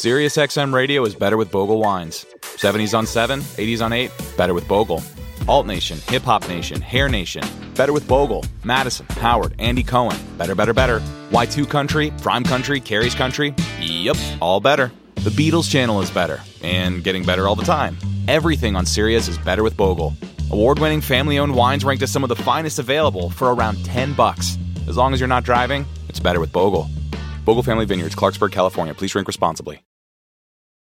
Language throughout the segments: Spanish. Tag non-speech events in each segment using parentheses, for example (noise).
SiriusXM radio is better with Bogle wines. 70s on 7, 80s on 8, better with Bogle. Alt Nation, Hip Hop Nation, Hair Nation, better with Bogle. Madison, Howard, Andy Cohen, better, better, better. Y2 Country, Prime Country, Carrie's Country, yep, all better. The Beatles channel is better, and getting better all the time. Everything on Sirius is better with Bogle. Award-winning family-owned wines ranked as some of the finest available for around 10 bucks. As long as you're not driving, it's better with Bogle. Bogle Family Vineyards, Clarksburg, California. Please drink responsibly.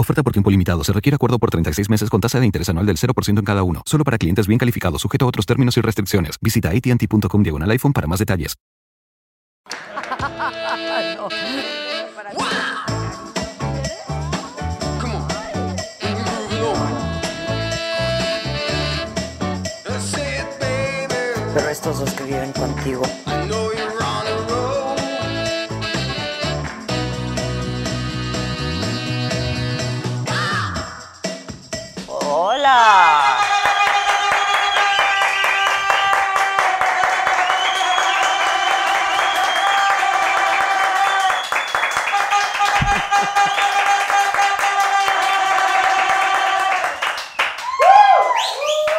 Oferta por tiempo limitado. Se requiere acuerdo por 36 meses con tasa de interés anual del 0% en cada uno. Solo para clientes bien calificados, sujeto a otros términos y restricciones. Visita AT&T.com diagonal iPhone para más detalles. Pero estos dos que viven contigo. ¡Hola!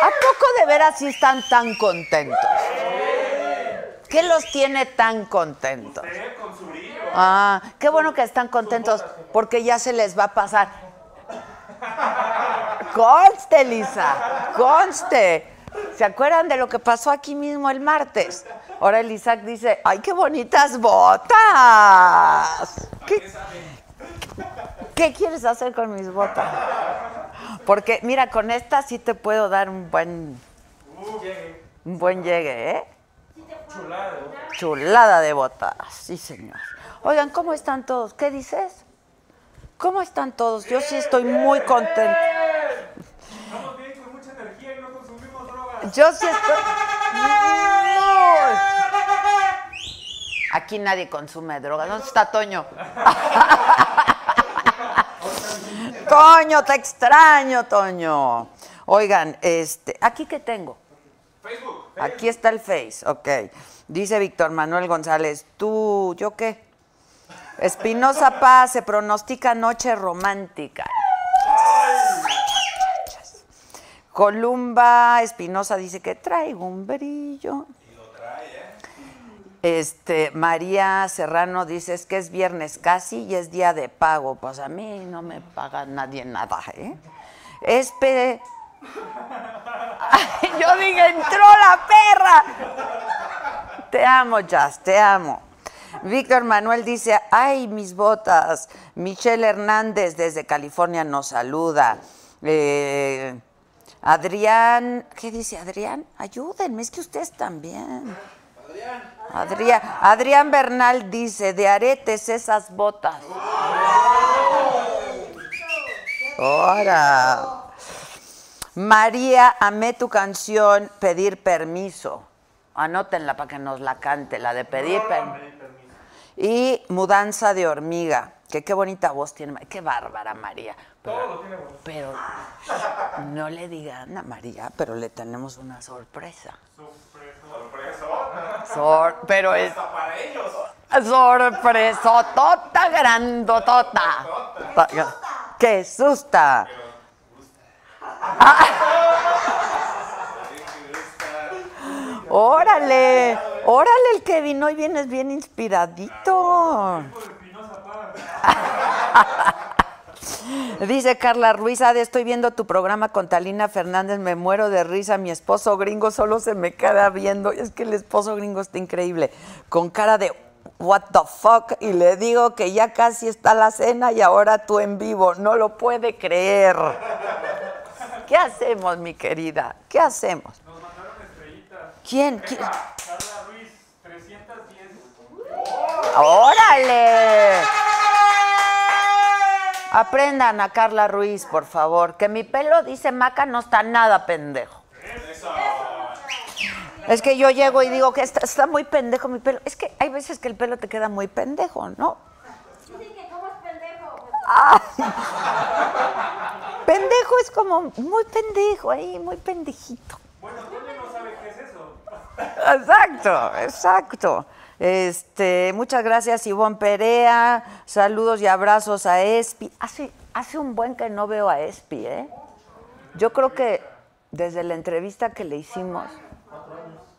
¿A poco de veras sí están tan contentos? ¿Qué los tiene tan contentos? Ah, qué bueno que están contentos porque ya se les va a pasar. Conste, Lisa, conste. ¿Se acuerdan de lo que pasó aquí mismo el martes? Ahora el Isaac dice, ¡ay, qué bonitas botas! ¿Qué, qué quieres hacer con mis botas? Porque, mira, con esta sí te puedo dar un buen... Un buen llegue, ¿eh? Chulada de botas, sí, señor. Oigan, ¿cómo están todos? ¿Qué dices? ¿Cómo están todos? Yo sí estoy muy contenta. Estamos bien con mucha energía y no consumimos drogas. Yo sí estoy. Aquí nadie consume drogas. ¿Dónde está Toño? (laughs) Toño, te extraño, Toño. Oigan, este, ¿aquí qué tengo? Facebook. Aquí está el Face, ok. Dice Víctor Manuel González, ¿tú, yo qué? Espinosa Paz se pronostica noche romántica. Columba Espinosa dice que traigo un brillo. Este, María Serrano dice es que es viernes casi y es día de pago. Pues a mí no me paga nadie nada, ¿eh? Espe. (laughs) Yo dije, entró la perra. Te amo, Jazz, te amo. Víctor Manuel dice, ay, mis botas. Michelle Hernández desde California nos saluda. Eh, Adrián, ¿qué dice Adrián? Ayúdenme, es que ustedes también. Adrián. Adrián Bernal dice, de aretes esas botas. Ahora. María, amé tu canción, pedir permiso. Anótenla para que nos la cante, la de pedir permiso. Y mudanza de hormiga, que qué bonita voz tiene. Qué bárbara María. Pero, pero no le digan a María, pero le tenemos una sorpresa. Sor- pero es sorpresotota grandotota. ¡Qué susta! (laughs) ¡Órale! ¡Órale el que vino y vienes bien inspiradito! (laughs) Dice Carla Ruiz, Ade, estoy viendo tu programa con Talina Fernández, me muero de risa, mi esposo gringo solo se me queda viendo, es que el esposo gringo está increíble, con cara de what the fuck, y le digo que ya casi está la cena y ahora tú en vivo, no lo puede creer. ¿Qué hacemos, mi querida? ¿Qué hacemos? ¿Quién? ¿Quién? Carla Ruiz, 310. ¡Órale! Aprendan a Carla Ruiz, por favor. Que mi pelo, dice Maca, no está nada pendejo. Es que yo llego y digo que está, está muy pendejo mi pelo. Es que hay veces que el pelo te queda muy pendejo, ¿no? Ah. pendejo es como muy pendejo ahí, muy pendejito. Bueno, Toño no sabe qué es eso. Exacto, exacto. Este, muchas gracias Ivonne Perea, saludos y abrazos a Espi. Hace, hace un buen que no veo a Espi, ¿eh? Yo creo que desde la entrevista que le hicimos,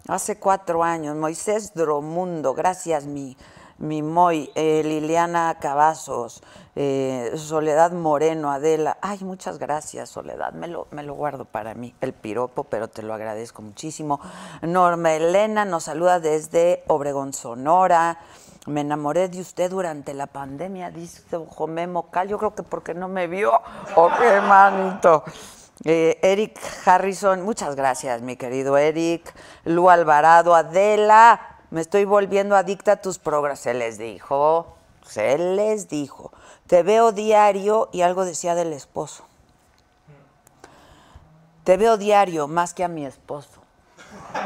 hace cuatro años, Moisés Dromundo, gracias mi, mi Moy, eh, Liliana Cavazos, eh, Soledad Moreno, Adela. Ay, muchas gracias, Soledad. Me lo, me lo guardo para mí, el piropo, pero te lo agradezco muchísimo. Norma Elena nos saluda desde Obregón, Sonora. Me enamoré de usted durante la pandemia, dice Jomé Mocal. Yo creo que porque no me vio. ¡Oh, qué manito! Eh, Eric Harrison, muchas gracias, mi querido Eric. Lu Alvarado, Adela, me estoy volviendo adicta a tus programas. Se les dijo, se les dijo. Te veo diario y algo decía del esposo. Te veo diario más que a mi esposo. (laughs)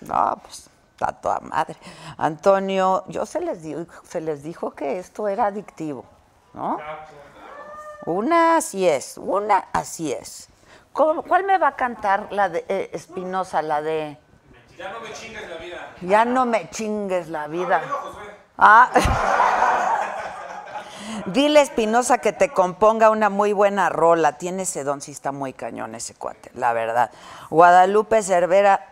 No, pues está toda madre. Antonio, yo se les, dijo, se les dijo que esto era adictivo, ¿no? Una así es, una así es. ¿Cómo- ¿Cuál me va a cantar la de eh, Espinosa, la de Ya no me chingues la vida. Ya no me chingues la vida? Ah. (laughs) Dile Espinosa que te componga una muy buena rola. Tiene ese don, sí está muy cañón ese cuate, la verdad. Guadalupe Cervera,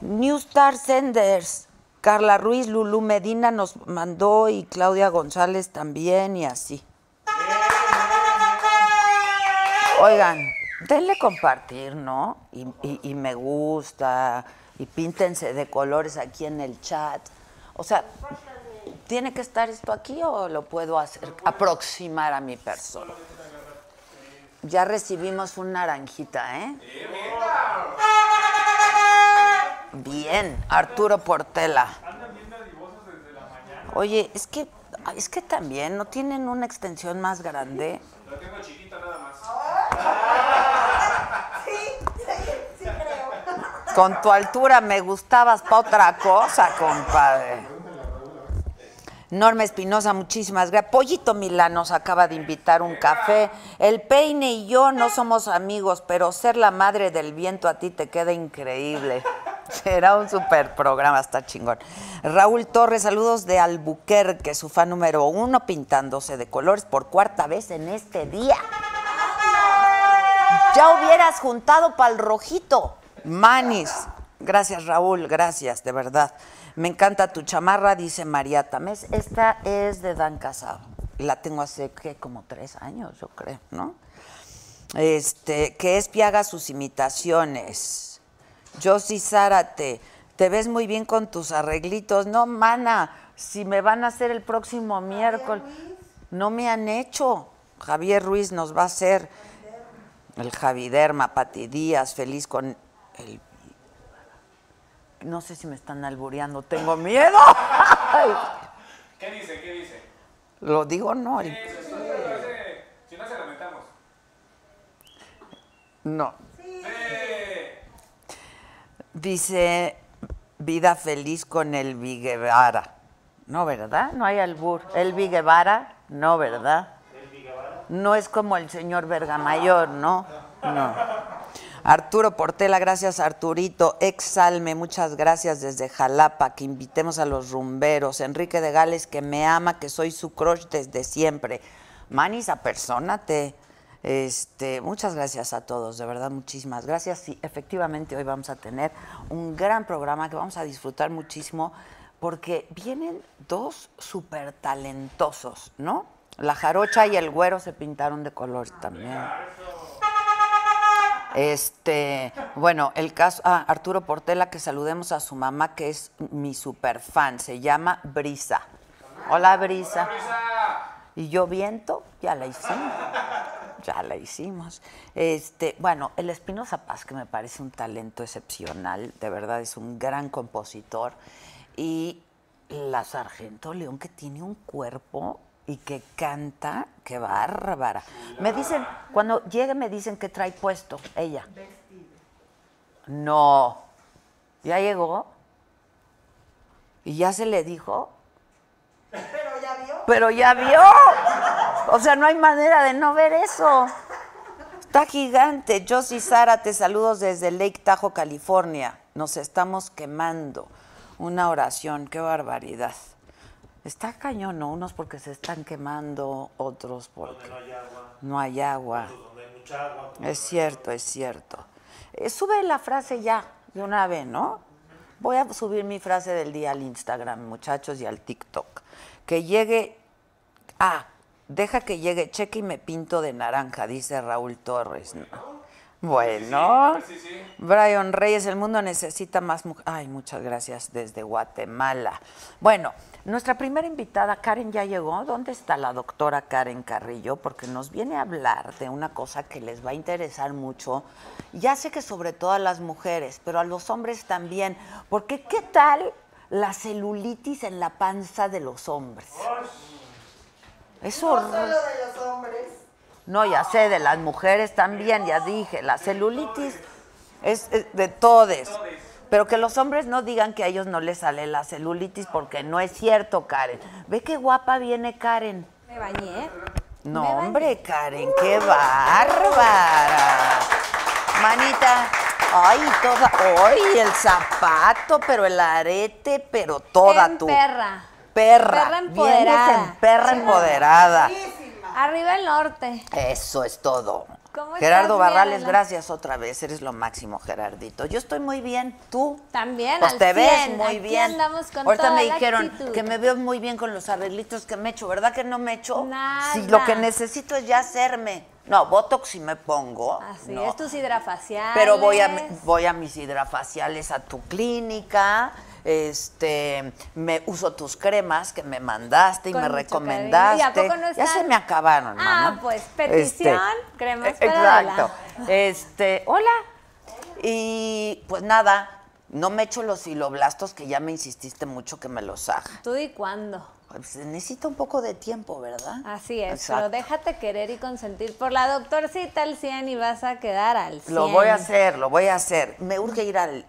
New Star Senders, Carla Ruiz, Lulú Medina nos mandó y Claudia González también y así. Oigan, denle compartir, ¿no? Y, me gusta, y píntense de colores aquí en el chat. O sea, ¿tiene que estar esto aquí o lo puedo hacer, aproximar a mi persona? Ya recibimos un naranjita, ¿eh? Bien, Arturo Portela. Oye, es que, es que también no tienen una extensión más grande. la tengo nada más. Con tu altura me gustabas para otra cosa, compadre. Norma Espinosa, muchísimas gracias. Pollito Milán nos acaba de invitar un café. El Peine y yo no somos amigos, pero ser la madre del viento a ti te queda increíble. (laughs) Será un super programa, está chingón. Raúl Torres, saludos de Albuquerque, su fan número uno, pintándose de colores por cuarta vez en este día. Ya hubieras juntado para el rojito. Manis. Gracias, Raúl, gracias, de verdad. Me encanta tu chamarra, dice María Tamés. Esta es de Dan Casado. La tengo hace, ¿qué? Como tres años, yo creo, ¿no? Este, que es Piaga sus imitaciones. Josie Zárate, te ves muy bien con tus arreglitos. No, mana, si me van a hacer el próximo miércoles. No me han hecho. Javier Ruiz nos va a hacer el Javiderma, Pati Díaz, feliz con el... No sé si me están albureando, tengo miedo. (laughs) ¿Qué dice? ¿Qué dice? Lo digo, no. el- Eso, eso, eso, Si no se lamentamos. No. Dice vida feliz con el Viguevara. No, ¿verdad? No hay albur. El Viguevara, no, ¿verdad? No es como el señor Vergamayor, ¿no? No. Arturo Portela, gracias Arturito. Exalme, muchas gracias desde Jalapa, que invitemos a los rumberos. Enrique de Gales, que me ama, que soy su crush desde siempre. Manis, apersónate. Este, muchas gracias a todos, de verdad, muchísimas gracias. Sí, efectivamente, hoy vamos a tener un gran programa que vamos a disfrutar muchísimo porque vienen dos súper talentosos, ¿no? La jarocha y el güero se pintaron de colores también. Este, bueno, el caso, ah, Arturo Portela, que saludemos a su mamá, que es mi super fan, se llama Brisa. Hola, Brisa. Y yo viento, ya la hicimos. Ya la hicimos. Este, bueno, el Espinosa Paz, que me parece un talento excepcional, de verdad es un gran compositor. Y la Sargento León, que tiene un cuerpo y que canta, qué bárbara. Me dicen, cuando llegue me dicen que trae puesto ella. No. ¿Ya llegó? ¿Y ya se le dijo? Pero ya vio. Pero ya vio. O sea, no hay manera de no ver eso. Está gigante. Josie Zárate, saludos desde Lake Tahoe, California. Nos estamos quemando. Una oración, qué barbaridad. Está cañón, ¿no? Unos porque se están quemando, otros porque no hay agua. No hay agua. Es cierto, es cierto. Eh, sube la frase ya, de una vez, ¿no? Voy a subir mi frase del día al Instagram, muchachos, y al TikTok. Que llegue. Ah, deja que llegue, cheque y me pinto de naranja, dice Raúl Torres. Bueno, Brian Reyes, el mundo necesita más mujeres. Ay, muchas gracias desde Guatemala. Bueno, nuestra primera invitada, Karen, ya llegó. ¿Dónde está la doctora Karen Carrillo? Porque nos viene a hablar de una cosa que les va a interesar mucho. Ya sé que sobre todo a las mujeres, pero a los hombres también. Porque ¿qué tal la celulitis en la panza de los hombres? Eso No solo de los hombres. no, ya sé, de las mujeres también, ya dije, la celulitis es, es de todes. Pero que los hombres no digan que a ellos no les sale la celulitis porque no es cierto, Karen. Ve qué guapa viene Karen. Me bañé. No, Me bañé. hombre, Karen, qué bárbara. Manita, ay, toda, ay, el zapato, pero el arete, pero toda En tú. perra. Perra. Perra Vienes empoderada. en perra empoderada. Arriba el norte. Eso es todo. ¿Cómo Gerardo estás, Barrales, Diana? gracias otra vez. Eres lo máximo, Gerardito. Yo estoy muy bien. ¿Tú? También, Pues al te ves 100. muy Aquí bien. andamos con Ahorita toda me la dijeron actitud. que me veo muy bien con los arreglitos que me echo. ¿Verdad que no me echo? Nada. Si lo que necesito es ya hacerme. No, Botox sí me pongo. Así no. es, tus hidrafaciales. Pero voy a, voy a mis hidrafaciales a tu clínica. Este, me uso tus cremas que me mandaste y Con me recomendaste. ¿Y a poco no Ya se me acabaron, Ah, mamá. pues, petición, cremas para Exacto. Adela. Este, hola. Y pues nada, no me echo los filoblastos que ya me insististe mucho que me los haga. ¿Tú y cuándo? Pues, necesita un poco de tiempo, ¿verdad? Así es, Exacto. pero déjate querer y consentir por la doctorcita al 100 y vas a quedar al 100. Lo voy a hacer, lo voy a hacer. Me urge ir al,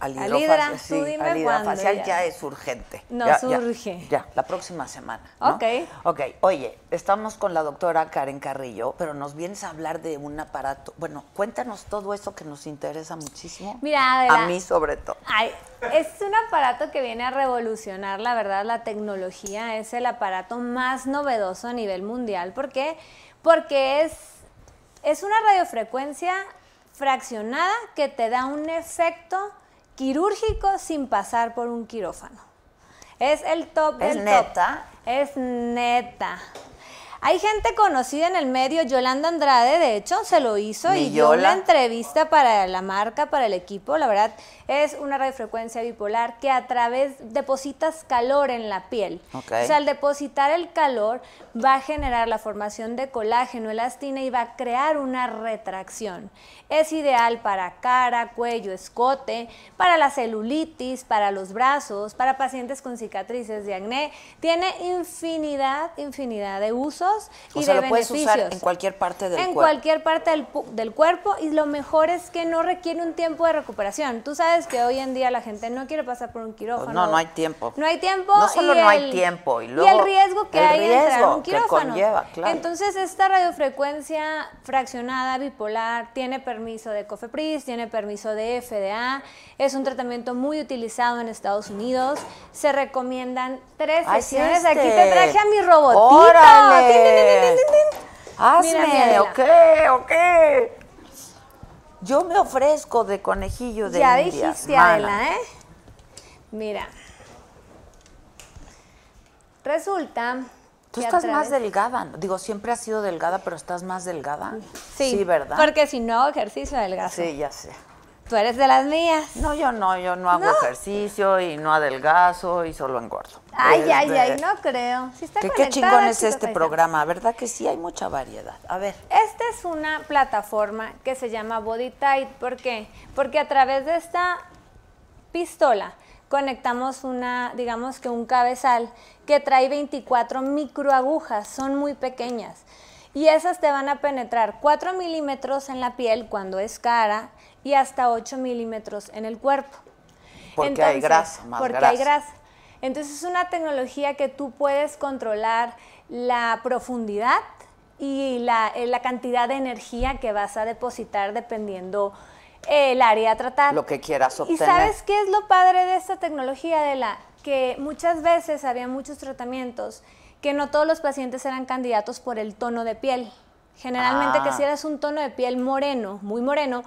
al Al hidrofacial. sí, tú dime al ya. ya. es urgente. Nos Ya, ya, urge. Ya, la próxima semana. ¿no? Ok. Ok, oye, estamos con la doctora Karen Carrillo, pero nos vienes a hablar de un aparato. Bueno, cuéntanos todo eso que nos interesa muchísimo. Mira, Adela. A mí sobre todo. Ay, es un aparato que viene a revolucionar, la verdad, la tecnología. Es el aparato más novedoso a nivel mundial. ¿Por qué? Porque es, es una radiofrecuencia fraccionada que te da un efecto quirúrgico sin pasar por un quirófano. Es el top ¿Es neta? top. Es neta. Hay gente conocida en el medio, Yolanda Andrade, de hecho, se lo hizo y dio una Yola. entrevista para la marca, para el equipo. La verdad, es una radiofrecuencia bipolar que a través depositas calor en la piel. O sea, al depositar el calor va a generar la formación de colágeno, elastina y va a crear una retracción. Es ideal para cara, cuello, escote, para la celulitis, para los brazos, para pacientes con cicatrices de acné. Tiene infinidad, infinidad de usos O y sea, de lo puedes beneficios. usar en cualquier parte del En cuerpo. cualquier parte del, del cuerpo y lo mejor es que no requiere un tiempo de recuperación. Tú sabes que hoy en día la gente no quiere pasar por un quirófano. Pues no, no hay tiempo. No hay tiempo. No solo no hay tiempo, y y luego el riesgo que el hay de entrar a un que quirófano. conlleva, claro. Entonces, esta radiofrecuencia fraccionada bipolar tiene permiso de COFEPRIS, tiene permiso de FDA, es un tratamiento muy utilizado en Estados Unidos. Se recomiendan tres es sesiones. este. Aquí te traje a mi robotito. ¡Órale! Tin. Mira, ok, ok. Yo me ofrezco de conejillo de Ya indias, dijiste, mana. Adela, ¿eh? Mira. Resulta Tú que estás más delgada. Digo, siempre has sido delgada, pero estás más delgada. Sí, ¿verdad? Porque si no ejercicio adelgazo. Sí, ya sé. Tú eres de las mías. No, yo no, yo no hago ¿No? ejercicio y no adelgazo y solo engordo. Ay, ay, Este, ay, no creo. Sí está qué conectada, chingón es este paisano. programa, ¿verdad que sí? Hay mucha variedad. A ver. Esta es una plataforma que se llama Body Tight. ¿Por qué? Porque a través de esta pistola conectamos una, digamos que un cabezal que trae 24 microagujas, son muy pequeñas. Y esas te van a penetrar 4 milímetros en la piel cuando es cara y hasta 8 milímetros en el cuerpo. Porque hay grasa, más porque grasa. hay grasa. Entonces es una tecnología que tú puedes controlar la profundidad y la, eh, la cantidad de energía que vas a depositar dependiendo eh, el área a tratar. Lo que quieras ¿Y obtener. sabes qué es lo padre de esta tecnología, de la Que muchas veces había muchos tratamientos que no todos los pacientes eran candidatos por el tono de piel. Generalmente Ah. que si eras un tono de piel moreno, muy moreno,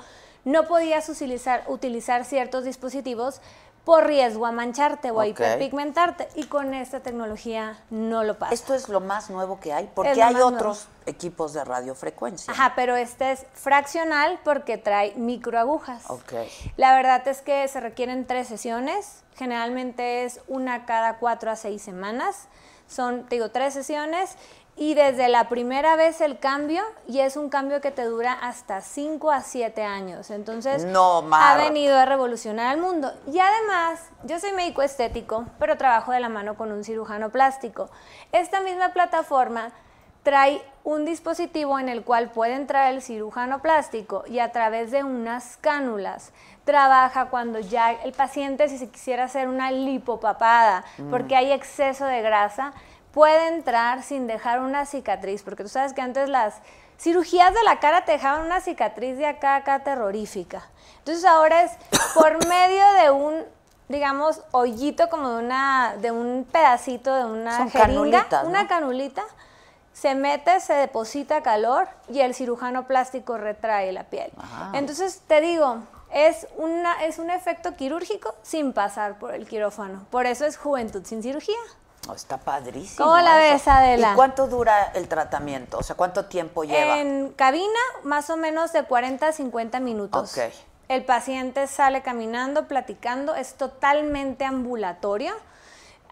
no podías utilizar, utilizar ciertos dispositivos por riesgo a mancharte o a hiperpigmentarte. Y con esta tecnología no lo pasa. Esto es lo más nuevo que hay, porque hay nuevo. otros equipos de radiofrecuencia. Ajá, pero este es fraccional porque trae microagujas. Ok. La verdad es que se requieren tres sesiones, generalmente es una cada cuatro a seis semanas, son, te digo, tres sesiones y desde la primera vez el cambio y es un cambio que te dura hasta cinco a siete años. Entonces, No, ha venido a revolucionar el mundo. Y además, yo soy médico estético, pero trabajo de la mano con un cirujano plástico. Esta misma plataforma trae un dispositivo en el cual puede entrar el cirujano plástico y a través de unas cánulas trabaja cuando ya el paciente, si se quisiera hacer una lipopapada, porque hay exceso de grasa, puede entrar sin dejar una cicatriz, porque tú sabes que antes las cirugías de la cara te dejaban una cicatriz de acá a acá terrorífica. Entonces ahora es por (laughs) medio de un digamos hoyito como de una de un pedacito de una Son jeringa, una canulita, se mete, se deposita calor y el cirujano plástico retrae la piel. Entonces te digo, es una es un efecto quirúrgico sin pasar por el quirófano. Por eso es juventud sin cirugía. No, está padrísimo. ¿Cómo la ves, Adela? ¿Y cuánto dura el tratamiento? O sea, ¿cuánto tiempo lleva? En cabina, más o menos de 40 a 50 minutos. Ok. El paciente sale caminando, platicando, es totalmente ambulatorio.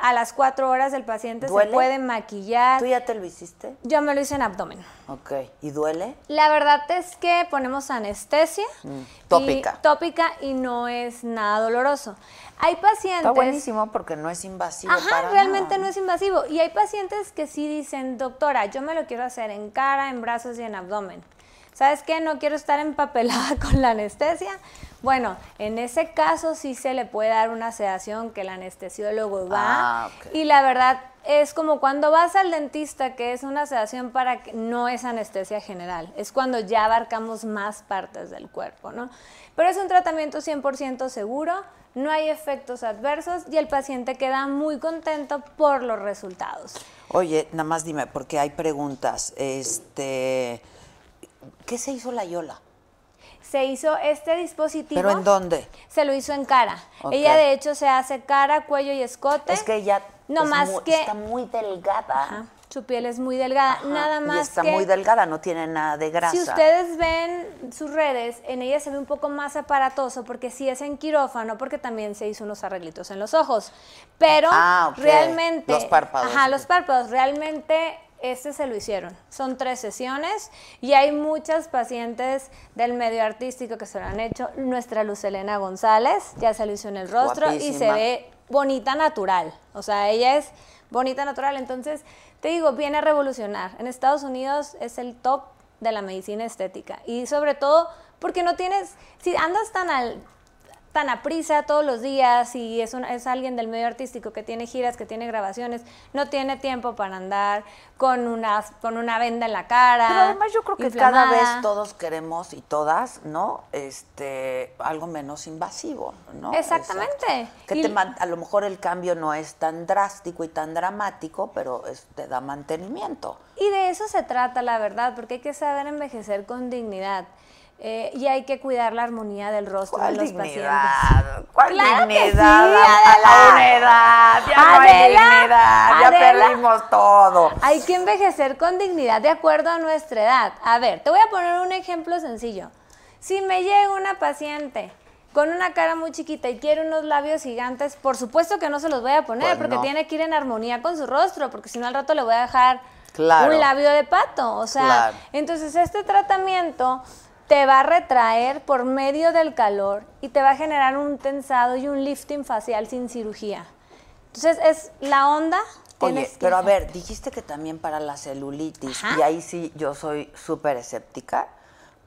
A las 4 horas el paciente ¿Duele? se puede maquillar. ¿Tú ya te lo hiciste? Yo me lo hice en abdomen. Ok. ¿Y duele? La verdad es que ponemos anestesia. y- Mm, tópica. tópica y no es nada doloroso. Hay pacientes... Está buenísimo porque no es invasivo Ajá, para realmente nada. no es invasivo. Y hay pacientes que sí dicen, doctora, yo me lo quiero hacer en cara, en brazos y en abdomen. ¿Sabes qué? No quiero estar empapelada (laughs) con la anestesia. Bueno, en ese caso sí se le puede dar una sedación que el anestesiólogo va. Ah, ok. Y la verdad es como cuando vas al dentista, que es una sedación para que no es anestesia general. Es cuando ya abarcamos más partes del cuerpo, ¿no? Pero es un tratamiento 100% seguro, no hay efectos adversos y el paciente queda muy contento por los resultados. Oye, nada más dime, porque hay preguntas. Este, ¿Qué se hizo la Yola? Se hizo este dispositivo. ¿Pero en dónde? Se lo hizo en cara. Ella de hecho se hace cara, cuello y escote. Es que ella No es más muy- que- está muy delgada. Ajá, Su piel es muy delgada. Ajá, Nada y más está que muy delgada, no tiene nada de grasa. Si ustedes ven sus redes, en ella se ve un poco más aparatoso porque sí es en quirófano, porque también se hizo unos arreglitos en los ojos. Pero Ah, realmente. Los párpados. Ajá, los párpados. Realmente este se lo hicieron. Son tres sesiones y hay muchas pacientes del medio artístico que se lo han hecho. Nuestra Luz Elena González ya se lo hizo en el rostro y se ve bonita natural. O sea, ella es bonita natural. Entonces, te digo, viene a revolucionar. En Estados Unidos es el top de la medicina estética. Y sobre todo porque no tienes, si andas tan al tan a prisa todos los días y es, un- es alguien del medio artístico que tiene giras, que tiene grabaciones, no tiene tiempo para andar con, unas, con una venda en la cara. Pero además yo creo que cada inflamada. vez todos queremos y todas, ¿no? Este, algo menos invasivo, ¿no? Exactamente. Exacto. Que Y- te man- a lo mejor el cambio no es tan drástico y tan dramático, pero es- te da mantenimiento. Y de eso se trata, la verdad, porque hay que saber envejecer con dignidad. Eh, y hay que cuidar la armonía del rostro de ¿Cuál los dignidad? pacientes. ¿Cuál Claro que dignidad? sí, A- a Adela. una edad, ya no hay Adela, dignidad, ya Adela. perdimos todo. Hay que envejecer con dignidad de acuerdo a nuestra edad. A ver, te voy a poner un ejemplo sencillo. Si me llega una paciente con una cara muy chiquita y quiere unos labios gigantes, por supuesto que no se los voy a poner Pues porque no. tiene que ir en armonía con su rostro, porque si no al rato le voy a dejar Claro. un labio de pato. O sea, Claro. entonces este tratamiento te va a retraer por medio del calor y te va a generar un tensado y un lifting facial sin cirugía. Entonces es la onda. Oye, que pero a ver, dijiste que también para la celulitis, Ajá. y ahí sí yo soy súper escéptica,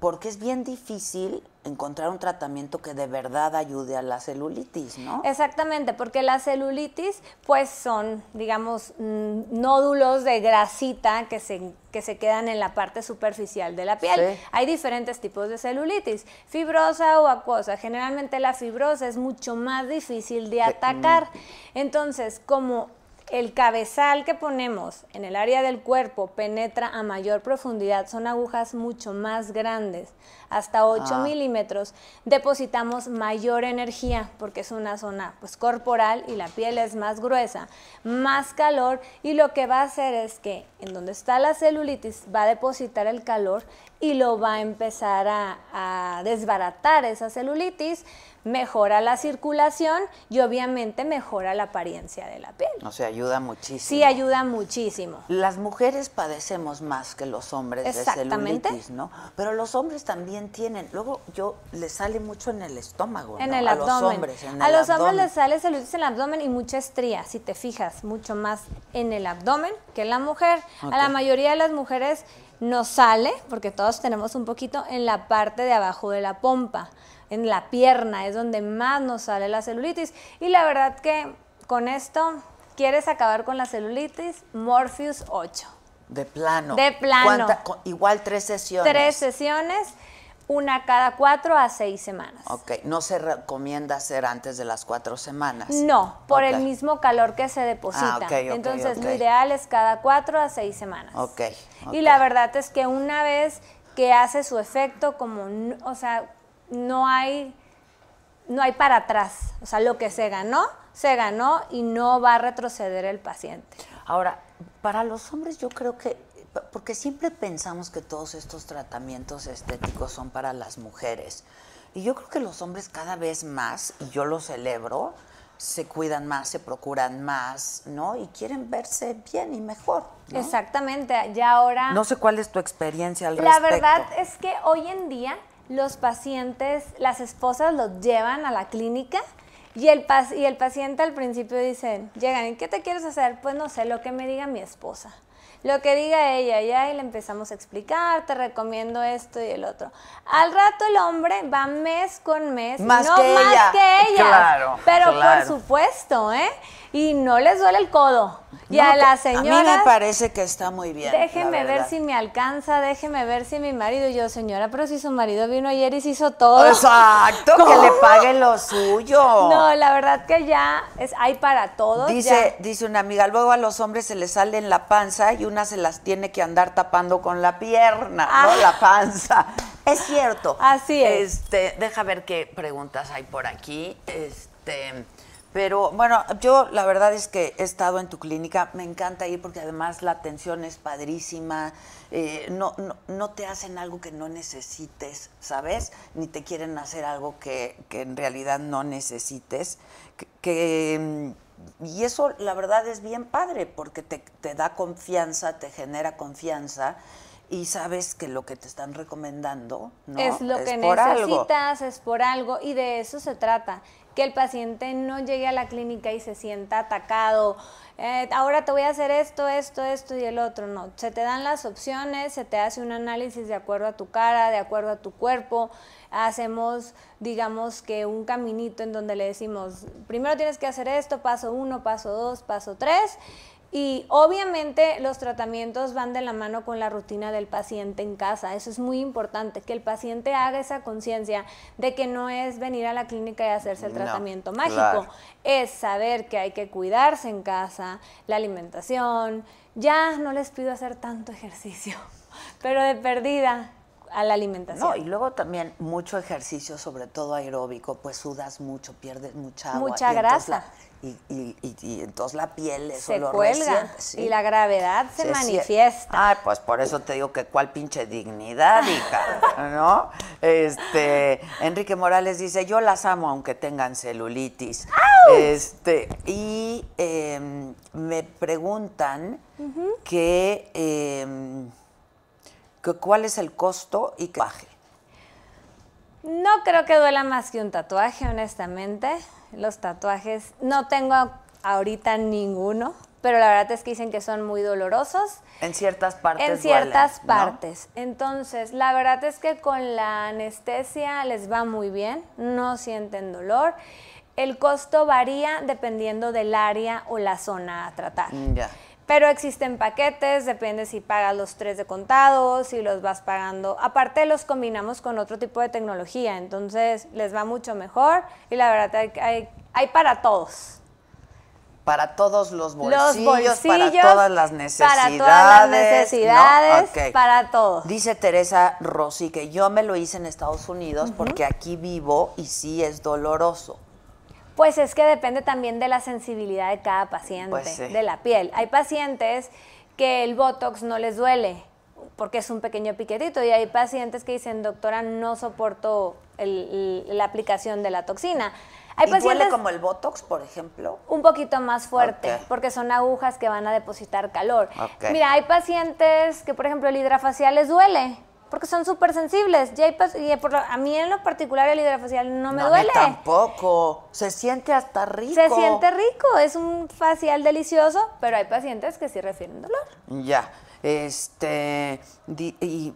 porque es bien difícil encontrar un tratamiento que de verdad ayude a la celulitis, ¿no? Exactamente, porque la celulitis pues son, digamos, mm, nódulos de grasita que se, que se quedan en la parte superficial de la piel. Sí. Hay diferentes tipos de celulitis, fibrosa o acuosa. Generalmente la fibrosa es mucho más difícil de atacar. Entonces, como el cabezal que ponemos en el área del cuerpo penetra a mayor profundidad, son agujas mucho más grandes, hasta 8 Ah. milímetros, depositamos mayor energía porque es una zona pues, corporal y la piel es más gruesa, más calor. Y lo que va a hacer es que en donde está la celulitis va a depositar el calor y lo va a empezar a, a desbaratar esa celulitis, mejora la circulación y obviamente mejora la apariencia de la piel. O sea, ayuda muchísimo. Sí ayuda muchísimo. Las mujeres padecemos más que los hombres de Exactamente. celulitis, ¿no? Pero los hombres también tienen. Luego yo les sale mucho en el estómago, En ¿no? el a abdomen. los hombres. en a el los hombres abdomen. les sale celulitis en el abdomen y mucha estría, si te fijas, mucho más en el abdomen que en la mujer. A la mayoría de las mujeres nos sale, porque todos tenemos un poquito, en la parte de abajo de la pompa, en la pierna, es donde más nos sale la celulitis. Y la verdad que con esto, ¿quieres acabar con la celulitis? Morpheus 8. De plano. De plano. ¿Cuánta- cu- igual tres sesiones. Tres sesiones, una cada cuatro a seis semanas. Ok, no se recomienda hacer antes de las cuatro semanas. No, por el mismo calor que se deposita. Ah, Entonces, lo ideal es cada cuatro a seis semanas. Ok, Y la verdad es que una vez que hace su efecto, como, o sea, no hay, no hay para atrás. O sea, lo que se ganó, se ganó y no va a retroceder el paciente. Ahora, para los hombres yo creo que, porque siempre pensamos que todos estos tratamientos estéticos son para las mujeres. Y yo creo que los hombres cada vez más, y yo lo celebro, se cuidan más, se procuran más, ¿no? Y quieren verse bien y mejor. ¿no? Exactamente. Ya ahora. No sé cuál es tu experiencia al La respecto. verdad es que hoy en día los pacientes, las esposas los llevan a la clínica y el, y el paciente al principio dicen, llegan, ¿y qué te quieres hacer? Pues no sé, lo que me diga mi esposa. Lo que diga ella, ya, y le empezamos a explicar, te recomiendo esto y el otro. Al rato el hombre va mes con mes, Más no que más ella. que ella, Claro, pero claro. por supuesto, ¿eh? Y no les duele el codo. Y No, a que- las A mí me parece que está muy bien. la Déjeme ver si me alcanza, déjeme ver si mi marido. Y yo, señora, pero si su marido vino ayer y se hizo todo. Exacto, que le pague lo suyo. No, la verdad que ya es, hay para todos. Dice, ya. dice una amiga, luego a los hombres se les sale en la panza y una se las tiene que andar tapando con la pierna, ¿no? Ah. La panza. Es cierto. Así es. Este, deja ver qué preguntas hay por aquí. Este, pero bueno, yo la verdad es que he estado en tu clínica, me encanta ir porque además la atención es padrísima, eh, no, no, no te hacen algo que no necesites, ¿sabes? Ni te quieren hacer algo que, que en realidad no necesites. Que, que, mm, y eso la verdad es bien padre porque te, te da confianza, te genera confianza y sabes que lo que te están recomendando ¿no? Es lo que por algo. necesitas, es por algo, y de eso se trata. Que el paciente no llegue a la clínica y se sienta atacado. eh, ahora te voy a hacer esto, esto, esto y el otro. No, se te dan las opciones, se te hace un análisis de acuerdo a tu cara, de acuerdo a tu cuerpo. Hacemos, digamos que un caminito en donde le decimos, primero tienes que hacer esto, paso uno, paso dos, paso tres. Y obviamente los tratamientos van de la mano con la rutina del paciente en casa. Eso es muy importante, que el paciente haga esa conciencia de que no es venir a la clínica y hacerse el No, tratamiento mágico. claro. Es saber que hay que cuidarse en casa, la alimentación. Ya no les pido hacer tanto ejercicio, (laughs) pero de perdida a la alimentación. No, y luego también mucho ejercicio, sobre todo aeróbico, pues sudas mucho, pierdes mucha agua. Mucha grasa. la- y, y- y- y entonces la piel eso se lo cuelga resiente, sí. y la gravedad se manifiesta. Ay, pues por eso te digo que cuál pinche dignidad, (laughs) hija, ¿no? Este, Enrique Morales dice, yo las amo aunque tengan celulitis. Este, y em, me preguntan que, em, que cuál es el costo y que baje. No creo que duela más que un tatuaje, honestamente. Los tatuajes, no tengo ahorita ninguno, pero la verdad es que dicen que son muy dolorosos. En ciertas partes. En ciertas duelen, ¿no? partes. Entonces, la verdad es que con la anestesia les va muy bien, no sienten dolor. El costo varía dependiendo del área o la zona a tratar. Mm, Ya. Pero existen paquetes, depende si pagas los tres de contado, si los vas pagando. Aparte los combinamos con otro tipo de tecnología, entonces les va mucho mejor y la verdad hay, hay, hay para todos. Para todos los Los bolsillos, para todas las necesidades. para todas las ¿no? necesidades, para todo. Dice Teresa Rossi que yo me lo hice en Estados Unidos porque aquí vivo y sí es doloroso. Pues es que depende también de la sensibilidad de cada paciente, Pues sí. de la piel. Hay pacientes que el Botox no les duele porque es un pequeño piquetito y hay pacientes que dicen, doctora, no soporto el- el- la aplicación de la toxina. Hay ¿Y duele pacientes como el Botox, por ejemplo? un poquito más fuerte porque son agujas que van a depositar calor. Mira, hay pacientes que, por ejemplo, el hidrafacial les duele porque son súper sensibles. Y, hay pas- y por lo- a mí en lo particular el hidrafacial no me No, duele. tampoco. Se siente hasta rico. Se siente rico, es un facial delicioso, pero hay pacientes que sí refieren dolor. Ya. Este. di- y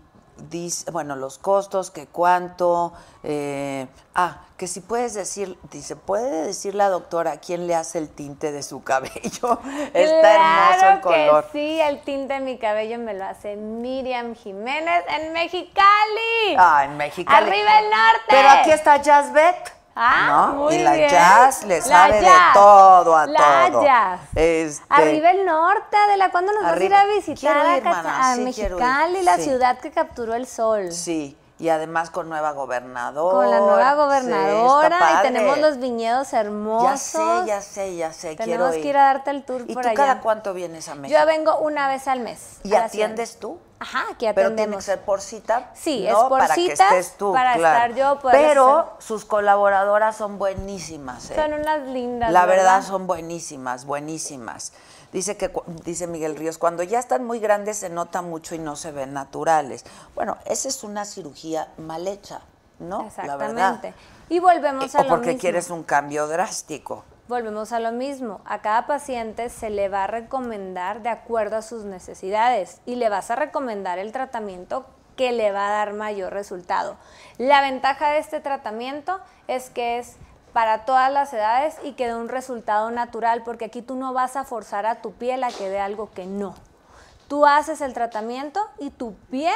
dice, bueno, los costos, que cuánto. eh, ah, que si puedes decir, dice, ¿puede decir la doctora quién le hace el tinte de su (laughs) cabello? Está hermoso el color. que sí, el tinte de mi cabello me lo hace Miriam Jiménez en Mexicali. Ah, en Mexicali. Arriba el norte. Pero aquí está Jazz Bet. Ah, ¿no? muy y la bien. jazz le sabe de todo a la todo. jazz. Este, Arriba el norte, Adela, ¿cuándo nos Arriba. vas a ir a visitar a, a sí Mexicali, la sí. ciudad que capturó el sol? Sí, y además con nueva gobernadora. Con la nueva Sí, gobernadora está y tenemos los viñedos hermosos. Ya sé, ya sé, ya sé, Tenemos quiero que ir a darte el tour ¿Y por tú allá. cada cuánto vienes a México? Yo vengo una vez al mes. ¿Y ciudad. atiendes tú? Ajá, aquí Pero tiene que atendemos. ser por cita. Sí, ¿no? es por para citas, que estés tú, para claro. estar yo, poder Pero estar- sus colaboradoras son buenísimas. ¿eh? Son unas lindas. La verdad son buenísimas, buenísimas. Dice que dice Miguel Ríos, cuando ya están muy grandes se nota mucho y no se ven naturales. Bueno, esa es una cirugía mal hecha, ¿no? La verdad. Exactamente. Y volvemos a o lo porque mismo. quieres un cambio drástico. Volvemos a lo mismo. A cada paciente se le va a recomendar de acuerdo a sus necesidades y le vas a recomendar el tratamiento que le va a dar mayor resultado. La ventaja de este tratamiento es que es para todas las edades y que da un resultado natural, porque aquí tú no vas a forzar a tu piel a que dé algo que no. Tú haces el tratamiento y tu piel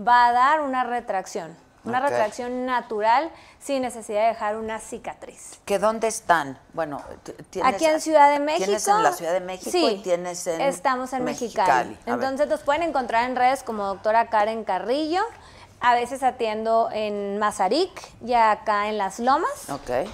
va a dar una retracción, una retracción natural sin necesidad de dejar una cicatriz. ¿Que dónde están? Bueno, tienes- Aquí en Ciudad de México. Tienes en la Ciudad de México sí, y tienes en Estamos en Mexicali. Entonces nos pueden encontrar en redes como doctora Karen Carrillo. A veces atiendo en Mazarik y acá en Las Lomas. Ok.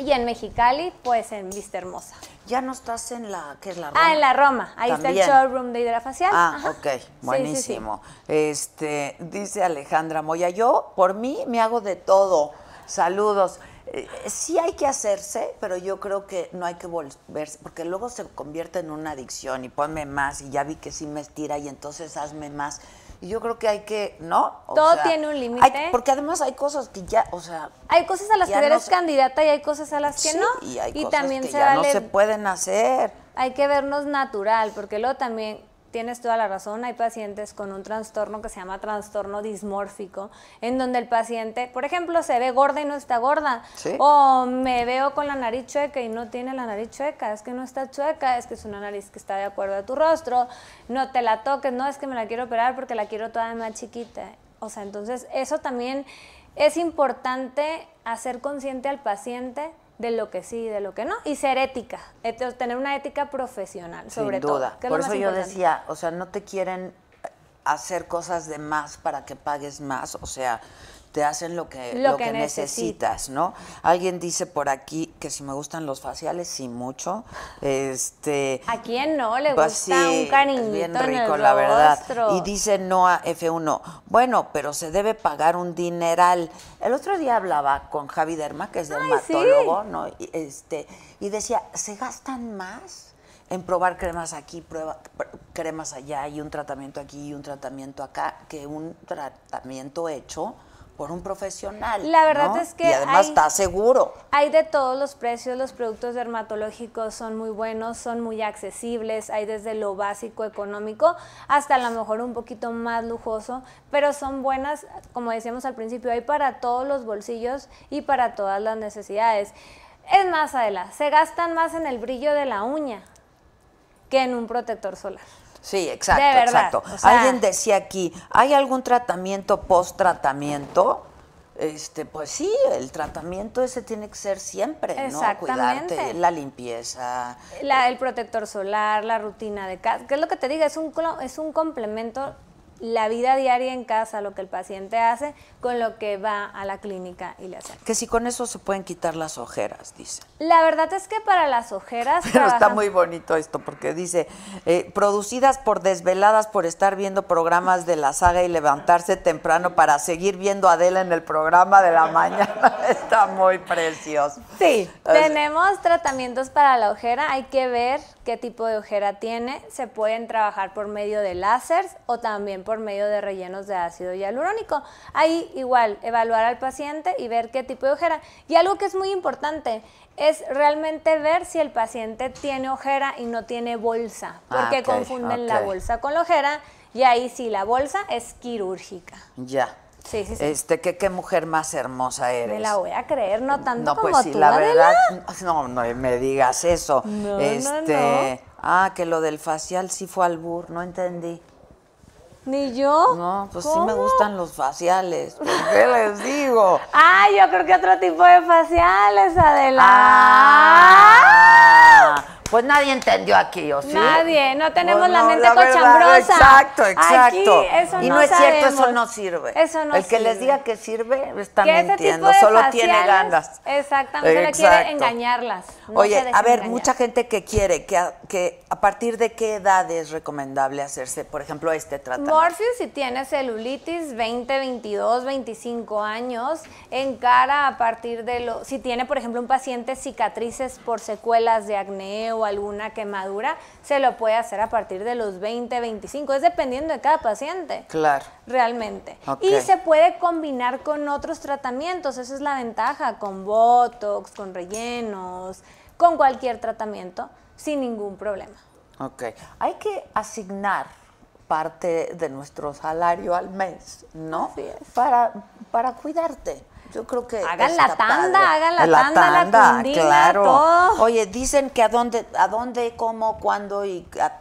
Y en Mexicali, pues en Vista Hermosa. Ya no estás en la, ¿qué es la Ah, en la Roma. Ahí También. está el showroom de hidrafacial. Ah, Ajá. ok, Sí, sí, sí. buenísimo. Este, dice Alejandra Moya, yo por mí me hago de todo. Saludos. Eh, sí hay que hacerse, pero yo creo que no hay que volverse, porque luego se convierte en una adicción y ponme más y ya vi que sí me estira y entonces hazme más. Y yo creo que hay que, ¿no? O Todo tiene un límite. Porque además hay cosas que ya, o sea, Hay cosas a las que no eres se- candidata y hay cosas a las que sí, no. y hay cosas también que se ya vale no se pueden hacer. hay que vernos natural, porque luego también tienes toda la razón, hay pacientes con un trastorno que se llama trastorno dismórfico, en donde el paciente, por ejemplo, se ve gorda y no está gorda, Sí. o me veo con la nariz chueca y no tiene la nariz chueca, es que no está chueca, es que es una nariz que está de acuerdo a tu rostro, no te la toques, no es que me la quiero operar porque la quiero toda más chiquita. O sea, entonces eso también es importante hacer consciente al paciente de lo que sí de lo que no, y ser ética, tener una ética profesional, sobre Sin duda. todo. es Por eso yo importante. decía, o sea, no te quieren hacer cosas de más para que pagues más, o sea, te hacen lo que, Lo lo que que necesitas. ¿no? Alguien dice por aquí que si me gustan los faciales, sí, mucho. Este, ¿A quién no le pues gusta sí, un cariñito bien en rico, el la verdad. Y dice Noah F1, bueno, pero se debe pagar un dineral. El otro día hablaba con Javi Derma, que es Ay, dermatólogo, ¿no? Y, este, y decía, ¿se gastan más en probar cremas aquí, prueba, pr- cremas allá y un tratamiento aquí y un tratamiento acá que un tratamiento hecho por un profesional. La verdad ¿no? es que Y además hay- está seguro. Hay de todos los precios, los productos dermatológicos son muy buenos, son muy accesibles, hay desde lo básico económico hasta a lo mejor un poquito más lujoso, pero son buenas, como decíamos al principio, hay para todos los bolsillos y para todas las necesidades. Es más, Adela, se gastan más en el brillo de la uña que en un protector solar. Sí, exacto, De exacto. o sea- Alguien decía aquí, ¿hay algún tratamiento post-tratamiento? Este, pues sí, el tratamiento ese tiene que ser siempre, ¿no? Cuidarte, la limpieza. La- el protector solar, la rutina de casa, que es lo que te digo, es un, es un complemento la vida diaria en casa, lo que el paciente hace con lo que va a la clínica y le hace. Que si con eso se pueden quitar las ojeras, dice. La verdad es que para las ojeras Pero está muy bonito esto porque dice, eh, producidas por desveladas por estar viendo programas de la saga y levantarse temprano para seguir viendo a Adela en el programa de la mañana. (laughs) está muy precioso. Sí, tenemos tratamientos para la ojera, hay que ver qué tipo de ojera tiene, se pueden trabajar por medio de láseres o también por medio de rellenos de ácido hialurónico. Ahí igual, evaluar al paciente y ver qué tipo de ojera. Y algo que es muy importante es realmente ver si el paciente tiene ojera y no tiene bolsa, porque Ah, ok, confunden la bolsa con la ojera y ahí sí, la bolsa es quirúrgica. Ya. Sí, sí, sí. Este, que qué mujer más hermosa eres. Me la voy a creer, no tanto No, como pues sí, tú, la Adela. verdad, no, no me digas eso. No, no, este, ah, que lo del facial sí fue albur, no entendí. Ni yo. No, pues sí me gustan los faciales. ¿Por qué les digo? (laughs) Ah, yo creo que otro tipo de faciales, Adela. Ah, pues nadie entendió aquí, ¿o sí? Nadie, no tenemos Pues la no, mente verdad, cochambrosa. Exacto, exacto. Aquí, eso y no no, es cierto, eso no sirve. Eso no El que les diga que sirve está Que ese mintiendo, solo tiene ganas. Exactamente, quiere engañarlas. No Oye, a ver, engañar. mucha gente que quiere, que a, que a partir de qué edad es recomendable hacerse, por ejemplo, este tratamiento. Morpheus si tiene celulitis 20, 22, 25 años, en cara a partir de lo, si tiene por ejemplo un paciente cicatrices por secuelas de acné o alguna quemadura, se lo puede hacer a partir de los 20, 25, es dependiendo de cada paciente. Claro. Realmente. Y se puede combinar con otros tratamientos, esa es la ventaja, con Botox, con rellenos, con cualquier tratamiento, sin ningún problema. Ok. Hay que asignar parte de nuestro salario al mes, ¿no? Así es. Para, para cuidarte. Yo creo que Hagan la tanda, padre. hagan la tanda, la cundina, claro. todo. Oye, dicen que a dónde, a dónde, cómo, cuándo y a-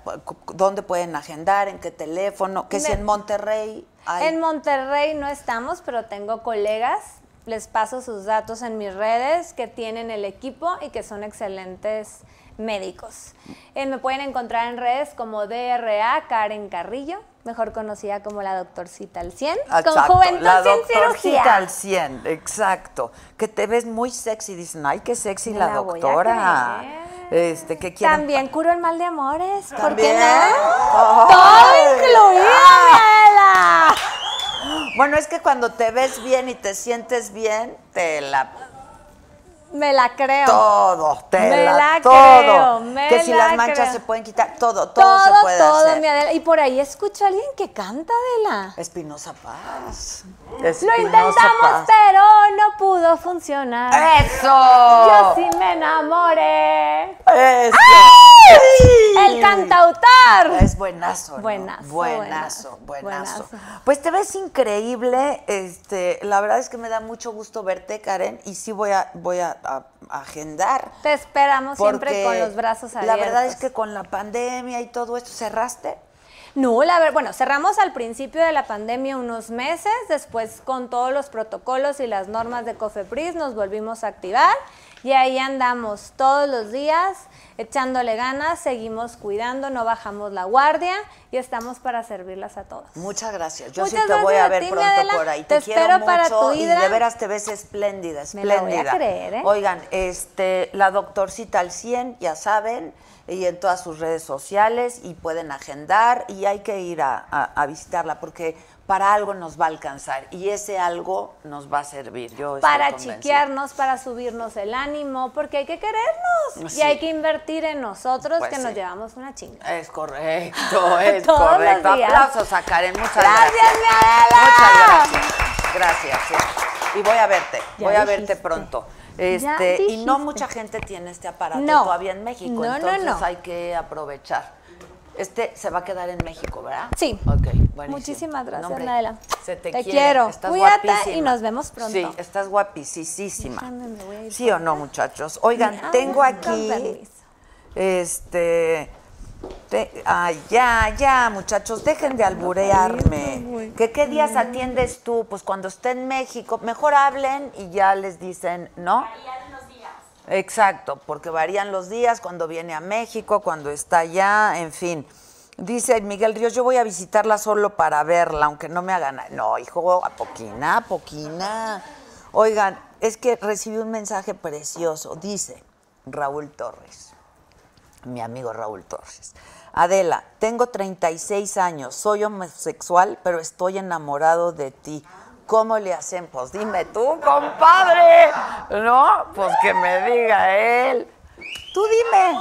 dónde pueden agendar, en qué teléfono, que si en Monterrey hay. En Monterrey no estamos, pero tengo colegas, les paso sus datos en mis redes, que tienen el equipo y que son excelentes médicos. Eh, me pueden encontrar en redes como DRA Karen Carrillo, mejor conocida como la doctorcita al 100, con Juventud la sin cirugía. al 100, exacto. Que te ves muy sexy, dicen, ay, qué sexy la, doctora. Este, quieren También curo el mal de amores, ¿por qué no? Todo incluido. Bueno, es que cuando te ves bien y te sientes bien, te la Me la creo. todo, te Me la, todo. creo, me que si la las manchas creo. se pueden quitar, todo, todo, todo, se puede todo, hacer. mi Adela. Y por ahí escucho a alguien que canta, Adela. Espinosa Paz. Lo Espinosa intentamos, Paz. pero no pudo funcionar. ¡Eso! Yo sí me enamoré. ¡Eso! El cantautor. Es buenazo, ¿no? Buenazo, buenazo, buenazo, buenazo. buenazo. Pues te ves increíble, este, la verdad es que me da mucho gusto verte, Karen, y sí voy a, voy a, a- a agendar. Te esperamos siempre con los brazos abiertos. La verdad es que con la pandemia y todo esto, ¿cerraste? No, la ver, bueno, cerramos al principio de la pandemia unos meses, después con todos los protocolos y las normas de COFEPRIS nos volvimos a activar y ahí andamos todos los días echándole ganas, seguimos cuidando, no bajamos la guardia y estamos para servirlas a todas. Muchas gracias. Yo Muchas sí te voy a ver ti, pronto Adela. por ahí. Te Te, quiero espero mucho para tu y de veras te ves espléndida, Me la voy a espléndida. creer, ¿eh? Oigan, este, la doctorcita al 100, ya saben, y en todas sus redes sociales y pueden agendar y hay que ir a, a- a visitarla porque para algo nos va a alcanzar y ese algo nos va a servir. Yo para chiquearnos, para subirnos el ánimo, porque hay que querernos Sí. y hay que invertir en nosotros Pues que nos llevamos una chinga. Es correcto, (laughs) es Todos los correcto. días. Aplausos a Karen, muchas Gracias, gracias. Muchas gracias. gracias. sí. Y voy a verte, Ya voy a verte pronto. Este, y no mucha gente tiene este aparato No. todavía en México, no, entonces no. hay que aprovechar. Este se va a quedar en México, ¿verdad? Sí. Ok, buenísimo. Muchísimas gracias, No, hombre, Naela. Se te, Te quiere, quiero. Estás Cuídate guapísima. y nos vemos pronto. Sí, estás guapísima. ¿Sí o no, muchachos? Oigan, tengo aquí este. te- ay, ya, ya, muchachos, dejen de alburearme. ¿Que qué días atiendes tú? Pues cuando esté en México, mejor hablen y ya les dicen, ¿no? Exacto, porque varían los días cuando viene a México, cuando está allá, en fin. Dice Miguel Ríos, yo voy a visitarla solo para verla, aunque no me hagan... nada". No, hijo, a poquina, a poquina. Oigan, es que recibí un mensaje precioso. Dice Raúl Torres, mi amigo Raúl Torres. Adela, tengo 36 años, soy homosexual, pero estoy enamorado de ti. ¿Cómo le hacen? Pues dime tú, compadre. ¿No? Pues que me diga él. Tú dime.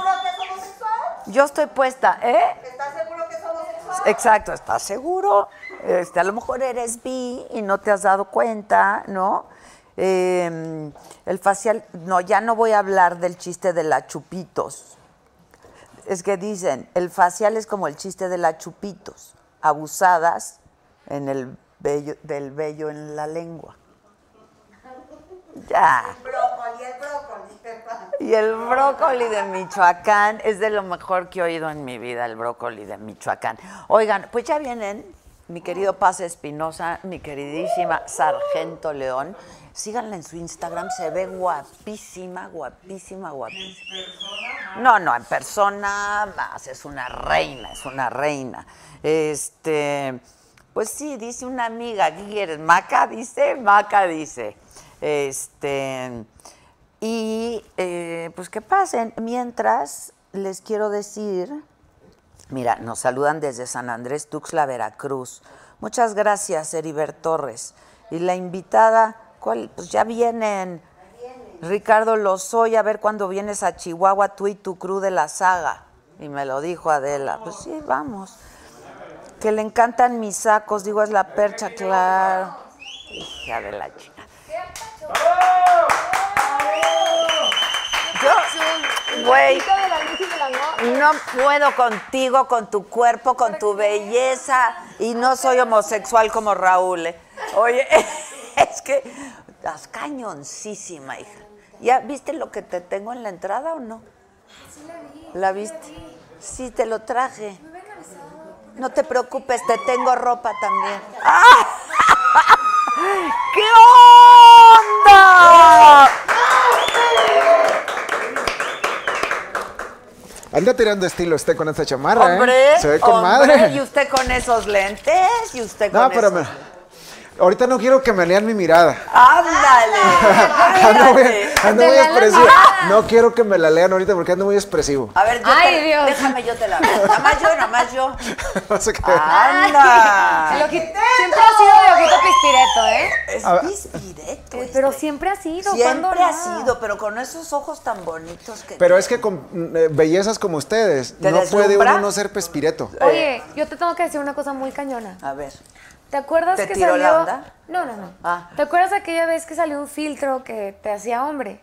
Yo estoy puesta, ¿eh? ¿Estás seguro que somos homosexual? Exacto, ¿estás seguro? Este, a lo mejor eres bi y no te has dado cuenta, ¿no? Eh, el facial, no, ya no voy a hablar del chiste de la chupitos. Es que dicen, el facial es como el chiste de la chupitos, abusadas en el vello, del vello en la lengua. Ya. Y el brócoli de Michoacán es de lo mejor que he oído en mi vida, el brócoli de Michoacán. Oigan, pues ya vienen mi querido Paz Espinosa, mi queridísima Sargento León. Síganla en su Instagram, se ve guapísima, guapísima, guapísima. No, no, en persona más, es una reina, es una reina. Este, pues sí, dice una amiga, ¿qué quieres? Maca dice, Maca dice. Este, y eh, pues que pasen. Mientras les quiero decir, mira, nos saludan desde San Andrés Tuxtla, Veracruz. Muchas gracias, Heriber Torres. Y la invitada, ¿cuál? Pues ya vienen. Ricardo Lozoya, a ver cuándo vienes a Chihuahua, tú y tu crew de la saga. Y me lo dijo Adela. Pues sí, vamos. Que le encantan mis sacos, digo, es la percha, claro. Hija de la chica. Yo, güey, no puedo contigo, con tu cuerpo, con tu belleza, y no soy homosexual como Raúl. ¿eh? Oye, (laughs) es que estás cañoncísima, hija. ¿Ya viste lo que te tengo en la entrada o no? Sí, la vi. ¿La viste? Sí, te lo traje. No te preocupes, te tengo ropa también. ¡Ah! (laughs) ¡Qué onda! Anda tirando estilo usted con esta chamarra, Hombre, ¿eh? Se ve con hombre, madre. y usted con esos lentes, y usted con No, pero esos... ahorita no quiero que me lean mi mirada. ¡Ándale! (laughs) Ando muy, ando expresivo. No quiero que me la lean ahorita porque ando muy expresivo. A ver, yo Ay, te- Dios. déjame, yo te la veo. Nada más yo, nada más yo. (laughs) No sé qué. ¡Anda! El oji- siempre ha sido de ojito pispireto, ¿eh? Es pispireto. Eh, este. Pero siempre ha sido. Siempre ¿cuándo ha no? sido, pero con esos ojos tan bonitos que Pero es que con eh, bellezas como ustedes, ¿Te no puede uno no ser pespireto. Oye, yo te tengo que decir una cosa muy cañona. A ver. ¿Te acuerdas ¿Te que tiró salió? la onda? No, no, no. Ah. ¿Te acuerdas aquella vez que salió un filtro que te hacía hombre?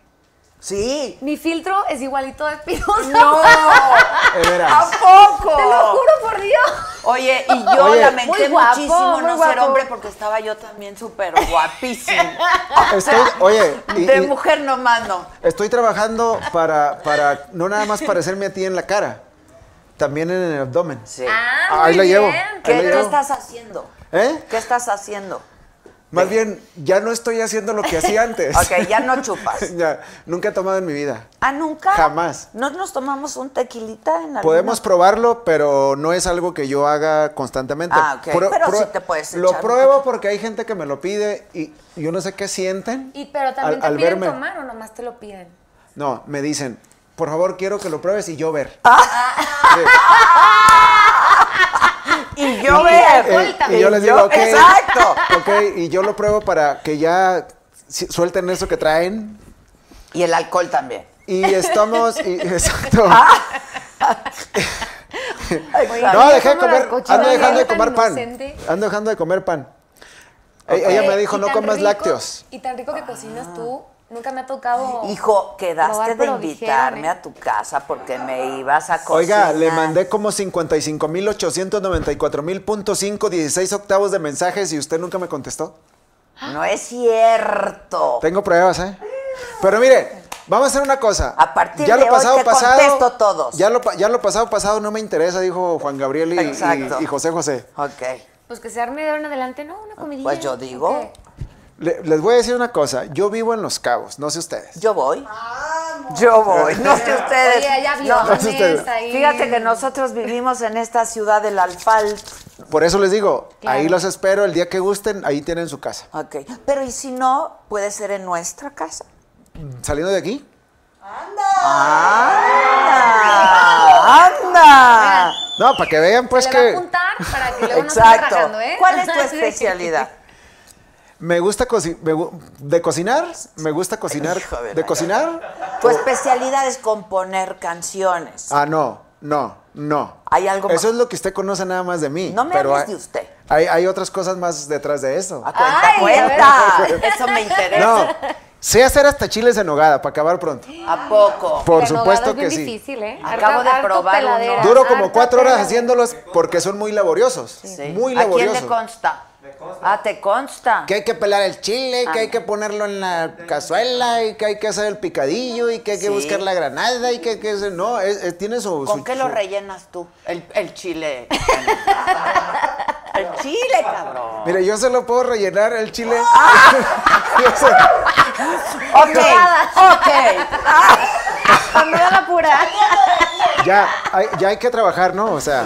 Sí. Mi filtro es igualito de Espinosa. ¡No! ¿A poco? Te lo juro por Dios. Oye, y yo Oye. lamenté guapo, muchísimo no ser hombre porque estaba yo también súper guapísima. (laughs) Estoy, oye, y- De y mujer nomás no. estoy trabajando para, para no nada más parecerme a ti en la cara, también en el abdomen. Sí. Ah, Ahí muy la llevo. bien. Ahí ¿Qué, la llevo. estás haciendo? ¿Eh? ¿Qué estás haciendo? Más bien, ya no estoy haciendo lo que hacía antes. (laughs) Ok, ya no chupas. (laughs) Ya, nunca he tomado en mi vida. ¿Ah, nunca? Jamás. ¿No nos tomamos un tequilita en alguna- Podemos probarlo, pero no es algo que yo haga constantemente. Ah, ok. Pero sí te puedes Lo echar pruebo poquito. porque hay gente que me lo pide y yo no sé qué sienten. Y pero también al, te al piden verme. tomar o nomás te lo piden. No, me dicen, por favor, quiero que lo pruebes y yo ver. Ah. Sí. (laughs) Y yo Y ver. alcohol Eh, también. y yo les digo, Yo- ok. exacto. Ok, y yo lo pruebo para que ya suelten eso que traen. Y el alcohol también. Y estamos, y, (laughs) exacto. Ah. (laughs) No, dejé de comer, ando dejando de comer pan. inocente. Ando dejando de comer pan. Ella me dijo, no comas rico- lácteos. Y tan rico que cocinas tú. Nunca me ha tocado. Hijo, quedaste probar, de invitarme dijeron, ¿eh? a tu casa porque me ibas a cocinar. Oiga, le mandé como 55 mil 894 mil punto cinco, 16 octavos de mensajes y usted nunca me contestó. No es cierto. Tengo pruebas, ¿eh? Pero mire, vamos a hacer una cosa. A partir de hoy te contesto todos. Ya lo, ya lo pasado, pasado no me interesa, dijo Juan Gabriel y, Exacto. y- y José José. Ok. Pues que se arme de ahora en adelante, ¿no? Una comidilla. Pues yo ¿o digo. Le- les voy a decir una cosa. Yo vivo en Los Cabos, no sé ustedes. Yo voy. Yo voy. No sé ustedes. Oye, allá No, No sé ustedes. ahí. Fíjate que nosotros vivimos en esta ciudad del alfalfa. Por eso les digo, Claro. ahí los espero el día que gusten, ahí tienen su casa. Ok. Pero ¿y si no? Puede ser en nuestra casa. Saliendo de aquí, ¡Anda! ¡Anda! no, para que vean pues a que apuntar para que luego no se ande Exacto. ¿eh? ¿Cuál es tu (laughs) especialidad? Me gusta coci- me gu- de cocinar, me gusta cocinar, Hijo de de la- cocinar. Tu especialidad es componer canciones. Ah, no, no, no. ¿Hay algo Eso más? es lo que usted conoce nada más de mí. No me pero hables hay- de usted. Hay, hay otras cosas más detrás de eso. A cuenta, Ay, cuenta. Eso me interesa. No, sé hacer hasta chiles en nogada para acabar pronto. ¿A poco? Por En supuesto que es bien sí. difícil, ¿eh? Acabo de probar uno. Duro como cuatro horas haciéndolos porque son muy laboriosos. Sí. Muy ¿A quién laboriosos. le consta? Ah, ¿te consta? Que hay que pelar el chile, que Ah. hay que ponerlo en la cazuela, y que hay que hacer el picadillo, y que hay que Sí. buscar la granada, y que, que ese- no, es- es- tiene su... ¿Con su- qué lo rellenas tú? El, el chile. (laughs) el chile, cabrón. Mire, yo se lo puedo rellenar el chile. Ah. (laughs) Sé- Ok, ok. Cuando la pura. ya, hay, ya hay que trabajar, ¿no? O sea,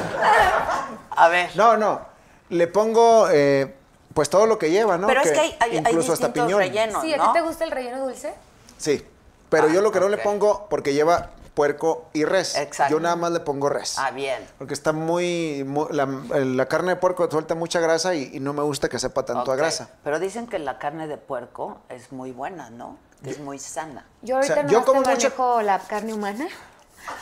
A ver. no, no. Le pongo, eh, pues todo lo que lleva, ¿no? Pero es que hay, hay- hay incluso hasta piñón. rellenos, Sí, ¿a ti te gusta el relleno dulce? Sí, pero yo lo que no le ok. pongo, porque lleva puerco y res. Exacto. Yo nada más le pongo res. Ah, bien. Porque está muy, mu- la, la carne de puerco suelta mucha grasa y, y no me gusta que sepa tanto a grasa. Pero dicen que la carne de puerco es muy buena, ¿no? Que es muy sana. Yo ahorita sea, no yo como mucho- la carne humana. (laughs)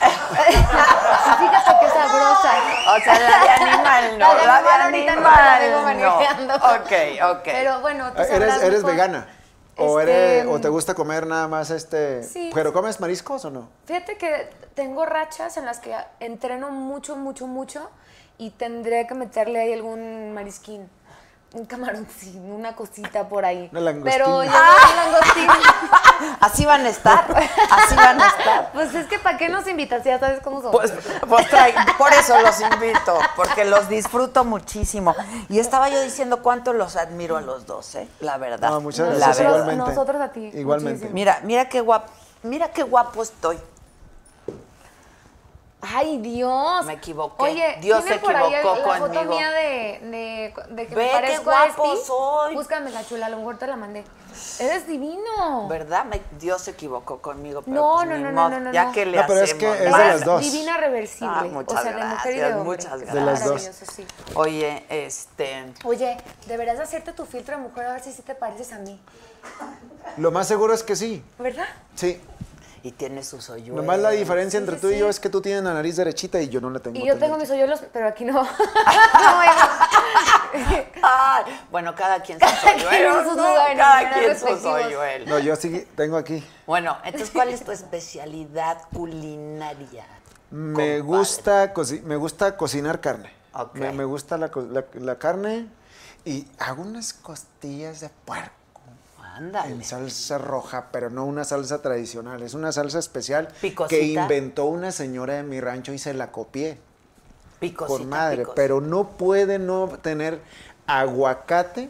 Fíjate qué sabrosa. O sea, la de animal no, La de la de animal ahorita no animal manejando. no. Ok, ok. Pero bueno, tú Ah, ¿Eres, eres mejor. vegana? ¿O, Este, eres, ¿O te gusta comer nada más este...? Sí. ¿Pero comes mariscos o no? Fíjate que tengo rachas en las que entreno mucho, mucho, mucho y tendré que meterle ahí algún marisquín. Un camaroncín, una cosita por ahí. Una langostina. Pero ya no hay langostín. (laughs) Así van a estar. Así van a estar. Pues es que ¿para qué nos invitas? Ya sabes cómo somos. Pues, pues trae- por eso los invito, porque los disfruto muchísimo. Y estaba yo diciendo cuánto los admiro a los dos, ¿eh? La verdad. No, muchas La gracias, verdad. igualmente. Nosotros a ti, Igualmente. muchísimo. Mira, mira qué guapo, mira qué guapo estoy. Ay, Dios. Me equivoqué. Oye, Dios ¿tienen se por ahí equivocó foto conmigo. mía de, de, de que Ve me qué guapo a soy. Búscame la chula, a lo mejor te la mandé. Eres divino. ¿Verdad? Me- Dios se equivocó conmigo. Pero No, pues no, no, no, no, no, Ya que le No, pero es que es ¿no? de Eres las dos. Divina reversible. Ah, muchas o sea, de mujer y de gracias, hombre. muchas De las dos. Maravilloso, sí. Oye, este. Oye, deberías de hacerte tu filtro de mujer a ver si sí te pareces a mí. Lo más seguro es que sí. ¿Verdad? Sí. Y tiene sus hoyuelos. Nomás la diferencia entre sí, tú y yo es que tú tienes la nariz derechita y yo no la tengo. Y yo tengo mis hoyuelos, pero aquí no. (laughs) Ay, bueno, cada quien sus hoyuelos. ¿no? Cada quien sus hoyuelos. No, yo sí tengo aquí. Bueno, entonces, ¿cuál es tu especialidad culinaria? Me compadre? gusta, me gusta cocinar carne. Me, me gusta la, la- la carne y hago unas costillas de puerco Ándale. en salsa roja, pero no una salsa tradicional. Es una salsa especial Picosita. que inventó una señora de mi rancho y se la copié. Picosita, Con madre, picosita. pero no puede no tener aguacate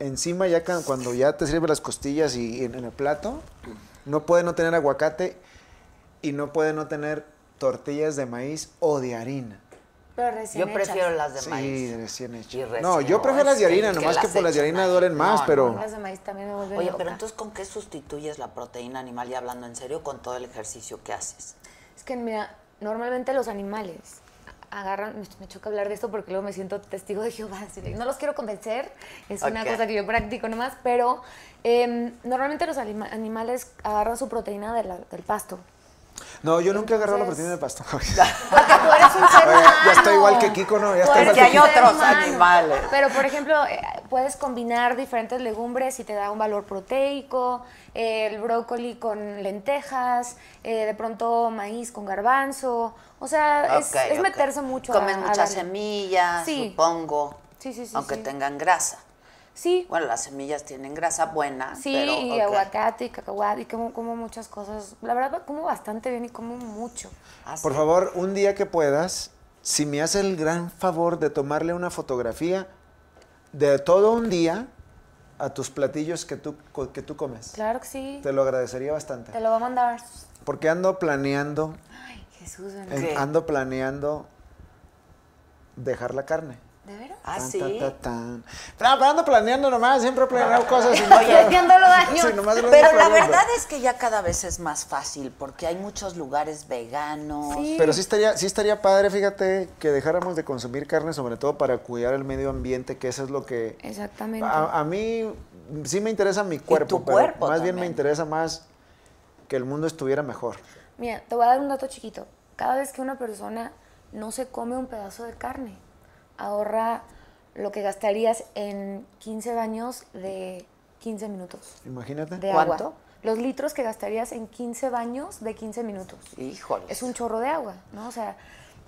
encima ya cuando ya te sirve las costillas y en, en el plato, no puede no tener aguacate y no puede no tener tortillas de maíz o de harina. Pero recién Yo prefiero hechas. las de Sí, maíz. recién. Y recién- No, yo prefiero las de harina, que nomás que las por las de hechas harina duelen más, No, pero... Las de maíz también me vuelven Oye, loca. pero entonces, ¿con qué sustituyes la proteína animal? Y hablando en serio, con todo el ejercicio que haces. Es que, mira, normalmente los animales agarran, me, me choca hablar de esto porque luego me siento testigo de Jehová. No los quiero convencer, es una cosa que yo practico nomás, pero em, normalmente los anima- animales agarran su proteína de la- del pasto. No, yo nunca he agarrado la proteína del pasto. Porque tú eres un (laughs) ser humano. ya estoy igual que Kiko, ¿no? Ya Tú está eres Es que hay otros animales. Pero, por ejemplo, eh, puedes combinar diferentes legumbres y te da un valor proteico, eh, el brócoli con lentejas, eh, de pronto maíz con garbanzo. O sea, es, es ok. meterse mucho a- Comen a muchas darle. semillas, Sí. supongo. Sí, sí, sí, Aunque sí. tengan grasa. Sí, Bueno, las semillas tienen grasa buena. sí, pero, y aguacate y cacahuate y como, como muchas cosas. La verdad, como bastante bien y como mucho. Ah, Por favor, un día que puedas, si me hace el gran favor de tomarle una fotografía de todo un día a tus platillos que tú, co- que tú comes. Claro que sí. Te lo agradecería bastante. Te lo va a mandar. Porque ando planeando, Ay, Jesús, ¿de en- ando planeando dejar la carne. Veras? Ah, Tan, sí. tan, tan, tan. Ando planeando nomás, siempre he planeado cosas. y Oye, haciéndolo daño. (laughs) Sí, nomás lo Pero la verdad es que ya cada vez es más fácil porque hay muchos lugares veganos. Sí. Pero sí estaría, sí estaría padre, fíjate, que dejáramos de consumir carne, sobre todo para cuidar el medio ambiente, que eso es lo que... Exactamente. A, a mí sí me interesa mi cuerpo, tu pero cuerpo más bien me interesa más que el mundo estuviera mejor. Mira, te voy a dar un dato chiquito. Cada vez que una persona no se come un pedazo de carne, ahorra lo que gastarías en 15 baños de 15 minutos Imagínate. de ¿Cuánto? agua. Los litros que gastarías en 15 baños de 15 minutos. Híjole. Es un chorro de agua, ¿no? O sea,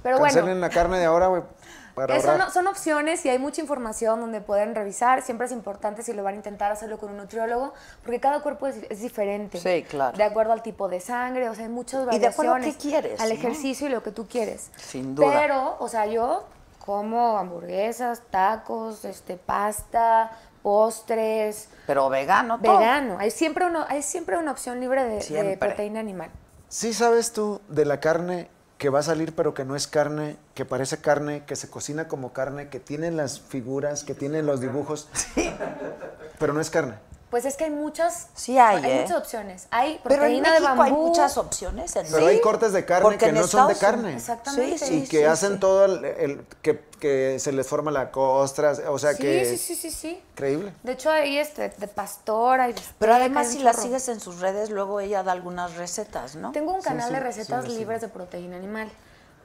pero Cancelen bueno. la carne de ahora, güey, son opciones y hay mucha información donde pueden revisar. Siempre es importante si lo van a intentar hacerlo con un nutriólogo, porque cada cuerpo es, es diferente. Sí, claro. De acuerdo al tipo de sangre, o sea, hay muchas Y de acuerdo a variaciones. qué quieres, Al ¿no? ejercicio y lo que tú quieres. Sin duda. Pero, o sea, yo como hamburguesas, tacos, este, pasta, postres, Pero vegano todo. vegano. Hay siempre, uno, hay siempre una opción libre de- proteína animal. Sí sabes tú de la carne que va a salir pero que no es carne, que parece carne, que se cocina como carne, que tiene las figuras, que tiene los dibujos, pero no es carne. Pues es que hay muchas, Sí hay, ¿eh? muchas opciones. Hay Pero en proteína de bambú. hay muchas opciones. En Pero hay cortes de carne Porque que no son de carne. Exactamente. Sí, sí, y que sí, hacen sí. todo el, el- que, que se les forma la costra, o sea sí, que sí, sí, sí, sí. increíble. De hecho, hay este de pastora y de Pero además, si la sigues en sus redes, luego ella da algunas recetas, ¿no? Tengo un canal sí, de recetas sí, sí. libres de proteína animal.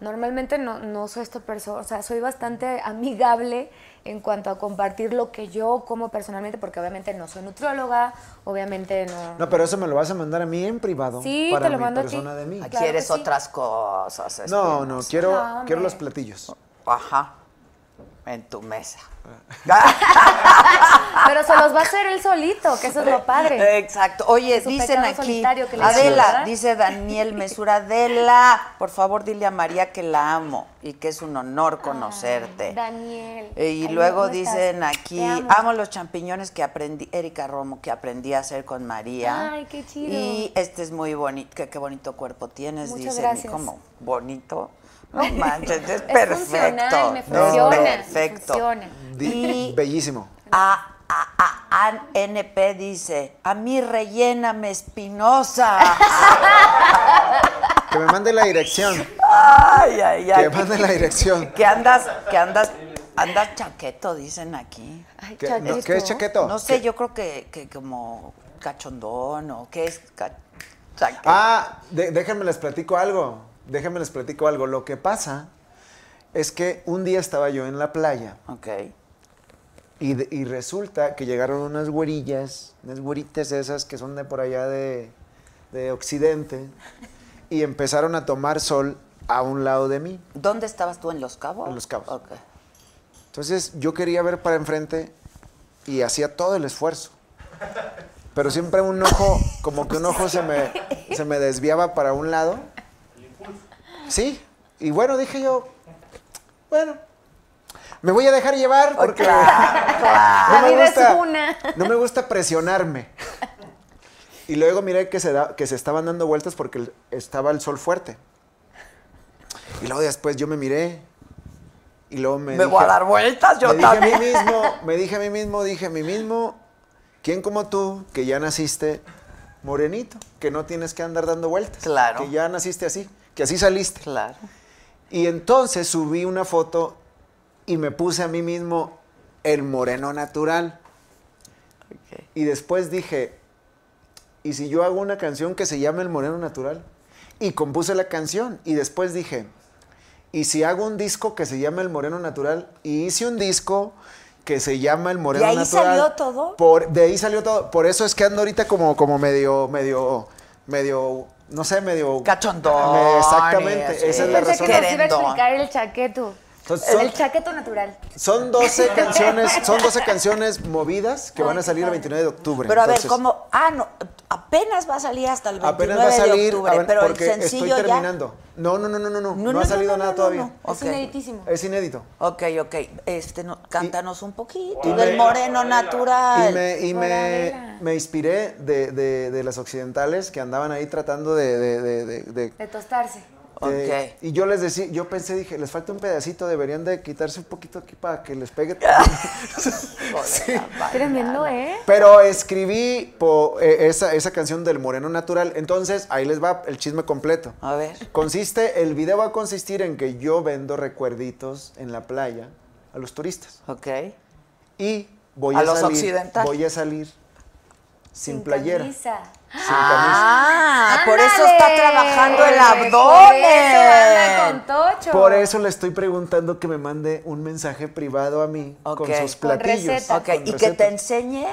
Normalmente no, no soy esta persona, o sea, soy bastante amigable en cuanto a compartir lo que yo como personalmente, porque obviamente no soy nutrióloga, obviamente no... No, pero eso me lo vas a mandar a mí en privado Sí, para te lo mi mando a ti. persona de mí. Claro Quieres sí. otras cosas. No, no, quiero, No, hombre. quiero los platillos. Ajá. En tu mesa. (laughs) Pero se los va a hacer él solito, que eso es lo padre. Exacto. Oye, dicen aquí, Adela, dice Daniel (laughs) Mesura, Adela, por favor dile a María que la amo y que es un honor conocerte. Daniel. Y Ay, luego dicen aquí, amo. amo. los champiñones que aprendí, Erika Romo, que aprendí a hacer con María. Ay, qué chido. Y este es muy bonito, qué bonito cuerpo tienes, Muchas dicen. gracias. ¿Cómo? ¿Bonito? No manches, es, Es perfecto. funcional, me funciona, perfecto. funciona. Y Bellísimo. a, a, a- a- NP dice, a mí relléname espinosa. (laughs) Que me mande la dirección. ay, ay, Que ay. me mande la dirección. Que andas, que andas, andas chaqueto, dicen aquí. Ay, ¿Qué, cha- no, ¿eres ¿qué es chaqueto? No sé, ¿Qué? yo creo que, que como cachondón o qué es ca- chaqueto. Ah, de- déjenme les platico algo. Déjenme les platico algo. Lo que pasa es que un día estaba yo en la playa Ok. y, de- y resulta que llegaron unas güerillas, unas güeritas esas que son de por allá de, de Occidente y empezaron a tomar sol a un lado de mí. ¿Dónde estabas tú? ¿En Los Cabos? En Los Cabos. Ok. Entonces yo quería ver para enfrente y hacía todo el esfuerzo. Pero siempre un ojo, como que un ojo se me, se me desviaba para un lado. Sí, y bueno, dije yo, bueno, me voy a dejar llevar porque claro, (laughs) claro. no, me gusta, una. no me gusta presionarme. Y luego miré que se, da- que se estaban dando vueltas porque estaba el sol fuerte. Y luego después yo me miré y luego me, Me voy a dar vueltas, yo me dije a también. mí mismo, me dije a mí mismo, dije a mí mismo, ¿quién como tú, que ya naciste morenito, que no tienes que andar dando vueltas? Claro. Que ya naciste así, que así saliste. Claro. Y entonces subí una foto y me puse a mí mismo el moreno natural. Ok. Y después dije, ¿y si yo hago una canción que se llame El Moreno Natural? Y compuse la canción. Y después dije, ¿y si hago un disco que se llame El Moreno Natural? Y hice un disco que se llama el moreno ¿De ahí natural. salió todo? Por, de ahí salió todo. Por eso es que ando ahorita como, como medio, medio, medio, no sé, medio... Cachondón, Me- Exactamente, sí. esa es la Pensé razón. que nos iba a explicar el chaqueto. Entonces, El- son- el chaqueto natural. Son 12 (laughs) canciones, son 12 canciones movidas que van a salir el 29 de octubre. Pero a ver, ¿cómo? Ah, no, apenas va a salir hasta el 29 Apenas va a de octubre, a ver, pero el sencillo estoy ya... terminando. No, no, no, no, no, no, No, no, no, ha salido no, no, nada no, todavía. no. Es ineditísimo. Es inédito. Ok, ok. Este, no, cántanos un poquito Y del moreno natural. Y me, y me, me inspiré de, de- de las occidentales que andaban ahí tratando de... de- de- de- de- De tostarse. Ok. de- y yo les decía, yo pensé, dije, les falta un pedacito, deberían de quitarse un poquito aquí para que les pegue. (laughs) (laughs) Sí. Tremendo, ¿eh? Pero escribí po- eh, esa, esa canción del Moreno Natural, entonces ahí les va el chisme completo. A ver. Consiste, el video va a consistir en que yo vendo recuerditos en la playa a los turistas. Ok. Y voy ¿A a, los salir, occidentales? voy a salir sin, playera. camisa. Sin camisa. Ah, por eso está trabajando el Por eso anda abdomen. con. Por eso le estoy preguntando que me mande un mensaje privado a mí con sus platillos. con y que te enseñe...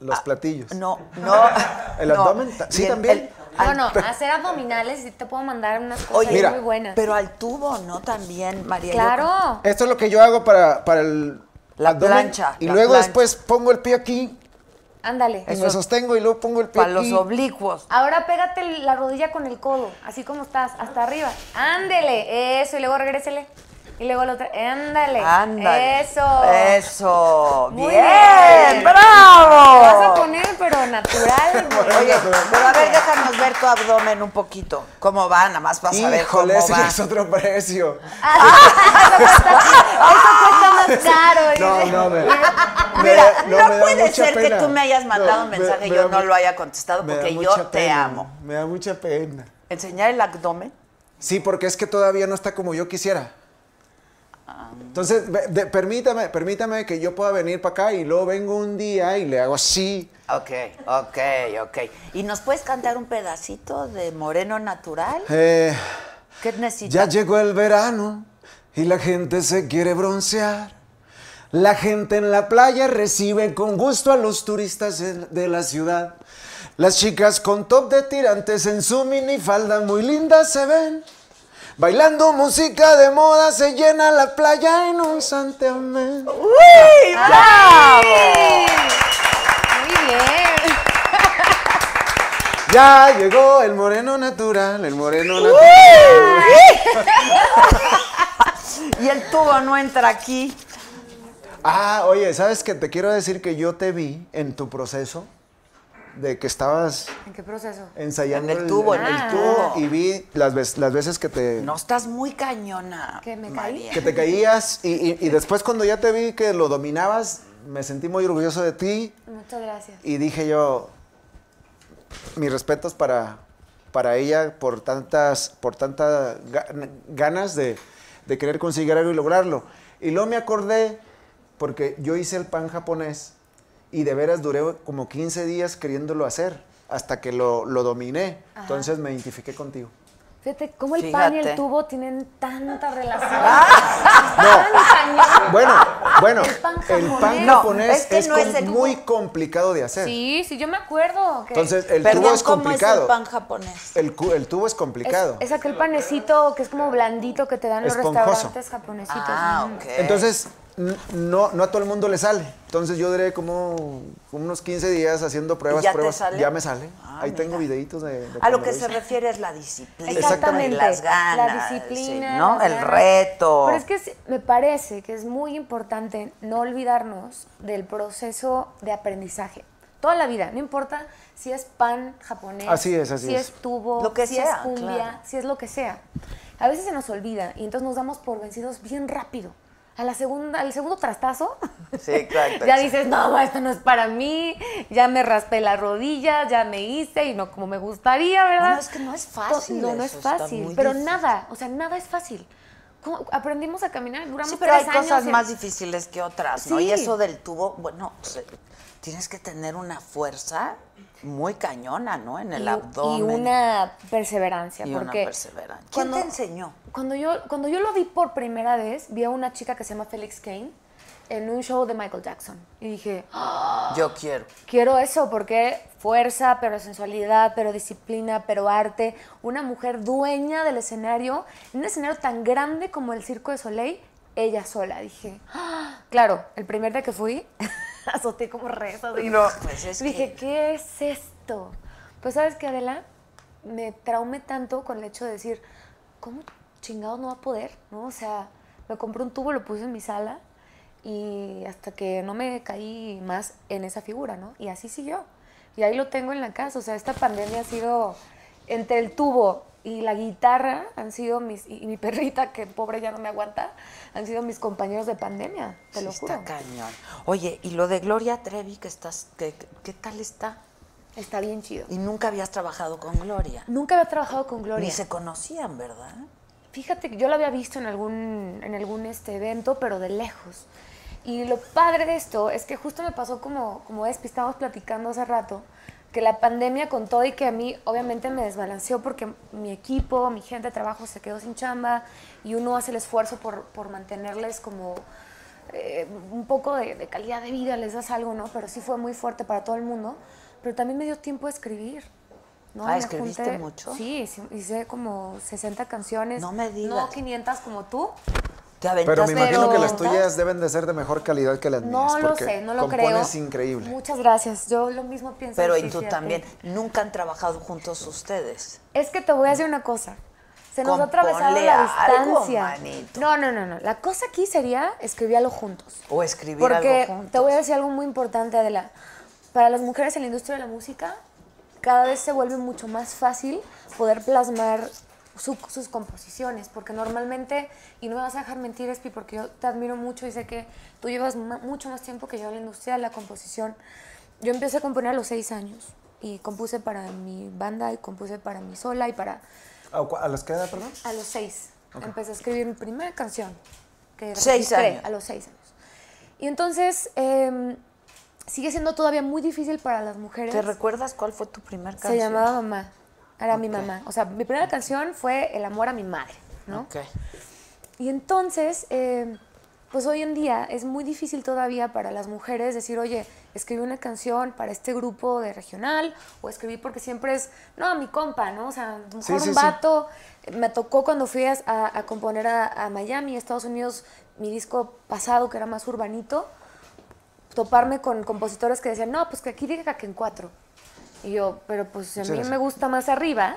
Los platillos. No, no. (laughs) ¿El no. abdomen? sí, el- también. el- Bueno, hacer abdominales y te puedo mandar unas cosas Oye, Mira. muy buenas. pero al tubo, ¿no? También, María. yo claro. Esto es lo que yo hago para, para el La abdomen, plancha, Y la luego plancha. después pongo el pie aquí Ándale. y me sostengo y luego pongo el pie Para los oblicuos. Ahora pégate la rodilla con el codo, así como estás, hasta arriba. Ándele, eso, y luego regrésele. Y luego la otra, ándale. Ándale. Eso. Eso. Muy bien. bien. ¡Bravo! Lo vas a poner, pero natural. (laughs) güey. Oye, pero a ver, déjanos ver tu abdomen un poquito. ¿Cómo va? Nada más para saber cómo Híjole, ese va. es otro precio. (laughs) Eso cuesta más caro. No, no, me, Mira, me- no, me puede ser que pena. tú me hayas mandado No, un me- mensaje y yo no lo haya contestado porque yo mucha te pena, amo. Me da mucha pena. ¿Enseñar el abdomen? Sí, porque es que todavía no está como yo quisiera. Entonces, de- permítame, permítame que yo pueda venir para acá y luego vengo un día y le hago así. Ok, ok, ok. ¿Y nos puedes cantar un pedacito de Moreno Natural? Eh, ¿Qué necesitas? ya llegó el verano y la gente se quiere broncear. La gente en la playa recibe con gusto a los turistas de de la ciudad. Las chicas con top de tirantes en su minifalda muy lindas se ven. Bailando música de moda se llena la playa en un santiamén. ¡Uy, bravo! Muy bien. Ya llegó el moreno natural, el moreno natural. Y el tubo no entra aquí. Ah, oye, ¿sabes qué? Te quiero decir que yo te vi en tu proceso de que estabas ¿En qué proceso? ensayando En el tubo, en el tubo. y vi las, las veces que te No estás muy cañona. ¿Que me caí? Que te caías y, y- y después cuando ya te vi que lo dominabas, me sentí muy orgulloso de ti Muchas gracias. y dije yo, mis respetos para, para ella por tantas, por tantas ga- ganas de, de querer conseguir algo y lograrlo. Y luego me acordé, porque yo hice el pan japonés y de veras duré como 15 días queriéndolo hacer hasta que lo, lo dominé. Entonces me identifiqué contigo. Fíjate cómo el pan y el tubo tienen tanta relación. No, bueno, bueno, El pan el pan japonés. No, japonés es que es, no com- es el- muy complicado de hacer. Sí, sí, yo me acuerdo. Que Entonces, el Perdón, tubo es ¿cómo es complicado. el pan japonés? El, tubo es complicado. es, es aquel panecito que es como blandito que te dan los Esponjoso. restaurantes japonesitos. Ah, ok. Entonces, no, no a todo el mundo le sale. Entonces yo duré como unos 15 días haciendo pruebas, ya te pruebas. sale? Ya me sale. Ah, Ahí mira. tengo videitos de, de A lo que se refiere es la disciplina. Exactamente. Las ganas. La disciplina. sí, ¿no? las El ganas. reto. Pero es que es- me parece que es muy importante no olvidarnos del proceso de aprendizaje. Toda la vida, no importa si es pan japonés, Así es, así si es. es, tubo, Lo que si sea, es cumbia, claro. si es lo que sea. A veces se nos olvida y entonces nos damos por vencidos bien rápido. A la segunda, al segundo trastazo, Sí, exacto, (laughs) ya exacto. dices, no, esto no es para mí, ya me raspé la rodilla, ya me hice y no como me gustaría, ¿verdad? Bueno, es que no es fácil No, no es fácil, pero difícil. nada, o sea, nada es fácil. ¿Cómo? Aprendimos a caminar, duramos Sí, pero hay años cosas en- más difíciles que otras, ¿no? Y eso del tubo, bueno, se- tienes que tener una fuerza muy cañona, ¿no? En el y, abdomen. y una perseverancia, Y una porque perseverancia. ¿Quién te enseñó? Cuando yo, cuando yo lo vi por primera vez, vi a una chica que se llama Felix Kane en un show de Michael Jackson. Y dije, "Ah, Yo quiero. quiero eso porque fuerza, pero sensualidad, pero disciplina, pero arte. Una mujer dueña del escenario, en un escenario tan grande como el Circo de Soleil, ella sola. Dije, "Ah". claro, el primer día que fui, (laughs) azoté como reza. No, pues es dije, que- ¿qué es esto? Pues sabes qué, Adela, me traumé tanto con el hecho de decir, ¿cómo chingados no va a poder? ¿No? O sea, me compré un tubo, lo puse en mi sala y hasta que no me caí más en esa figura, ¿no? Y así siguió. Y ahí lo tengo en la casa. O sea, esta pandemia ha sido entre el tubo y la guitarra han sido mis y, mi perrita que pobre ya no me aguanta han sido mis compañeros de pandemia te Sí, lo juro está cañón. Oye, y lo de Gloria Trevi, que estás, que, ¿qué tal está? está bien chido Y nunca habías trabajado con Gloria. nunca había trabajado con Gloria Ni se conocían, ¿verdad? Fíjate que yo lo había visto en algún, en algún este evento, pero de lejos. Y lo padre de esto es que justo me pasó como, como Espi, estábamos platicando hace rato, que la pandemia con todo y que a mí obviamente me desbalanceó porque mi equipo, mi gente de trabajo se quedó sin chamba y uno hace el esfuerzo por, por mantenerles como eh, un poco de, de calidad de vida, les das algo, ¿no? Pero sí fue muy fuerte para todo el mundo, pero también me dio tiempo de escribir. ¿no? Ah, ¿escribiste mucho? Sí, sí, hice como 60 canciones. No me digas. No 500 como tú. Te Pero me imagino que las tuyas deben de ser de mejor calidad que las mías. No lo porque sé, no lo creo. increíble. Muchas gracias. Yo lo mismo pienso. Pero y tú fíjate. también. Nunca han trabajado juntos ustedes. Es que te voy a decir una cosa. Se nos ha atravesado la distancia. No, no, no, no. La cosa aquí sería escribirlo juntos. O escribir Porque algo juntos. te voy a decir algo muy importante, Adela. Para las mujeres en la industria de la música, cada vez se vuelve mucho más fácil poder plasmar su- sus composiciones, porque normalmente, y no me vas a dejar mentir, Espi, porque yo te admiro mucho y sé que tú llevas mucho más tiempo que yo en la industria de la composición. Yo empecé a componer a los seis años y compuse para mi banda y compuse para mi sola y para ¿A, los que edad, perdón? a los seis. Empecé a escribir mi primera canción. Que Seis registré años. A los seis años. Y entonces em, sigue siendo todavía muy difícil para las mujeres. ¿Te recuerdas cuál fue tu primer canción? Se llamaba Mamá. Era mi Ok. mamá. O sea, mi primera canción fue El amor a mi madre, ¿no? Ok. Y entonces, eh, pues hoy en día es muy difícil todavía para las mujeres decir, oye, escribí una canción para este grupo de regional, o escribí porque siempre es, no, mi compa, ¿no? O sea, a lo Sí, mejor sí, un sí. vato. Me tocó cuando fui a, a- a componer a, a Miami, Estados Unidos, mi disco pasado, que era más urbanito, toparme con compositores que decían, no, pues que aquí diga que en cuatro. Y yo, pero pues a mí gracias. me gusta más arriba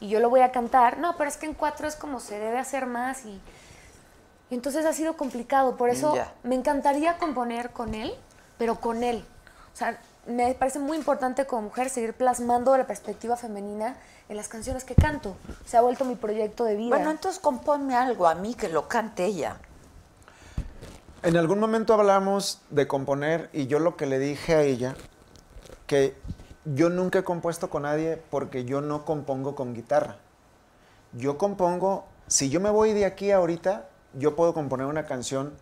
y yo lo voy a cantar. No, pero es que en cuatro es como se debe hacer más y, y entonces ha sido complicado. Por eso Ya. me encantaría componer con él, pero con él. O sea, me parece muy importante como mujer seguir plasmando la perspectiva femenina en las canciones que canto. Se ha vuelto mi proyecto de vida. Bueno, entonces compónme algo a mí que lo cante ella. En algún momento hablamos de componer y yo lo que le dije a ella, que yo nunca he compuesto con nadie porque yo no compongo con guitarra. Yo compongo, si yo me voy de aquí ahorita, yo puedo componer una canción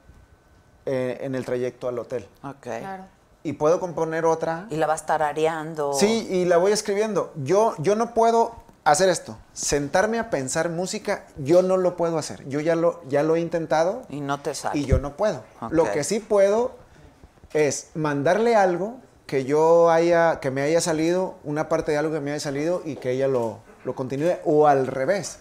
eh, en el trayecto al hotel. Ok. Claro. Y puedo componer otra. Y la vas tarareando. Sí, y la voy escribiendo. Yo, yo no puedo hacer esto. Sentarme a pensar música, yo no lo puedo hacer. Yo ya lo, ya lo he intentado Y no te sale. y yo no puedo. Lo que sí puedo es mandarle algo que yo haya, que me haya salido, una parte de algo que me haya salido y que ella lo, lo continúe o al revés.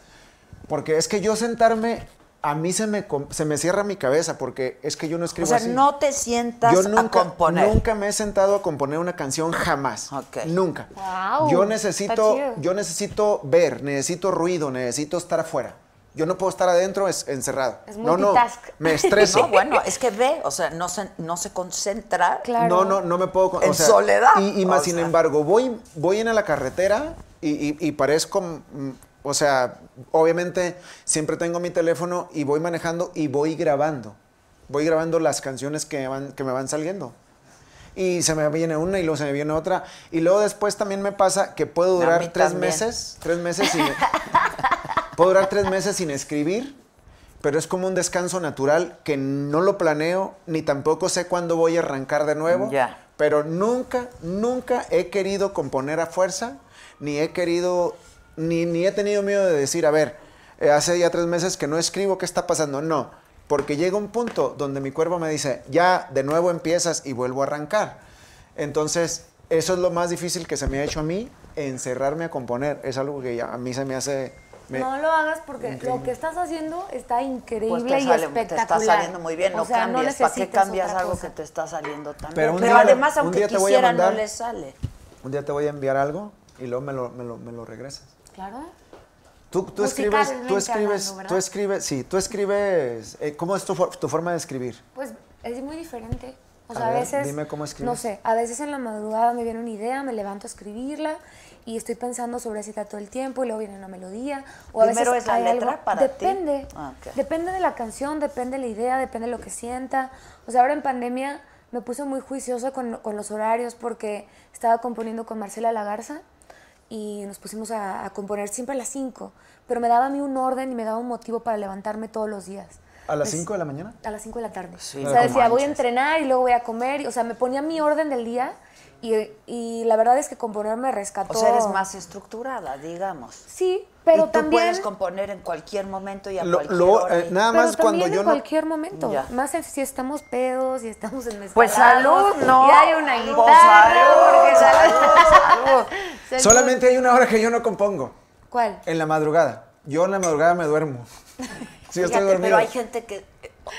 Porque es que yo sentarme, a mí se me, se me cierra mi cabeza porque es que yo no o escribo sea, así. no te sientas Yo a nunca, componer. nunca me he sentado a componer una canción jamás. Nunca. Yo necesito, yo necesito ver, necesito ruido, necesito estar afuera. Yo no puedo estar adentro es- encerrado. Es no, no, me (laughs) estreso. No, bueno, es que ve, o sea, no se, no se concentra. Claro. No, no, no me puedo. con- En soledad, Y, y más o sin sea. embargo, voy, voy en a la carretera y, y- y parezco. mm, O sea, obviamente siempre tengo mi teléfono y voy manejando y voy grabando. Voy grabando las canciones que van, que me van saliendo. Y se me viene una y luego se me viene otra. Y luego después también me pasa que puedo durar mí tres también. meses. Tres meses sin. (laughs) puedo durar tres meses sin escribir. Pero es como un descanso natural que no lo planeo, ni tampoco sé cuándo voy a arrancar de nuevo. Pero nunca, nunca he querido componer a fuerza, ni he querido, ni, ni he tenido miedo de decir, a ver, eh, hace ya tres meses que no escribo, ¿qué está pasando? No. Porque llega un punto donde mi cuerpo me dice, ya de nuevo empiezas y vuelvo a arrancar. Entonces, eso es lo más difícil que se me ha hecho a mí, encerrarme a componer. Es algo que ya a mí se me hace... me- No lo hagas porque lo que estás haciendo está increíble Pues te, y sale- te espectacular. está saliendo muy bien, no O sea, cambies. ¿Para qué cambias algo cosa. que te está saliendo tan Pero bien? un Pero día además, un aunque día te voy a quisiera, no mandar- le sale. Un día te voy a enviar algo y luego me lo, me lo, me lo regresas. Claro. Tú, tú escribes, tú escribes, tú escribes, sí, tú escribes, eh, ¿cómo es tu, tu forma de escribir? Pues es muy diferente. O A sea, a, ver, veces. dime cómo escribes. No sé, a veces en la madrugada me viene una idea, me levanto a escribirla y estoy pensando sobre esa idea todo el tiempo y luego viene una melodía. O a Primero veces es la hay letra algo- para ti. Depende. Ah, ok. Depende de la canción, depende de la idea, depende de lo que sienta. O sea, ahora en pandemia me puse muy juiciosa con, con los horarios porque estaba componiendo con Marcela Lagarza y nos pusimos a, a componer siempre a las 5, pero me daba a mí un orden y me daba un motivo para levantarme todos los días. ¿A las Pues, 5 de la mañana? a las 5 de la tarde. Sí, o sea, decía, voy a entrenar y luego voy a comer. y, o sea, me ponía mi orden del día y, y la verdad es que componer me rescató. O sea, eres más estructurada, digamos. Sí, pero y tú también... puedes componer en cualquier momento y a Lo- cualquier lo- hora. eh, nada pero más cuando también yo en no... cualquier momento. Ya. Más en- si estamos pedos, si estamos en Pues salud, ¿no? Y hay una Pues guitarra. salud, porque salud, salud. Solamente hay una hora que yo no compongo, ¿Cuál? en la madrugada. Yo en la madrugada me duermo. (laughs) Sí, estoy Fíjate, dormido. pero hay gente que,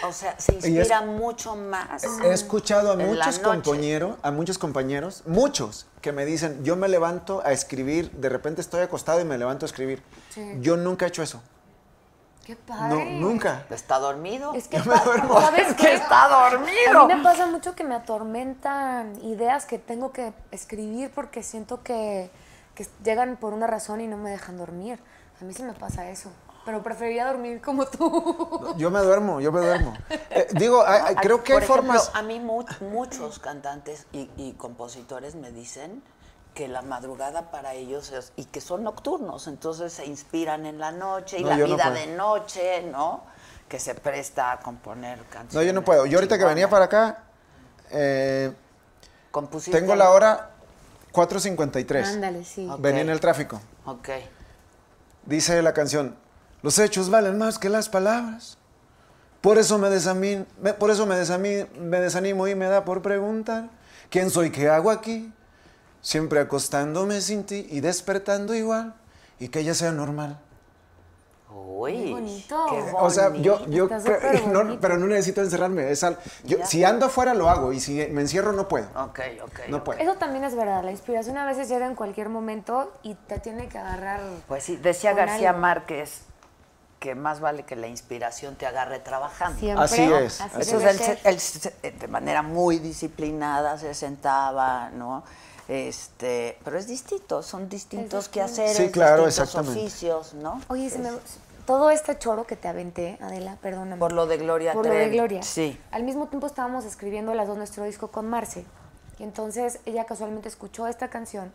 o sea, se es- inspira mucho más. He escuchado a muchos compañeros, a muchos compañeros, muchos, que me dicen, yo me levanto a escribir, de repente estoy acostado y me levanto a escribir. Sí. Yo nunca he hecho eso. Qué No, padre. nunca. ¿Está dormido? Es que, Yo me duermo. ¿sabes que (laughs) qué? está dormido. A mí me pasa mucho que me atormentan ideas que tengo que escribir porque siento que, que llegan por una razón y no me dejan dormir. A mí sí me pasa eso. Pero preferiría dormir como tú. Yo me duermo, yo me duermo. Eh, digo, creo que Por hay ejemplo, formas... A mí mu- muchos cantantes y, y compositores me dicen que la madrugada para ellos es, y que son nocturnos, entonces se inspiran en la noche y No, la no vida de noche, ¿no? Que se presta a componer canciones. No, yo no puedo. Yo ahorita que venía para acá, eh, Compusiste tengo la hora 4.53. Ándale, sí. Ok. Venía en el tráfico. Ok. Dice la canción, los hechos valen más que las palabras. Por eso me, desamin- me- por eso me, desanimo y me da por preguntar, ¿quién soy, qué hago aquí? Siempre acostándome sin ti y despertando igual, y que ella sea normal. Uy, Qué bonito. qué O sea, yo, yo (laughs) no, pero no necesito encerrarme. es al- yo- Ya. si ando afuera lo hago y si me encierro no puedo. Ok, ok. No puedo. Eso también es verdad. La inspiración a veces llega en cualquier momento y te tiene que agarrar. Pues sí, decía García algo. Márquez que más vale que la inspiración te agarre trabajando. Siempre. Así es, Así Entonces él, él de manera muy disciplinada se sentaba, ¿no? Este, pero es distinto, son distintos Es quehaceres, Sí, claro, distintos exactamente. oficios, ¿no? Oye, se me- todo este choro que te aventé, Adela, perdóname. Por lo de Gloria Por lo de. Gloria. Sí. Al mismo tiempo estábamos escribiendo las dos nuestro disco con Marce. Y entonces ella casualmente escuchó esta canción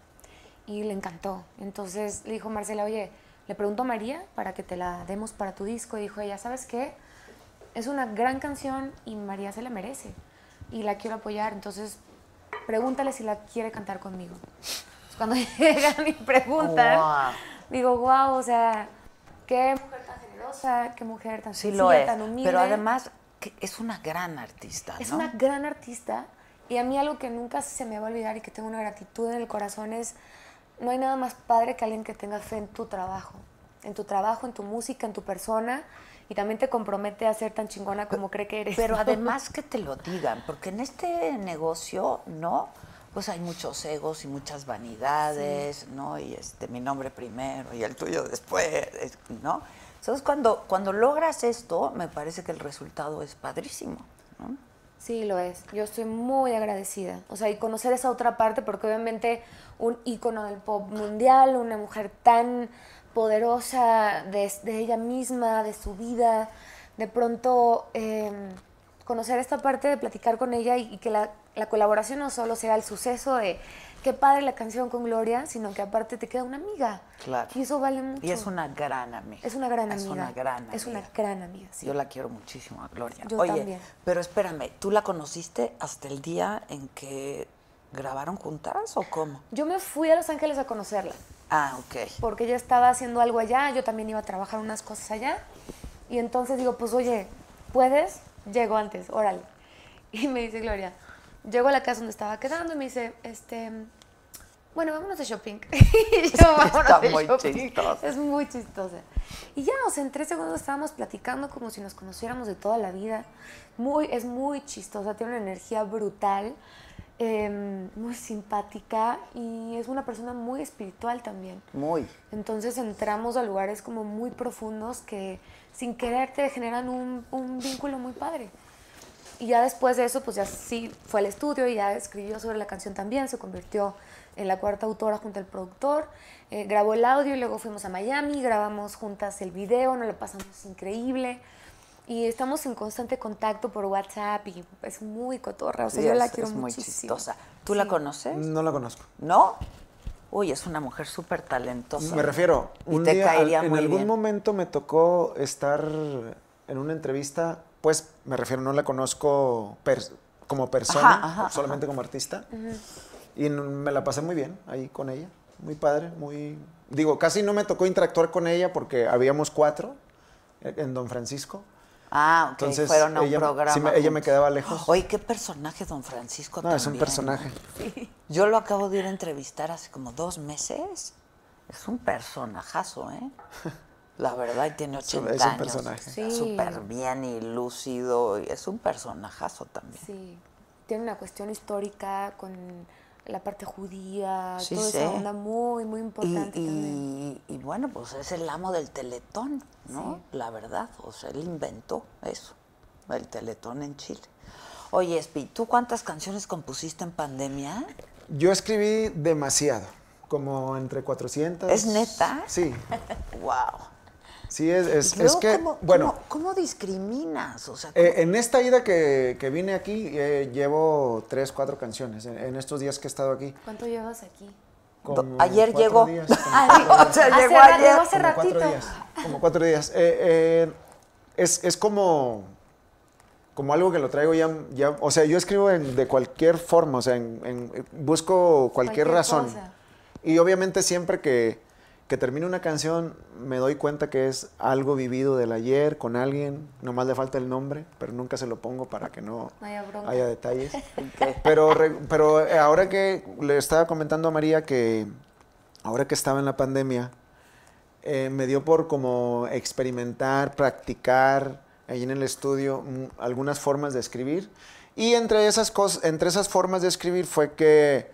y le encantó. Entonces le dijo Marcela, oye, le pregunto a María para que te la demos para tu disco. Y dijo ella, ¿sabes qué? Es una gran canción y María se la merece. Y la quiero apoyar. Entonces pregúntale si la quiere cantar conmigo. Cuando (laughs) llegan y preguntan, Guau. digo, wow, o sea, qué mujer tan generosa, qué mujer tan Sí sencilla, lo es. tan humilde. Pero además que es una gran artista, Es ¿no? una gran artista y a mí algo que nunca se me va a olvidar y que tengo una gratitud en el corazón es, no hay nada más padre que alguien que tenga fe en tu trabajo, en tu trabajo, en tu música, en tu persona y también te compromete a ser tan chingona como cree que eres. Pero además (laughs) que te lo digan, porque en este negocio, ¿no? Pues hay muchos egos y muchas vanidades, ¿no? Y este, mi nombre primero y el tuyo después, es- ¿no? Entonces, cuando, cuando logras esto, me parece que el resultado es padrísimo, ¿no? Sí, lo es. Yo estoy muy agradecida. O sea, y conocer esa otra parte, porque obviamente un ícono del pop mundial, una mujer tan poderosa de, ella misma, de su vida, de pronto eh, conocer esta parte de platicar con ella y, que la colaboración no solo sea el suceso de qué padre la canción con Gloria, sino que aparte te queda una amiga. Claro. Y eso vale mucho. Y es una gran amiga. Es una gran Es amiga. una gran Es una amiga. gran amiga, sí. Yo la quiero muchísimo a Gloria. Yo Oye, también. pero espérame, ¿tú la conociste hasta el día en que grabaron juntas o cómo? Yo me fui a Los Ángeles a conocerla. Ah, ok. porque ella estaba haciendo algo allá, yo también iba a trabajar unas cosas allá. Y entonces digo, pues oye, ¿puedes? Llego antes, órale. Y me dice Gloria, llego a la casa donde estaba quedando y me dice, este, bueno, vámonos de shopping. (laughs) y yo, vámonos Está de muy shopping. chistosa. Es muy chistosa. Y ya, o sea, en tres segundos estábamos platicando como si nos conociéramos de toda la vida. Muy, es muy chistosa, tiene una energía brutal, eh, muy simpática y es una persona muy espiritual también. Muy. Entonces entramos a lugares como muy profundos que sin querer te generan un, un vínculo muy padre. Y ya después de eso, pues ya sí fue al estudio y ya escribió sobre la canción también, se convirtió en la cuarta autora junto al productor, eh, grabó el audio y luego fuimos a Miami, grabamos juntas el video, nos lo pasamos increíble. Y estamos en constante contacto por WhatsApp y es muy cotorra, o sea, Sí, yo la es- quiero es muy muchísimo. chistosa. ¿Tú la conoces? No la conozco. ¿No? Uy, es una mujer súper talentosa. Me refiero, Y un te día, caería al- en muy algún bien. momento me tocó estar en una entrevista, pues me refiero, no la conozco como persona, Ajá, ajá, solamente como artista. Y me la pasé muy bien ahí con ella, muy padre, muy... Digo, casi no me tocó interactuar con ella porque habíamos cuatro eh, en Don Francisco. Ah, ok, Entonces, fueron a un ella- programa. sí me- ella me quedaba lejos. Oye, qué personaje, don Francisco. No, es un personaje. Yo lo acabo de ir a entrevistar hace como dos meses. Es un personajazo, ¿eh? (laughs) La verdad, y tiene Es un- 80 es un años. personaje. Sí. Súper bien y lúcido. y es un personajazo también. Sí, tiene una cuestión histórica con la parte judía, Sí toda sé. esa onda muy, muy importante también. y- y bueno, pues es el amo del teletón, ¿no? La verdad, o sea, él inventó eso, el teletón en Chile. Oye, Espi, ¿tú cuántas canciones compusiste en pandemia? Yo escribí demasiado, como entre 400. ¿Es neta? Sí, (laughs) ¡Wow! Sí, es, es, Y luego, es que, ¿cómo, bueno, cómo- cómo discriminas? O sea, ¿cómo- eh, en esta ida que, que vine aquí, eh, llevo tres, cuatro canciones, en, en estos días que he estado aquí. ¿Cuánto llevas aquí? como ayer cuatro llegó. días, (laughs) como o sea, llegó ayer. llegó hace como cuatro ratito. días. Como cuatro días. Eh, eh, es, es como, como algo que lo traigo ya, ya o sea, yo escribo en- de cualquier forma, o sea, en- en- busco cualquier, Cualquier razón. cosa. Y obviamente siempre que, que termino una canción me doy cuenta que es algo vivido del ayer con alguien, nomás le falta el nombre, pero nunca se lo pongo para que no No haya detalles. (laughs) Pero, pero eh, ahora que le estaba comentando a María que ahora que estaba en la pandemia, eh, me dio por como experimentar, practicar ahí en el estudio mm, algunas formas de escribir. Y entre esas, cosas, entre esas formas de escribir fue que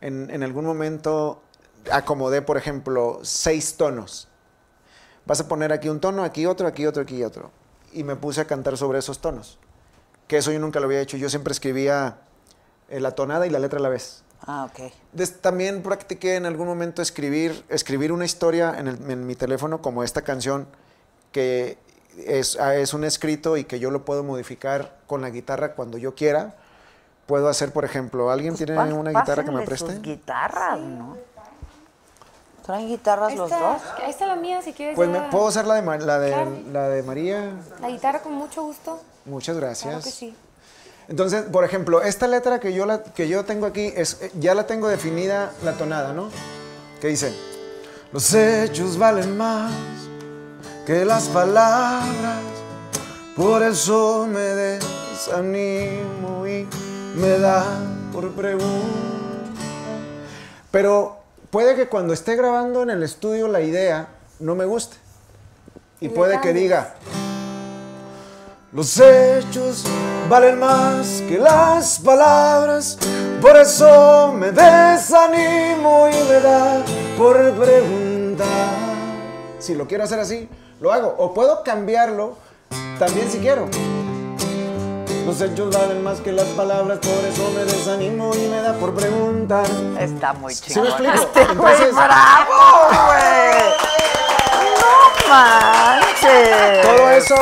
en, en algún momento acomodé, por ejemplo, seis tonos. Vas a poner aquí un tono, aquí otro, aquí otro, aquí otro. Y me puse a cantar sobre esos tonos. Que eso yo nunca lo había hecho. Yo siempre escribía eh, la tonada y la letra a la vez. Ah, ok. Des- también practiqué en algún momento escribir, escribir una historia en, el- en mi teléfono como esta canción que es, ah, es un escrito y que yo lo puedo modificar con la guitarra cuando yo quiera. Puedo hacer, por ejemplo, ¿alguien tiene Pás- una guitarra que me pásenle sus preste? guitarras, ¿no? ¿Traen guitarras los dos? ahí está la mía, si quieres. Pues me- puedo usar la de, la, de, Claro. la de María. La guitarra con mucho gusto. Muchas gracias. Claro que sí. Entonces, por ejemplo, esta letra que yo, la, que yo tengo aquí, es, eh, ya la tengo definida la tonada, ¿no? Que dice, los hechos valen más que las palabras, por eso me desanimo y me da por preguntar. Pero puede que cuando esté grabando en el estudio la idea no me guste. Y puede que diga, los hechos valen más que las palabras, por eso me desanimo y me da por preguntar. Si lo quiero hacer así, lo hago. O puedo cambiarlo también si quiero. Los hechos valen más que las palabras, por eso me desanimo y me da por preguntar. Está muy ¿Sí me explico? Este güey, Entonces- ¡Bravo, güey! ¡No manches! Todo eso,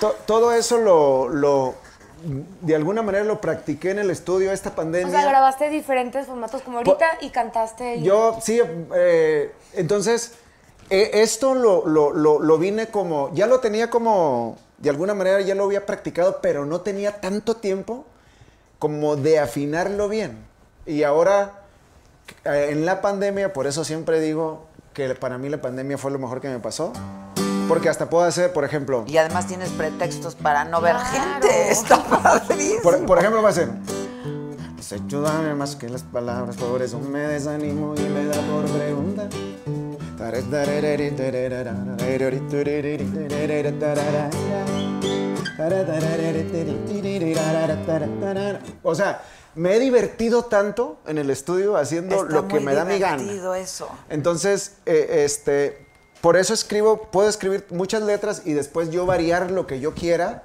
to- todo eso lo, lo, de alguna manera lo practiqué en el estudio esta O pandemia. sea, grabaste diferentes formatos como ahorita y cantaste. y- Yo, sí, eh, entonces, eh, esto lo, lo, lo, lo vine como, ya lo tenía como, de alguna manera ya lo había practicado, pero no tenía tanto tiempo como de afinarlo bien. Y ahora, eh, en la pandemia, por eso siempre digo que para mí la pandemia fue lo mejor que me pasó, Porque hasta puedo hacer, por ejemplo, Y además tienes pretextos para no ver Claro. gente. (laughs) Está padrísimo. por, por ejemplo va a ser... Ayúdame más que las palabras, por eso me desanimo y me da por preguntar. O sea, me he divertido tanto en el estudio haciendo Está lo que me da mi gana. divertido eso. Entonces, eh, este, por eso escribo, puedo escribir muchas letras y después yo variar lo que yo quiera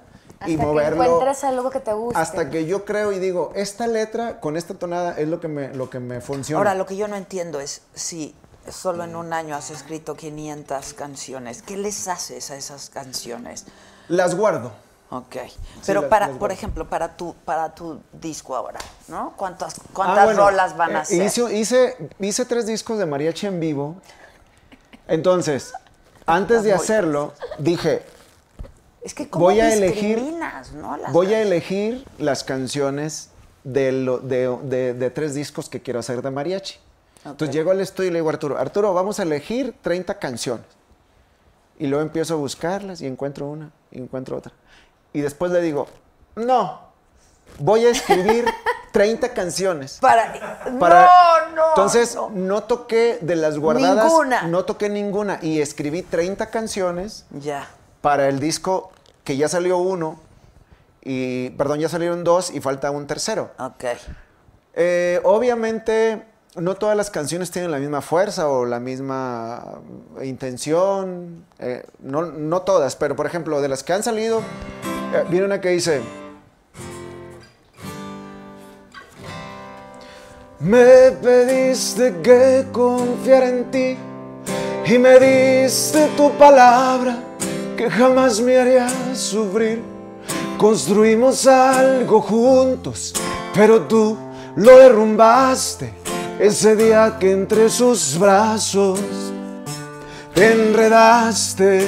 y Hasta moverlo que encuentres algo que te guste. hasta que yo creo y digo, esta letra con esta tonada es lo que me, lo que me funciona. Ahora, lo que yo no entiendo es si solo en un año has escrito 500 canciones, ¿qué les haces a esas canciones? Las guardo. Ok. Pero para, las por ejemplo, para tu, para tu disco ahora, ¿no? ¿Cuántas, cuántas Ah, bueno, rolas van a eh, ser? Hice, hice, hice tres discos de mariachi en vivo. Entonces, antes de hacerlo, dije, es que ¿cómo voy a elegir, no? Las voy a canciones. elegir las canciones de, lo- de- de- de tres discos que quiero hacer de mariachi. Entonces llego al estudio y le digo a Arturo, Arturo, vamos a elegir 30 canciones. Y luego empiezo a buscarlas y encuentro una, y encuentro otra. Y después le digo, no, voy a escribir (laughs) 30 canciones. Para... Para- No, no. Entonces, no. no. toqué de las guardadas. Ninguna. No toqué ninguna. Y escribí 30 canciones Ya. para el disco que ya salió uno. Y, perdón, ya salieron dos y falta un tercero. Ok. Eh, obviamente, no todas las canciones tienen la misma fuerza o la misma eh, intención. eh, no, no todas, pero por ejemplo, de las que han salido, eh, viene una que dice. Me pediste que confiara en ti y me diste tu palabra que jamás me haría sufrir. Construimos algo juntos, pero tú lo derrumbaste ese día que entre sus brazos te enredaste.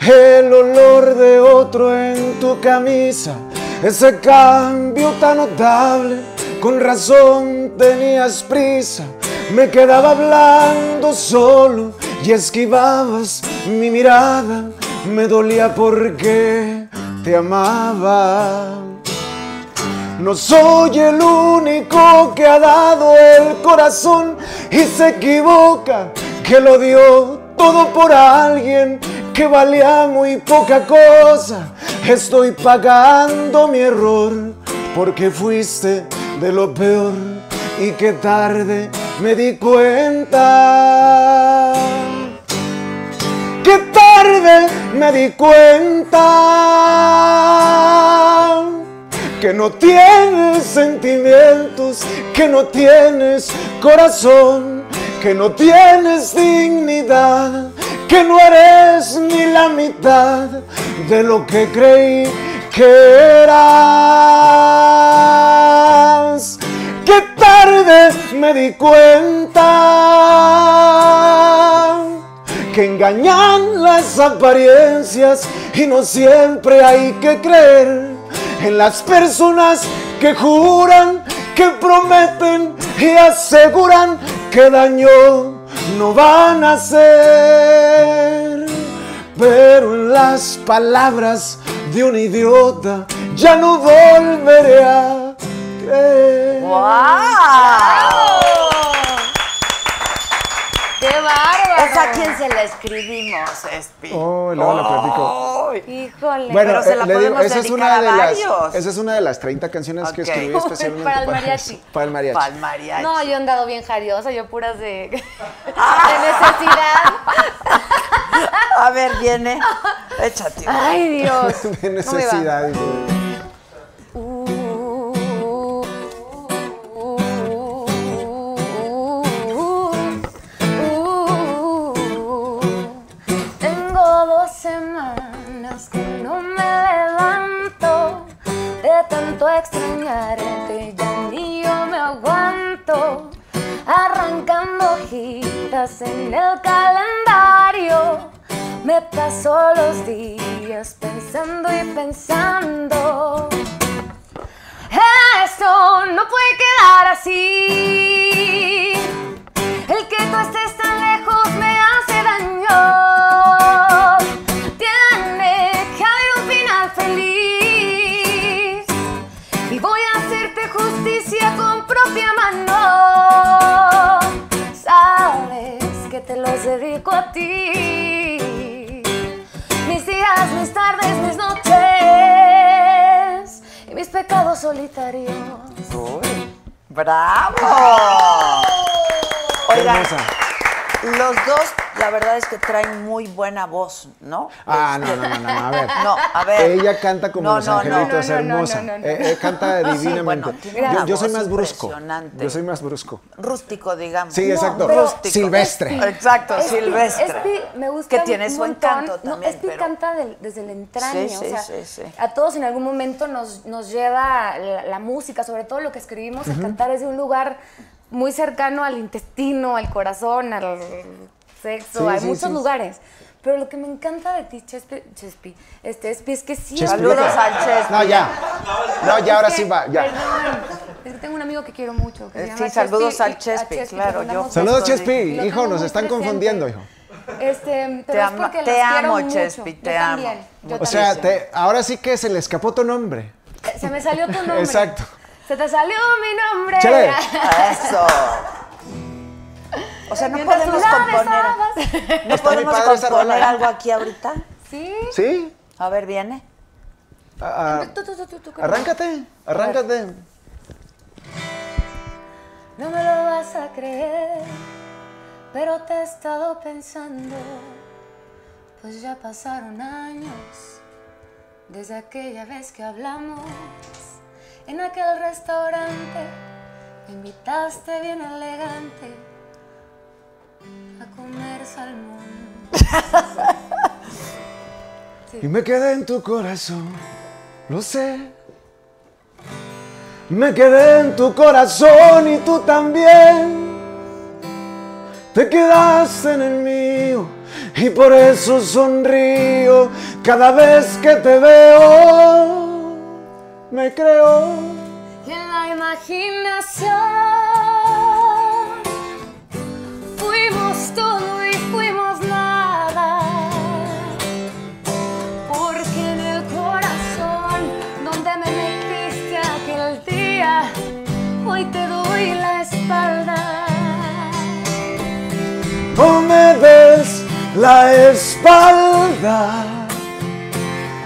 El olor de otro en tu camisa, ese cambio tan notable, con razón tenías prisa. Me quedaba hablando solo y esquivabas mi mirada. Me dolía porque te amaba. No soy el único que ha dado el corazón y se equivoca, que lo dio todo por alguien que valía muy poca cosa. Estoy pagando mi error porque fuiste de lo peor y que tarde me di cuenta. Que tarde me di cuenta que no tienes sentimientos, que no tienes corazón, que no tienes dignidad, que no eres ni la mitad de lo que creí que eras. Que tarde me di cuenta que engañan las apariencias y no siempre hay que creer en las personas que juran, que prometen y aseguran que daño no van a hacer. Pero en las palabras de un idiota ya no volveré a creer. ¡Wow! ¡Qué bárbaro! ¿Esa a quién se la escribimos, Espi? Oh, luego la platico. Ay. Híjole. Bueno, Pero se eh, la le digo, podemos esa es una a de las esa es una de las 30 canciones que Ok. escribí (laughs) especialmente (laughs) Para el mariachi. Para el mariachi. Pa'l mariachi. No, yo he andado bien jariosa, yo puras de, (laughs) de necesidad. A ver, viene. Échate. Ay, Dios. de No me va. necesidad. Tengo extrañarte, ya ni yo me aguanto. Arrancando hojitas en el calendario, me paso los días pensando y pensando. Esto no puede quedar así. El que tú estés tan lejos me hace daño. dedico a ti. Mis días, mis tardes, mis noches y mis pecados solitarios. Uy, ¡Bravo! Oigan, los dos la verdad es que traen muy buena voz, ¿no? Ah, no, no, no, no, a ver. (laughs) No, a ver. Ella canta como No, los no, no. angelitos, No, no, no, hermosa. no, no, no. Eh, eh, canta (laughs) Sí, divinamente. yo, yo soy más brusco. Yo soy más brusco. Rústico, digamos. Sí, exacto. Silvestre. Exacto, Espi- silvestre. Espi me gusta Que tiene su encanto No, también. Espi pero- canta desde el entraño. Sí, o sí, sea, sí, sí. A todos en algún momento nos, nos lleva la, la música, sobre todo lo que escribimos, a cantar desde un lugar muy cercano al intestino, al corazón, al sexo, Sí, hay sí, muchos sí. lugares. Pero lo que me encanta de ti, Chespi, Chespi, este, Espi, es que sí. Chespi. Saludos al Chespi. No, ya. No, ya, ahora sí va, ya. perdón, es que tengo un amigo que quiero mucho. Que se Eh, llama sí, saludos Chespi, al Chespi, Chespi, claro, yo- Saludos, Chespi. Hijo, nos están presente. confundiendo, hijo. Este, pero Te es ama- porque te amo, mucho. Chespi, Yo te amo. también, yo O sea, te- ahora sí que se le escapó tu nombre. Se me salió tu nombre. Exacto. Se te salió mi nombre. Chale. (laughs) Eso. O sea, no podemos componer. No podemos componer algo aquí ahorita. Sí. ¿Sí? A ver, viene. Ah, ah, arráncate, arráncate. No me lo vas a creer, pero te he estado pensando. Pues ya pasaron años desde aquella vez que hablamos en aquel restaurante. Me invitaste bien elegante a comer salmón. (laughs) Y me quedé en tu corazón, lo sé. Me quedé en tu corazón y tú también. Te quedaste en el mío y por eso sonrío cada vez que te veo. Me creo. En la imaginación fuimos todo y fuimos nada. Porque en el corazón donde me metiste aquel día, hoy te doy la espalda. No me des la espalda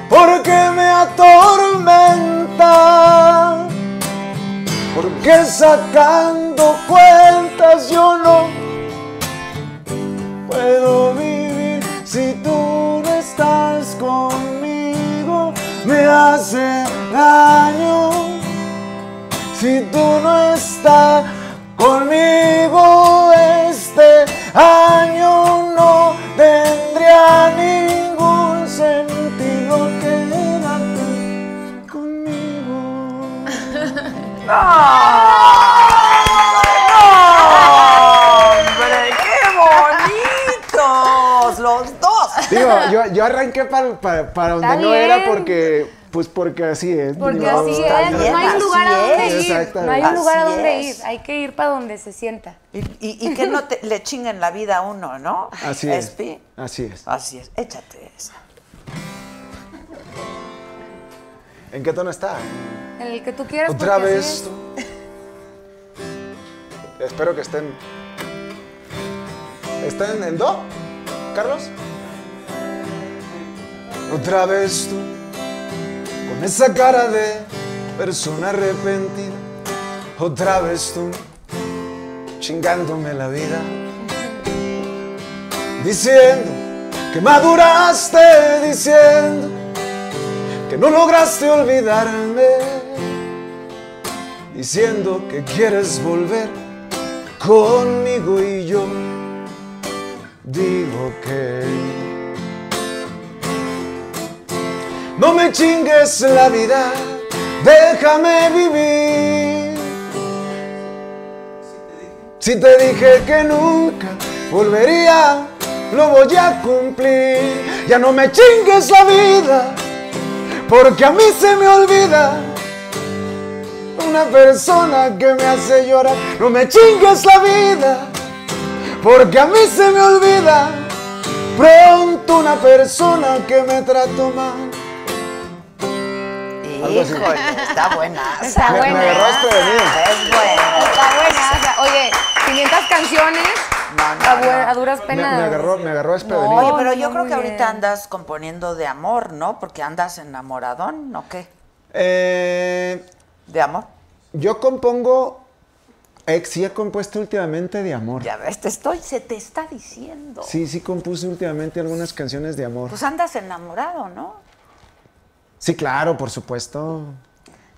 porque me atormenta. Porque sacando cuentas yo no puedo vivir si tú no estás conmigo. Me hace daño si tú no estás conmigo este año yo, arranqué para, para, para donde no era porque pues porque así es Porque modo. así es, bien, no hay un lugar así a donde es. ir. No hay un lugar a Así donde es. ir. Hay que ir para donde se sienta. Y, y- y que no te, le chinguen la vida a uno, ¿no? así es Espi. así es Así es. Échate esa. ¿en qué tono está? En el que tú quieras. Otra vez. es. Espero que estén. ¿Estén en do, Carlos? Otra vez tú, con esa cara de persona arrepentida. Otra vez tú, chingándome la vida. Diciendo que maduraste, diciendo que no lograste olvidarme diciendo que quieres volver conmigo y yo digo que no me chingues la vida, déjame vivir. Si te dije que nunca volvería, lo voy a cumplir. Ya no me chingues la vida, porque a mí se me olvida una persona que me hace llorar. No me chingues la vida, porque a mí se me olvida pronto una persona que me trató mal. Híjole, está buena. (laughs) Está Me- me buena. agarraste de mí. Es buena. Está buena. o sea, oye, 500 canciones No, no, A, bu- no. a duras Me, penas. me agarró, me agarró desprevenido. No. Oye, pero yo no, creo que ahorita andas componiendo de amor, ¿no? Porque andas enamoradón, ¿no qué? Eh, ¿De amor? yo compongo, ex, sí he compuesto últimamente de amor. Ya ves, te estoy, se te está diciendo. Sí, sí compuse últimamente algunas canciones de amor. Pues andas enamorado, ¿no? Sí, claro, por supuesto.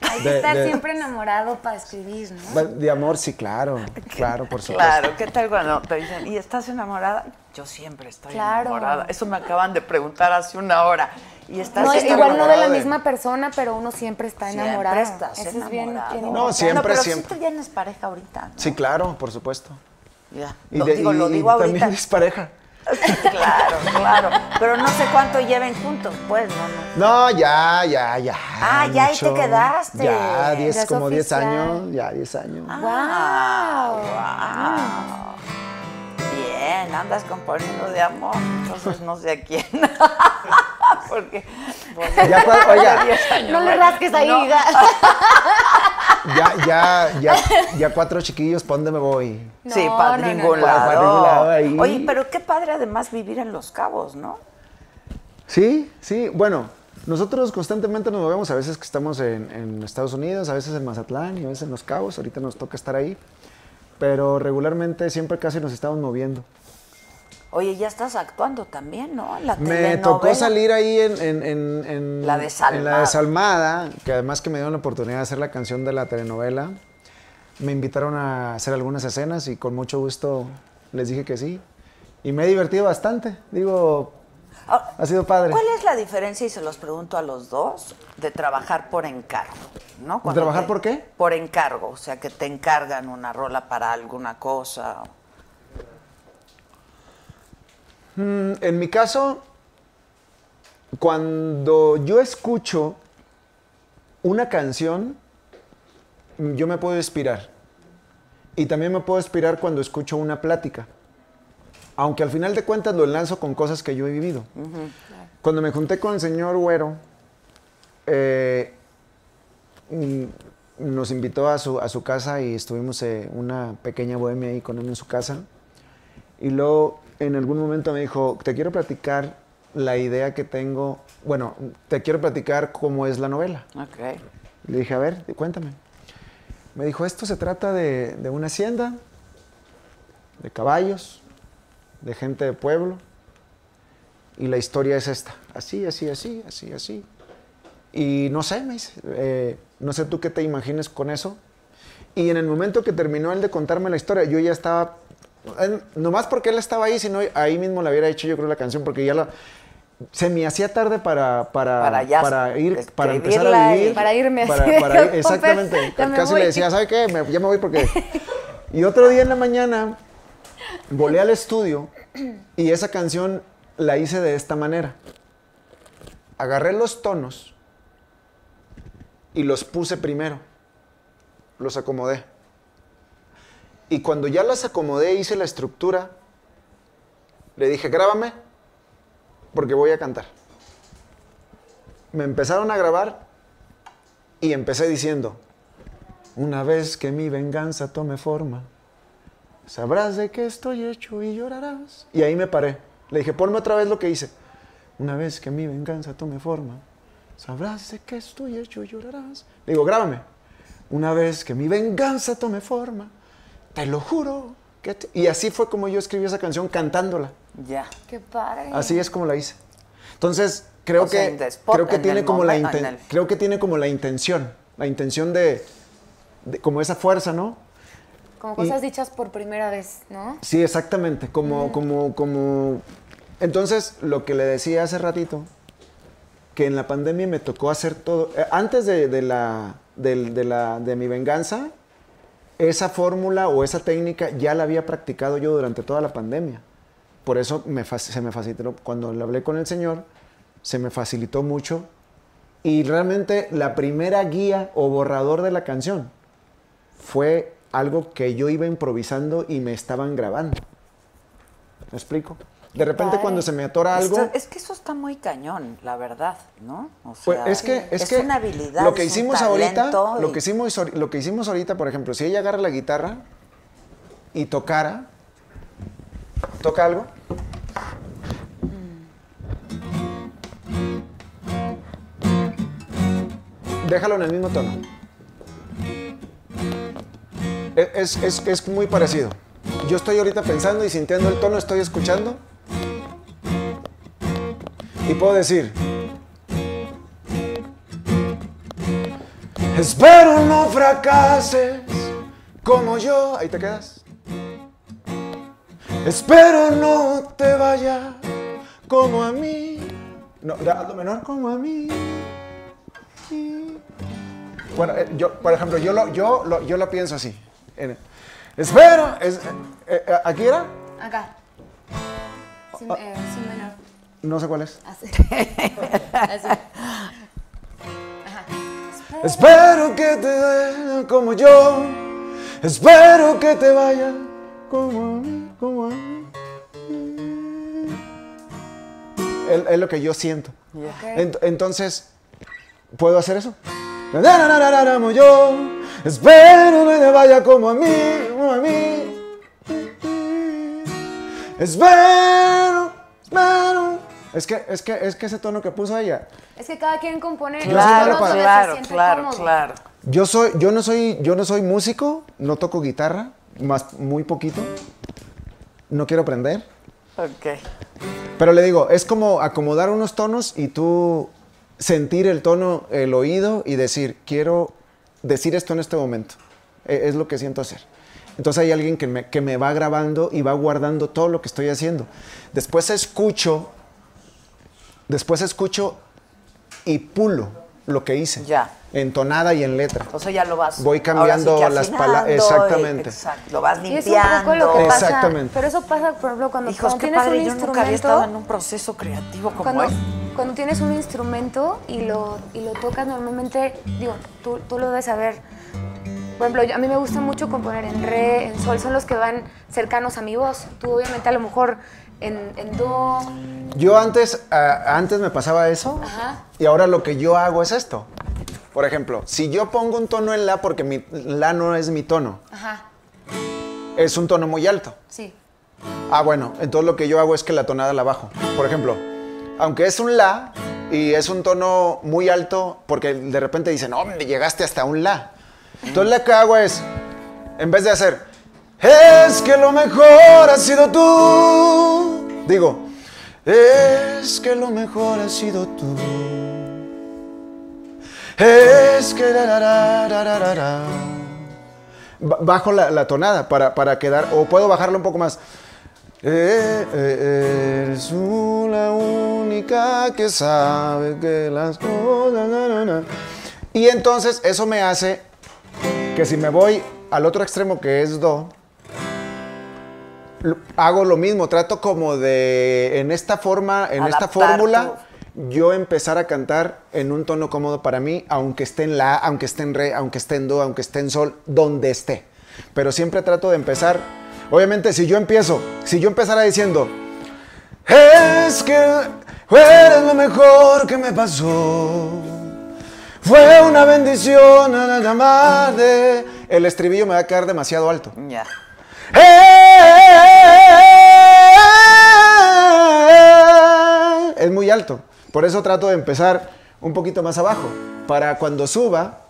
Hay que De- estar de- siempre enamorado para escribir, ¿no? De amor, sí, claro. (laughs) Claro, por supuesto. Claro, ¿qué tal cuando te dicen, ¿y estás enamorada? Yo siempre estoy Claro. enamorada. Eso me acaban de preguntar hace una hora. ¿Y estás No, igual no de la misma persona, pero uno siempre está Siempre enamorado. estás Eso es bien, enamorado. bien No, siempre, pero siempre. sí tú tienes pareja ahorita, ¿no? Sí, claro, por supuesto. Ya. Y Lo de- digo, lo digo y también ahorita. es pareja. (laughs) claro, claro. Pero no sé cuánto lleven juntos, pues, no, no. No, ya, ya, ya. Ah, ya ahí te quedaste. Ya, diez, como 10 oficial. años. Ya, 10 años. Ah, wow. Bien, andas componiendo de amor, entonces no sé a quién. (laughs) Porque, porque Ya, cua- oiga. 10 años, No le rasques ahí, no. (laughs) Ya, ya, ya, ya cuatro chiquillos, ¿para dónde me voy? Sí, No, para no, no, ningún no. lado. Para ningún lado ahí. Oye, pero qué padre además vivir en Los Cabos, ¿no? Sí, sí. Bueno, nosotros constantemente nos movemos. A veces que estamos en, en Estados Unidos, a veces en Mazatlán y a veces en Los Cabos. Ahorita nos toca estar ahí. Pero regularmente siempre casi nos estamos moviendo. Oye, ya estás actuando también, ¿no? La Me tocó salir ahí en, en- en- en- La desalmada. en la desalmada, que además que me dieron la oportunidad de hacer la canción de la telenovela. Me invitaron a hacer algunas escenas y con mucho gusto les dije que sí. Y me he divertido bastante. Digo, Ahora, ha sido padre. ¿Cuál es la diferencia, y se los pregunto a los dos, de trabajar por encargo? ¿no? Cuando trabajar te- por qué? Por encargo, o sea, que te encargan una rola para alguna cosa. Mm, En mi caso, cuando yo escucho una canción, yo me puedo inspirar. Y también me puedo inspirar cuando escucho una plática. Aunque al final de cuentas lo enlazo con cosas que yo he vivido. Cuando me junté con el señor Güero, eh, mm, nos invitó a su, a su casa y estuvimos eh, una pequeña bohemia ahí con él en su casa. Y luego en algún momento me dijo, te quiero platicar la idea que tengo, bueno, te quiero platicar cómo es la novela. Le dije, a ver, cuéntame. Me dijo, esto se trata de, de una hacienda, de caballos, de gente de pueblo, y la historia es esta, así, así, así, así, así. Y no sé, me dice, eh, no sé tú qué te imagines con eso. Y en el momento que terminó él de contarme la historia, yo ya estaba, nomás porque él estaba ahí, sino ahí mismo le hubiera hecho yo creo la canción, porque ya la, se me hacía tarde para, para, Para ya para ir, para empezar a vivir. Para irme Para- así (laughs) de para ir- que, exactamente. "Popper, ya me Casi voy". le decía, ¿sabe qué? Me- ya me voy porque... (laughs) Y otro día en la mañana volé al estudio y esa canción la hice de esta manera. Agarré los tonos y los puse primero. Los acomodé. Y cuando ya las acomodé, hice la estructura, le dije, grábame, porque voy a cantar. Me empezaron a grabar y empecé diciendo, una vez que mi venganza tome forma, sabrás de qué estoy hecho y llorarás. Y ahí me paré. Le dije, ponme otra vez lo que hice. Una vez que mi venganza tome forma, sabrás de qué estoy hecho y llorarás. Le digo, grábame. Una vez que mi venganza tome forma, te lo juro. Que te-". Y así fue como yo escribí esa canción cantándola. Ya. Qué padre. Así es como la hice. Entonces, creo O sea, que spot, creo que en tiene como la el- creo que tiene como la intención, la intención de, de- como esa fuerza, ¿no? Como cosas dichas por primera vez, ¿no? Sí, exactamente, como como como entonces lo que le decía hace ratito que en la pandemia me tocó hacer todo eh, antes de, de la del- de la de mi venganza esa fórmula o esa técnica ya la había practicado yo durante toda la pandemia. Por eso me se me facilitó, cuando le hablé con el Señor, se me facilitó mucho. Y realmente la primera guía o borrador de la canción fue algo que yo iba improvisando y me estaban grabando. ¿Me explico? De repente cuando se me atora algo... Esto- es que eso está muy cañón, la verdad, ¿no? O Pues es que es, que una habilidad, lo que es hicimos ahorita, lo que hicimos lo que hicimos ahorita, por ejemplo, si ella agarra la guitarra y tocara Toca algo. Déjalo en el mismo tono. Es, es- es muy parecido. Yo estoy ahorita pensando y sintiendo el tono, estoy escuchando. Y puedo decir, espero no fracases como yo. Ahí te quedas. Espero no te vaya como a mí. No, hazlo menor como a mí. Bueno, eh, yo, por ejemplo, yo lo, yo lo, yo lo pienso así. Espero, es- eh, eh, ¿aquí era? Acá. Sin, eh, sin menor. No sé cuál es. Así. Así. Espero que te vaya como yo. Espero que te vaya como a mí, como a mí. Es, es lo que yo siento. Ent- entonces, ¿puedo hacer eso? Yo. Espero que te vaya como a mí, como a mí. Espero, espero. Es que, es que, es que ese tono que puso ella. Es que cada quien compone Claro, claro, claro, cómodo. claro. Yo soy, yo no soy, yo no soy músico, no toco guitarra, más muy poquito. No quiero aprender. Ok. Pero le digo, es como acomodar unos tonos y tú sentir el tono, el oído y decir, quiero decir esto en este momento. E- Es lo que siento hacer. Entonces hay alguien que me, que me va grabando y va guardando todo lo que estoy haciendo. Después escucho, después escucho y pulo lo que hice. Ya. En tonada y en letra. O sea, ya lo vas. Voy cambiando que las palabras. Exactamente. Exacto. Lo vas Y es limpiando. un poco lo que pasa. Exactamente. Pero eso pasa, por ejemplo, cuando, Hijos, cuando qué tienes padre. un Yo nunca había instrumento. estado en un proceso creativo como cuando, este. Cuando tienes un instrumento y lo, y lo tocas normalmente, digo, tú, tú lo debes saber. Por ejemplo, a mí me gusta mucho componer en re, en sol, son los que van cercanos a mi voz. Tú obviamente a lo mejor en, en do. Yo antes, antes me pasaba eso Ajá. y ahora lo que yo hago es esto. Por ejemplo, si yo pongo un tono en la porque mi la no es mi tono, Ajá, es un tono muy alto. sí. Ah, bueno, entonces lo que yo hago es que la tonada la bajo. Por ejemplo, aunque es un la y es un tono muy alto, porque de repente dicen, no, hombre, llegaste hasta un la. Entonces lo que hago es, en vez de hacer, es que lo mejor ha sido tú, digo, es que lo mejor ha sido tú. Es que... Bajo la, la tonada para, para quedar, o puedo bajarlo un poco más. Eh, eh, eres tú la única que sabe que las cosas... na, na, na. Y entonces eso me hace que si me voy al otro extremo que es do, hago lo mismo, trato como de en esta forma, en esta fórmula, yo empezar a cantar en un tono cómodo para mí, aunque esté en la, aunque esté en re, aunque esté en do, aunque esté en sol, donde esté. Pero siempre trato de empezar. Obviamente, si yo empiezo, si yo empezara diciendo, es que eres lo mejor que me pasó. Fue una bendición a la llamarte. El estribillo me va a quedar demasiado alto. Ya. Es muy alto. Por eso trato de empezar un poquito más abajo. Para cuando suba,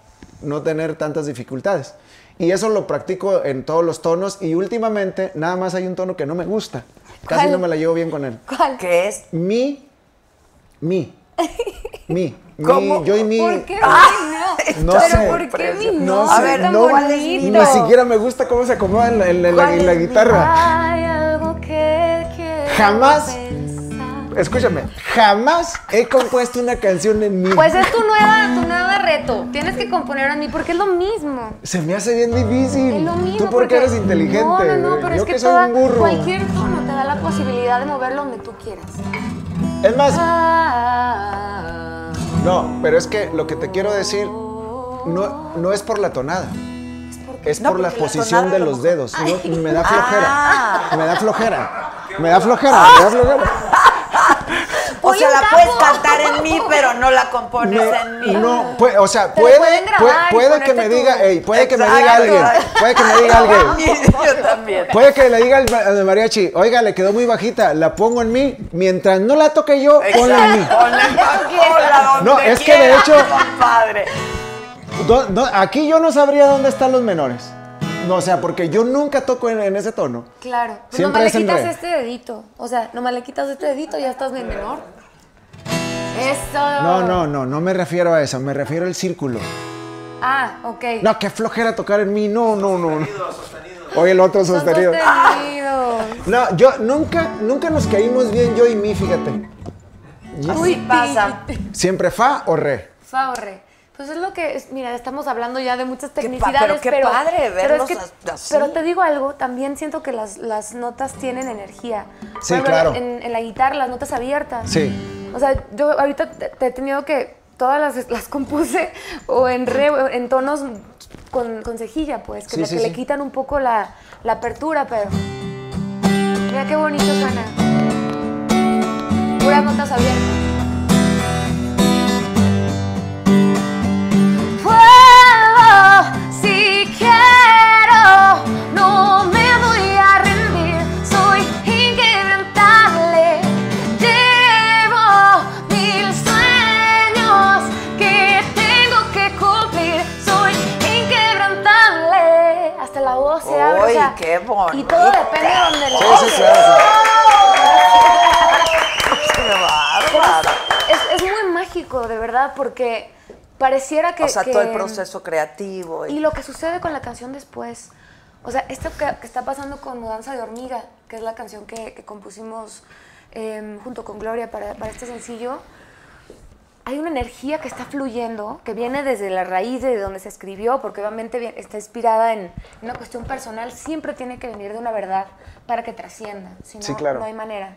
no tener tantas dificultades. Y eso lo practico en todos los tonos. Y últimamente, nada más hay un tono que no me gusta. Casi ¿Cuál? no me la llevo bien con él. ¿Cuál? ¿Qué es? Mi, mi, (laughs) mi. yo y mi. ¿Por qué Ah, no? no ¿Pero sé. por qué mi No no? sé, A ver, no, ¿cuál es mi? ni siquiera me gusta cómo se acomoda en la, en la- en la- ¿Cuál en la es mi? guitarra. Hay algo que quiero Jamás. Escúchame, jamás he compuesto una canción en mi. Pues es tu nueva, tu nueva reto. Tienes que componer a mí porque es lo mismo. Se me hace bien difícil. Es lo mismo. Tú porque eres inteligente. No, no, no, pero Yo es que, que soy toda- un burro. cualquier tono te da la posibilidad de moverlo donde tú quieras. Es más, Ah, no, pero es que lo que te quiero decir no, no es por la tonada. Es No, por la porque la posición de los dedos. No, me da flojera. Ah. Me da flojera. Me da flojera, me da flojera. O sea, la puedes cantar en mí, pero no la compones Me- en mí. no, puede- o sea, puede, grabar puede, que me diga, ey, puede que me Exacto. diga alguien, puede que me diga alguien. Yo también. Puede que le diga al, al mariachi, oiga, le quedó muy bajita, la pongo en mí, mientras no la toque yo, ponla en mí. Donde No, es que de hecho- compadre. Do- no, aquí yo no sabría dónde están los menores. No, o sea, porque yo nunca toco en, en ese tono. Claro. Pues Siempre nomás le en quitas re. este dedito. O sea, nomás le quitas este dedito y ya estás bien menor. Eso. No, no, no, no me refiero a eso, me refiero al círculo. Ah, ok. No, qué flojera tocar en mí, no, no, no. no. Oye, el otro sostenido. sostenidos. No, yo nunca, nunca nos caímos bien yo y mí, fíjate. Así pasa. Siempre fa o re. Fa o re. Pues es lo que, es- mira, estamos hablando ya de muchas pa- tecnicidades, pero qué padre pero, es verlos que- así. pero te digo algo, también siento que las, las notas tienen energía. Sí, claro. En, en la guitarra, las notas abiertas. Sí. O sea, yo ahorita te, te he tenido que, todas las, las compuse o en re, o en tonos con, con cejilla, pues, que, Sí, le, sí, que le quitan un poco la, la apertura, pero... Mira qué bonito suena. Puras notas abiertas. Si quiero, no me voy a rendir, soy inquebrantable. Llevo mil sueños que tengo que cumplir, soy inquebrantable. Hasta la voz se abre. o Uy, sea, qué bonito. Y todo depende de donde lo Sí, sí, (laughs) bárbaro. es, es muy mágico, de verdad, porque pareciera que... O sea, que- todo el proceso creativo. Y lo que sucede con la canción después. O sea, esto que, que está pasando con Mudanza de Hormiga, que es la canción que, que compusimos em, junto con Gloria para, para este sencillo, hay una energía que está fluyendo, que viene desde la raíz de donde se escribió, porque obviamente vi- está inspirada en una cuestión personal, siempre tiene que venir de una verdad para que trascienda, si no, Sí, claro. no hay manera.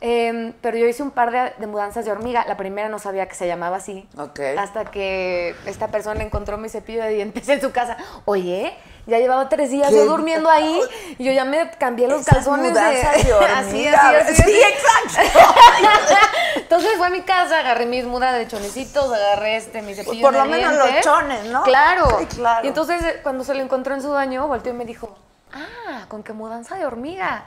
Em, pero yo hice un par de, de mudanzas de hormiga, la primera no sabía que se llamaba así, Ok. hasta que esta persona encontró mi cepillo de dientes en su casa. Oye, ya llevaba tres días ¿Qué? yo durmiendo ahí y yo ya me cambié los Esas calzones de... de (laughs) hormiga. así, así, así. Sí, exacto. (laughs) Entonces fue a mi casa, agarré mis mudas de chonecitos, agarré este, mi cepillo por de lo menos los dientes. chones, ¿no? Claro. Sí, claro. Y entonces eh, cuando se lo encontró en su baño, volteó y me dijo, ah, con qué mudanza de hormiga.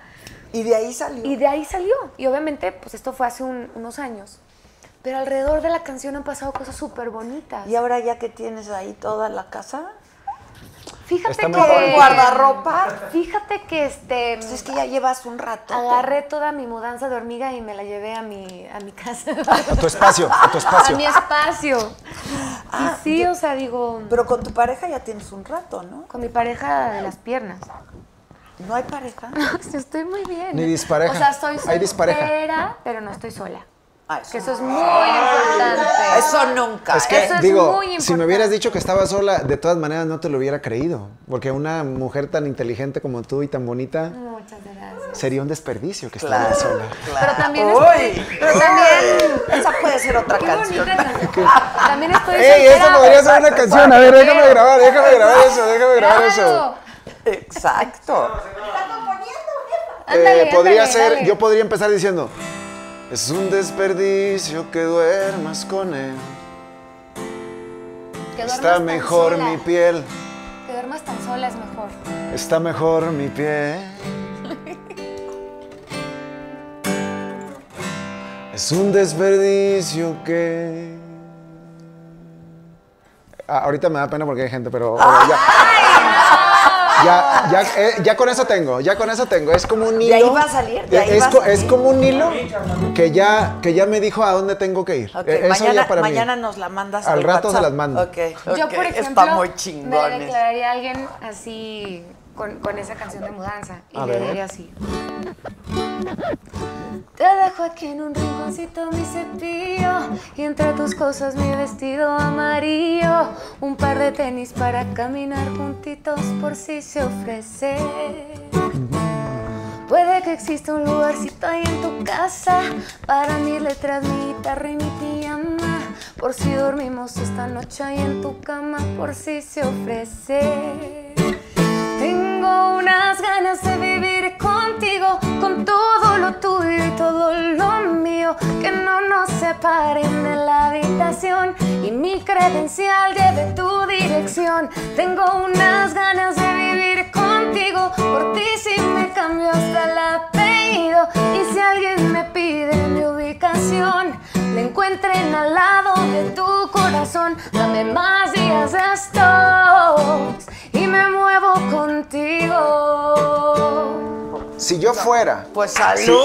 Y de ahí salió. Y de ahí salió. Y obviamente, pues esto fue hace un- unos años. Pero alrededor de la canción han pasado cosas súper bonitas. Y ahora ya que tienes ahí toda la casa, Fíjate Está que... guardarropa. Fíjate que este... Pues es que ya llevas un rato. Agarré toda mi mudanza de hormiga y me la llevé a mi, a mi casa. A tu espacio, a tu a espacio. mi espacio. Ah, y sí, o sea, digo, Pero con tu pareja ya tienes un rato, ¿no? con mi pareja de las piernas. ¿No hay pareja? (laughs) Yo estoy muy bien. Ni dispareja. O sea, estoy Hay dispareja. soltera, pero no estoy sola. Ah, Que eso es muy importante. Eso nunca. Es que, Eso es digo, muy si me hubieras dicho que estaba sola, de todas maneras no te lo hubiera creído. Porque una mujer tan inteligente como tú y tan bonita, Muchas gracias. sería un desperdicio que Claro, estuviera sola. claro. Pero también Uy, estoy- pero también- (laughs) Esa puede ser otra Qué canción. bonita canción. También estoy ¡Ey, soltera. esa podría ser una canción! A ver, déjame grabar, déjame grabar eso, déjame grabar eso. Exacto. Ándale, Eh, podría ándale, ser, yo podría empezar diciendo, es un desperdicio que duermas con él. Que Está mejor sola. mi piel, Que duermas tan sola es mejor. está mejor mi piel. (laughs) Es un desperdicio que... Ah, ahorita me da pena porque hay gente, pero ahora ya, ya, ya, eh, ya con eso tengo, ya con eso tengo. Es como un hilo. ahí va a salir, de ahí es, va a co- es salir. como un hilo que ya, que ya me dijo a dónde tengo que ir. Ok, Eh, Eso mañana, ya para mí. mañana nos la mandas Al rato se WhatsApp. las mando. Ok, Yo, ok, por ejemplo, Está muy me chingón. declararía a alguien así, con, con esa canción de mudanza. Y A le ver. diría así. Te dejo aquí en un rinconcito mi cepillo y entre tus cosas mi vestido amarillo, un par de tenis para caminar juntitos por si se ofrece. Puede que exista un lugarcito ahí en tu casa para mis letras, mi guitarra y mi pijama. Por si dormimos esta noche ahí en tu cama, por si se ofrece. Tengo unas ganas de vivir contigo, con todo lo tuyo y todo lo mío, que no nos separen de la habitación y mi credencial lleve tu dirección. Tengo unas ganas de vivir contigo, por ti si me cambio hasta el apellido y si alguien me pide mi ubicación, le encuentren al lado de tu corazón. Dame más días de estos y me muevo contigo. Si yo fuera. Pues salud.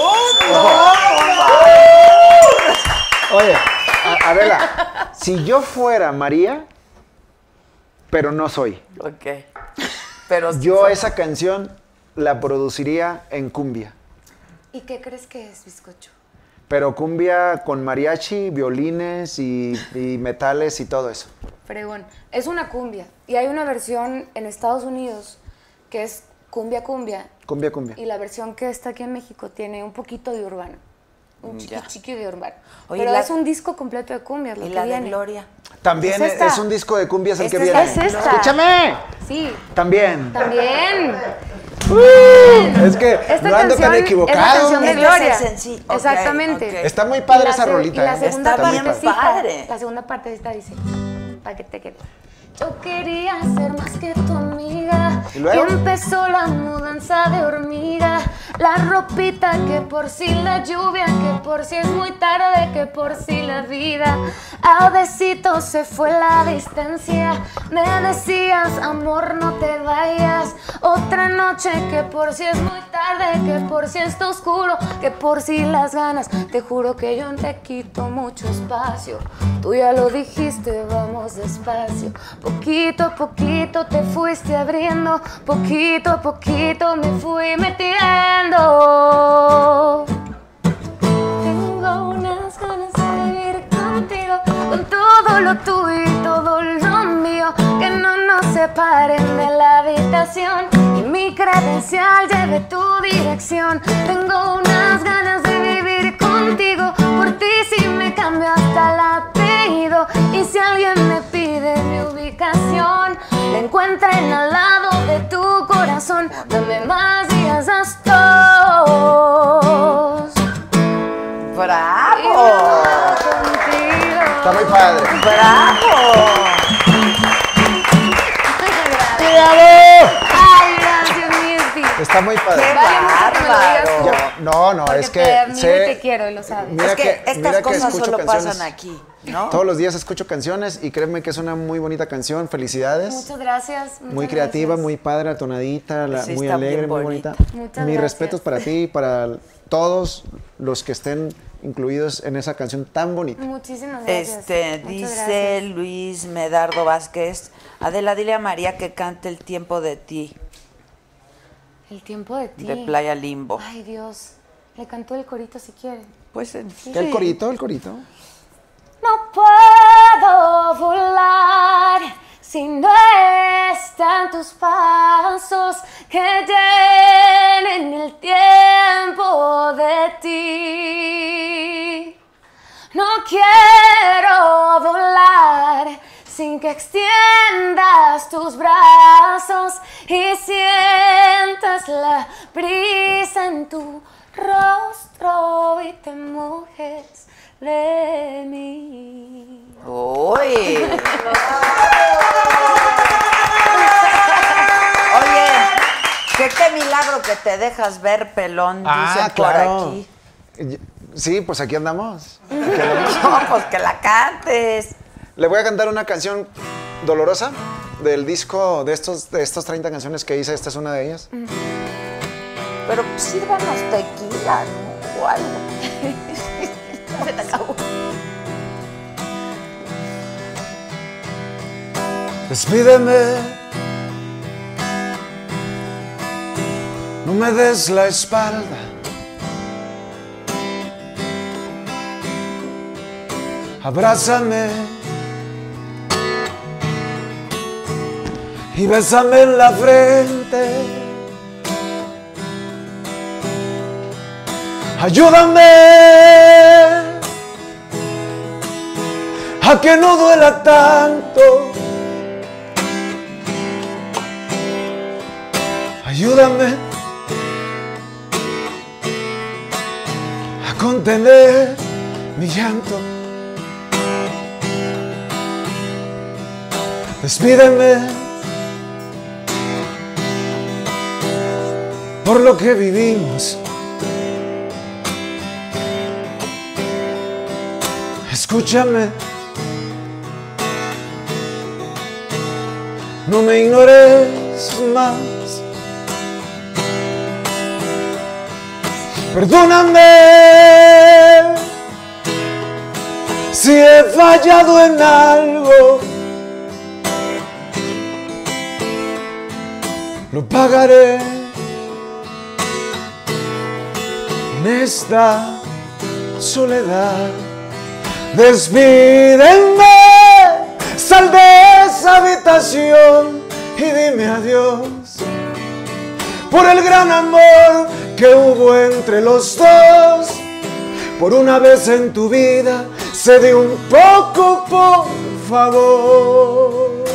Oye, a- Adela, si yo fuera María, pero no soy, Ok. Pero yo esa canción la produciría en cumbia. ¿Y qué crees que es, bizcocho? Pero cumbia con mariachi, violines y, y metales y todo eso. Fregón. Es una cumbia. Y hay una versión en Estados Unidos que es cumbia cumbia. Cumbia, cumbia. Y la versión que está aquí en México tiene un poquito de urbano. Un chiqui Ya. chiqui de urbano. Oye, Pero la- es un disco completo de cumbias, lo y que la de viene. Gloria. También Es es, un disco de cumbias el que es viene. Es esta. ¡Escúchame! Sí, También. también. Es que Esta no ando canción tan es la equivocado. canción de es Gloria. sencillo. Ok, Exactamente. Está muy padre esa rolita. Y la ¿eh? segunda Está bien partecita, padre. La segunda parte de esta dice, para que te quede. Yo quería ser más que tu amiga. ¿Y luego? empezó la mudanza de hormiga. La ropita que por si la lluvia, que por si es muy tarde, que por si la vida. A se fue la distancia. Me decías, amor, no te vayas. Otra noche que por si es muy tarde, que por si está oscuro, que por si las ganas. Te juro que yo te quito mucho espacio. Tú ya lo dijiste, vamos despacio. Poquito a poquito te fuiste abriendo, poquito a poquito me fui metiendo. Tengo unas ganas de vivir contigo, con todo lo tuyo y todo lo mío, que no nos separen de la habitación y mi credencial lleve tu dirección. Tengo unas ganas de vivir contigo, por ti si me cambio hasta el apellido y si alguien me mi ubicación, la encuentren al lado de tu corazón. Dame más días hasta dos. ¡Bravo! Está muy padre. ¡Bravo! Está muy padre. No, no, Porque es que. te admiro sé- y te quiero, y lo sabes. Mira es que, que- estas mira cosas solo canciones. pasan aquí, ¿no? Todos los días escucho canciones y créeme que es una muy bonita canción. Felicidades. Muchas gracias. muchas muy creativa, gracias. muy padre, tonadita, la- Sí, muy alegre, muy bonita. bonita. Muchas Mis gracias. respetos para ti y para todos los que estén incluidos en esa canción tan bonita. Muchísimas gracias. Este, Muchas dice gracias. Luis Medardo Vázquez. Adela, dile a María que cante el tiempo de ti, El tiempo de ti. de Playa Limbo. Ay, Dios. Le cantó el corito si quieren. Pues eh, El corito, el corito. No puedo volar si no están tus pasos que llenen el tiempo de ti. No quiero volar sin que extiendas tus brazos y sientas la brisa en tu rostro y te mojes de mí. Uy. (laughs) Oye, qué milagro que te dejas ver pelón, dicen por aquí. Sí, pues aquí andamos. (laughs) No, pues que la cantes. Le voy a cantar una canción dolorosa del disco de estos, de estos 30 canciones que hice. Esta es una de ellas. Pero sírvanos tequila, ¿no? O algo. (laughs) Se te acabó. Despídeme. No me des la espalda. Abrázame. Y bésame en la frente. Ayúdame a que no duela tanto. Ayúdame a contener mi llanto. Despídeme por lo que vivimos. Escúchame. No me ignores más. Perdóname si he fallado en algo. Lo pagaré en esta soledad. Despídeme, sal de esa habitación y dime adiós por el gran amor que hubo entre los dos. Por una vez en tu vida, cede un poco, por favor.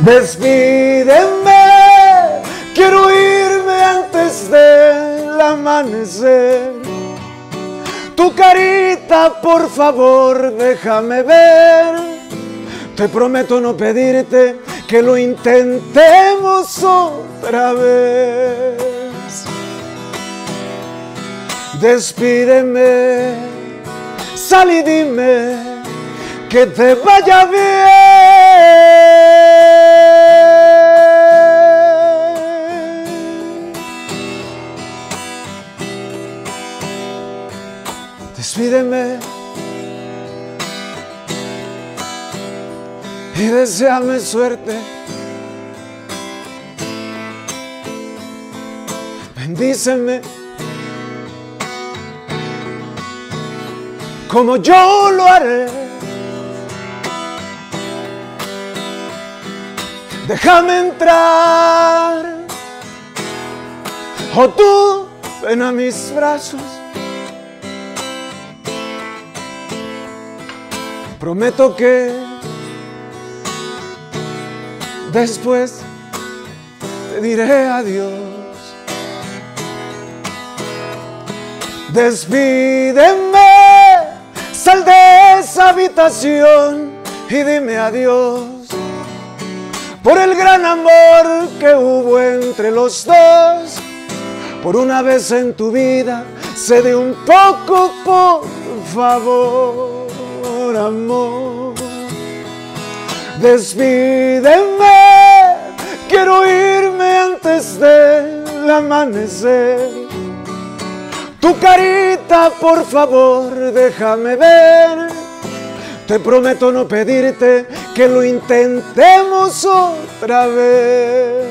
Despídeme, quiero irme antes del amanecer. Tu carita, por favor, déjame ver. Te prometo no pedirte que lo intentemos otra vez. Despídeme, sal y dime que te vaya bien. Despídeme. y deseame suerte. Bendíceme como yo lo haré. Déjame entrar o tú ven a mis brazos. Prometo que Después te diré adiós. Despídeme, sal de esa habitación y dime adiós. Por el gran amor que hubo entre los dos, por una vez en tu vida, cede un poco, por favor, amor. Despídeme, quiero irme antes del amanecer. Tu carita, por favor, déjame ver. Te prometo no pedirte que lo intentemos otra vez.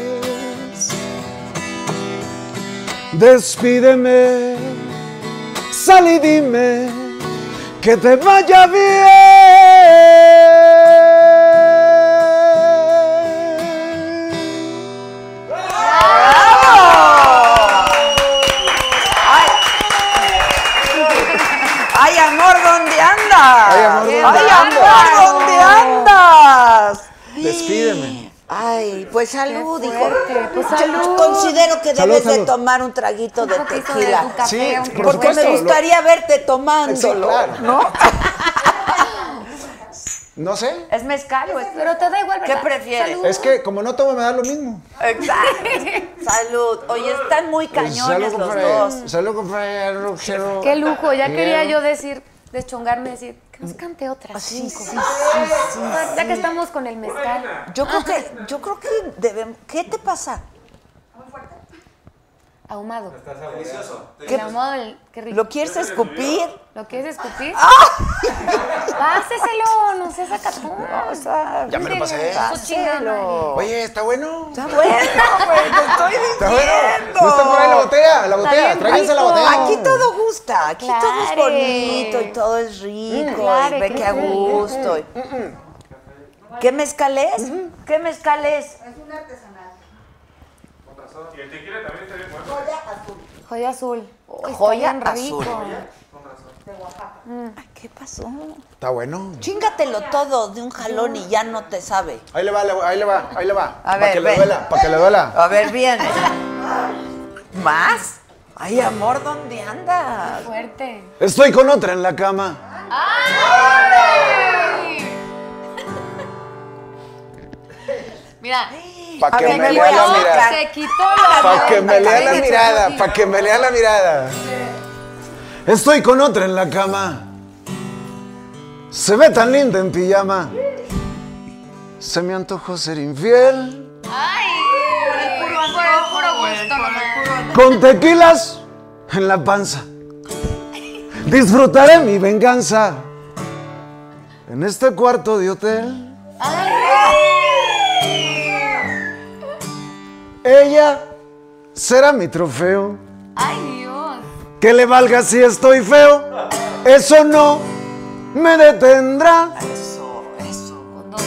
Despídeme, sal y dime que te vaya bien. ¡Ay, amor, ¿dónde andas? Ay, amor, ¿dónde Ay, andas? amor, ¿dónde andas? Despídeme. Ay, pues salud, Qué hijo. pues Yo salud. considero que Salud, debes de tomar un traguito de de tequila. tu café, Sí, un por. Porque me gustaría verte tomándolo, Sí, claro. ¿no? No sé. ¿Es mezcal o es...? Pero te da igual, ¿Qué ¿verdad? prefieres? Salud. Es que como no tomo me da lo mismo. Exacto. Salud. Oye, están muy cañones Salud, los dos. Salud, compadre. Qué lujo, ya Bien. quería yo decir, deschongarme, decir, que nos cante otra. Sí, cinco. sí, sí, sí, Ya que estamos con el mezcal. Yo creo que, yo creo que debemos... ¿Qué te pasa? Ahumado. ¿Qué- El ahumado, el- qué rico. ¿Lo quieres escupir? ¿Lo quieres escupir? ¡Ah! Páseselo, no seas sacatón. O sea, Ya me lo pasé. Páselo. Oye, está bueno. Está bueno, (laughs) güey, te estoy Está diciendo. bueno. No está por ahí la botella, la botella. Tráiganse la botella. Aquí todo gusta, aquí todo es Claro. bonito y todo es rico Claro, y ve qué que a rico. gusto. y- ¿Qué mezcal es? ¿Qué mezcal es? Y el tequila también está bien bueno. Joya azul. Uy, está Joya bien rico. azul. Ay, ¿Qué pasó? Está bueno. Chingatelo todo de un jalón y ya no te sabe. Ahí le va, le- ahí le va, ahí le va. A Para ver, que le ven. duela, para que le duela. A ver, viene. ¿Más? Ay, amor, ¿dónde andas? Fuerte. Estoy con otra en la cama. Mira, Para que me lea la mirada. Para que me lea la mirada, para que me lea la mirada. Estoy con otra en la cama. Se ve tan linda en pijama. Se me antojó ser infiel. Ay, por el puro gusto nomás. Con tequilas en la panza. Disfrutaré mi venganza en este cuarto de hotel. Ella será mi trofeo. Ay, Dios. Que le valga si estoy feo. Eso no me detendrá. Eso, eso. Dos.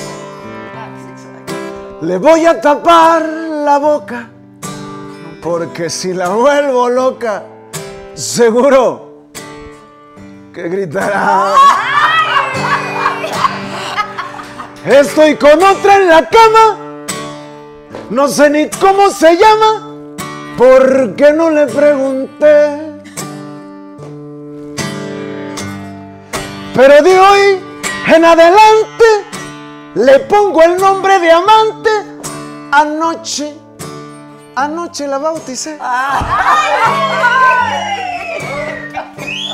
Le voy a tapar la boca. Porque si la vuelvo loca, seguro que gritará. Estoy con otra en la cama. No sé ni cómo se llama. Porque no le pregunté. Pero de hoy en adelante le pongo el nombre de amante. Anoche, anoche la bauticé.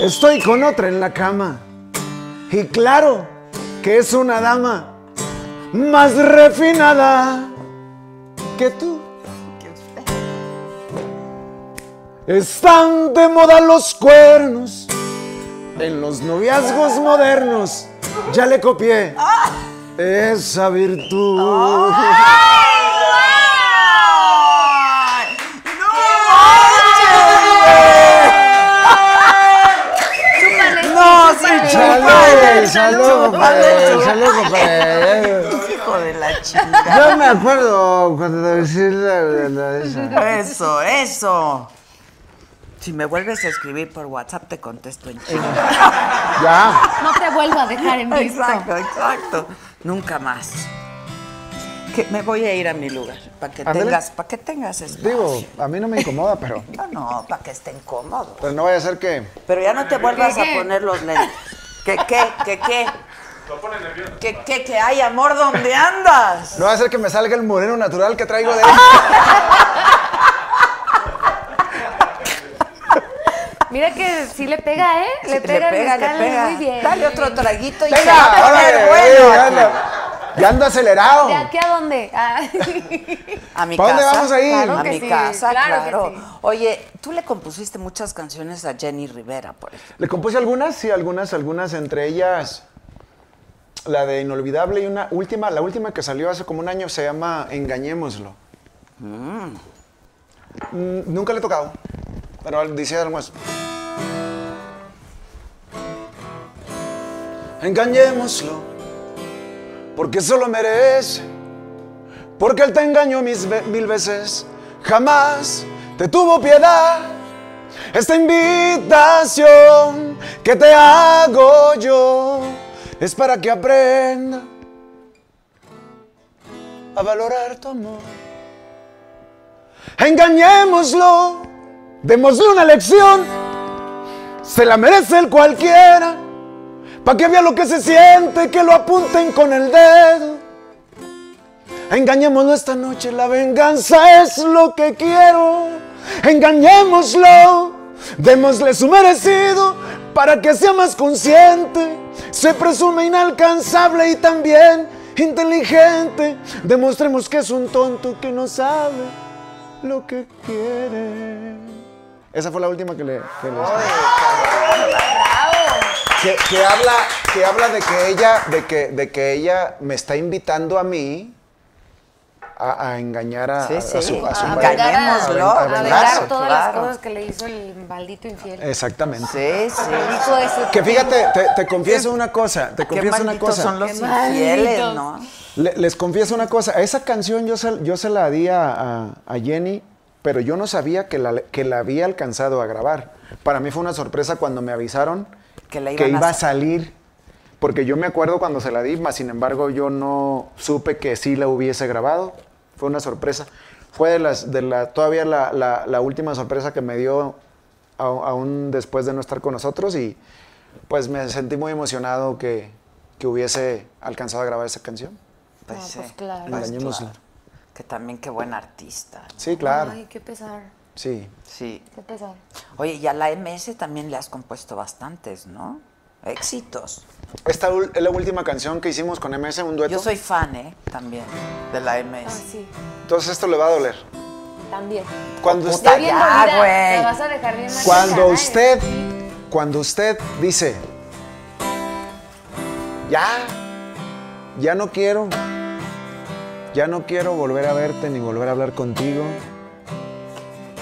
Estoy con otra en la cama. Y claro que es una dama más refinada que tú. Están de moda los cuernos en los noviazgos modernos. Ya le copié esa virtud. No, sí, Salud, salud, chúpale, compadre, salud, compadre. Hijo de la chingada. Yo me acuerdo cuando te decía la, la- la- esa. Eso, eso. Si me vuelves a escribir por WhatsApp, te contesto en chino. (laughs) Ya. No te vuelvo a dejar en visto. Exacto, exacto. Nunca más. Que me voy a ir a mi lugar para que tengas, para que tengas espacio. Digo, a mí no me incomoda, pero, (laughs) No, no, para que estén cómodos. pero no vaya a ser que. Pero ya no te vuelvas a qué? poner los lentes. ¿Qué qué? ¿Qué qué? ¿Qué qué? ¿Qué hay, amor? ¿Dónde andas? No vaya a ser que me salga el moreno natural que traigo de (laughs) Mira que sí le pega, ¿eh? Sí, le pega, el le pega. muy bien. Dale otro traguito y se va ¡Venga! a poner bueno. Ya ando acelerado. ¿De aquí a dónde? Ah. (laughs) A mi ¿Pa' dónde vamos a ir? A Claro que mi sí, casa, claro que claro. sí. Oye, tú le compusiste muchas canciones a Jenny Rivera, por ejemplo. Le compuse algunas, sí, algunas, algunas, entre ellas la de Inolvidable y una última, la última que salió hace como un año se llama Engañémoslo. Mm, nunca le he tocado, pero dice algo más. Engañémoslo, porque solo merece, porque él te engañó mil veces, jamás te tuvo piedad. Esta invitación que te hago yo es para que aprenda a valorar tu amor. Engañémoslo, démosle una lección, se la merece el cualquiera, para que vea lo que se siente, que lo apunten con el dedo. Engañémoslo esta noche, la venganza es lo que quiero. Engañémoslo, démosle su merecido para que sea más consciente. Se presume inalcanzable y también inteligente. Demostremos que es un tonto que no sabe lo que quiere. Esa fue la última que le, que que habla, que habla de que ella, de que, de que ella me está invitando a mí a, a engañar a, Sí, a- a sí. su, a su pareja. engañémoslo. A A vengar todas claro. las cosas que le hizo el maldito infiel. Exactamente. Sí, sí. Que fíjate, te, te confieso una cosa, te Qué confieso una cosa. son los Qué infieles, malditos. ¿no? Le- les confieso una cosa, esa canción yo se, yo se la di a, a- a Jenny, pero yo no sabía que la, que la había alcanzado a grabar. Para mí fue una sorpresa cuando me avisaron Que la que iba a sa- salir. Porque yo me acuerdo cuando se la di, mas sin embargo yo no supe que sí la hubiese grabado. Fue una sorpresa. Fue de las, de la, todavía la, la- la última sorpresa que me dio a- aún después de no estar con nosotros y pues me sentí muy emocionado que, que hubiese alcanzado a grabar esa canción. Pues, sí, pues claro. pues claro. Que también qué buen artista. Sí, claro. Ay, qué pesar, Sí. Sí. qué pesar. Oye, y a la MS también le has compuesto bastantes, ¿no? Éxitos. Esta es la última canción que hicimos con MS, un dueto. Yo soy fan, ¿eh? También, de la MS. Ah, sí, Entonces esto le va a doler. también. Cuando usted, Ya güey. vas a dejar bien cuando machacada, usted, ¿eh? cuando usted dice, ya, ya no quiero, ya no quiero volver a verte ni volver a hablar contigo,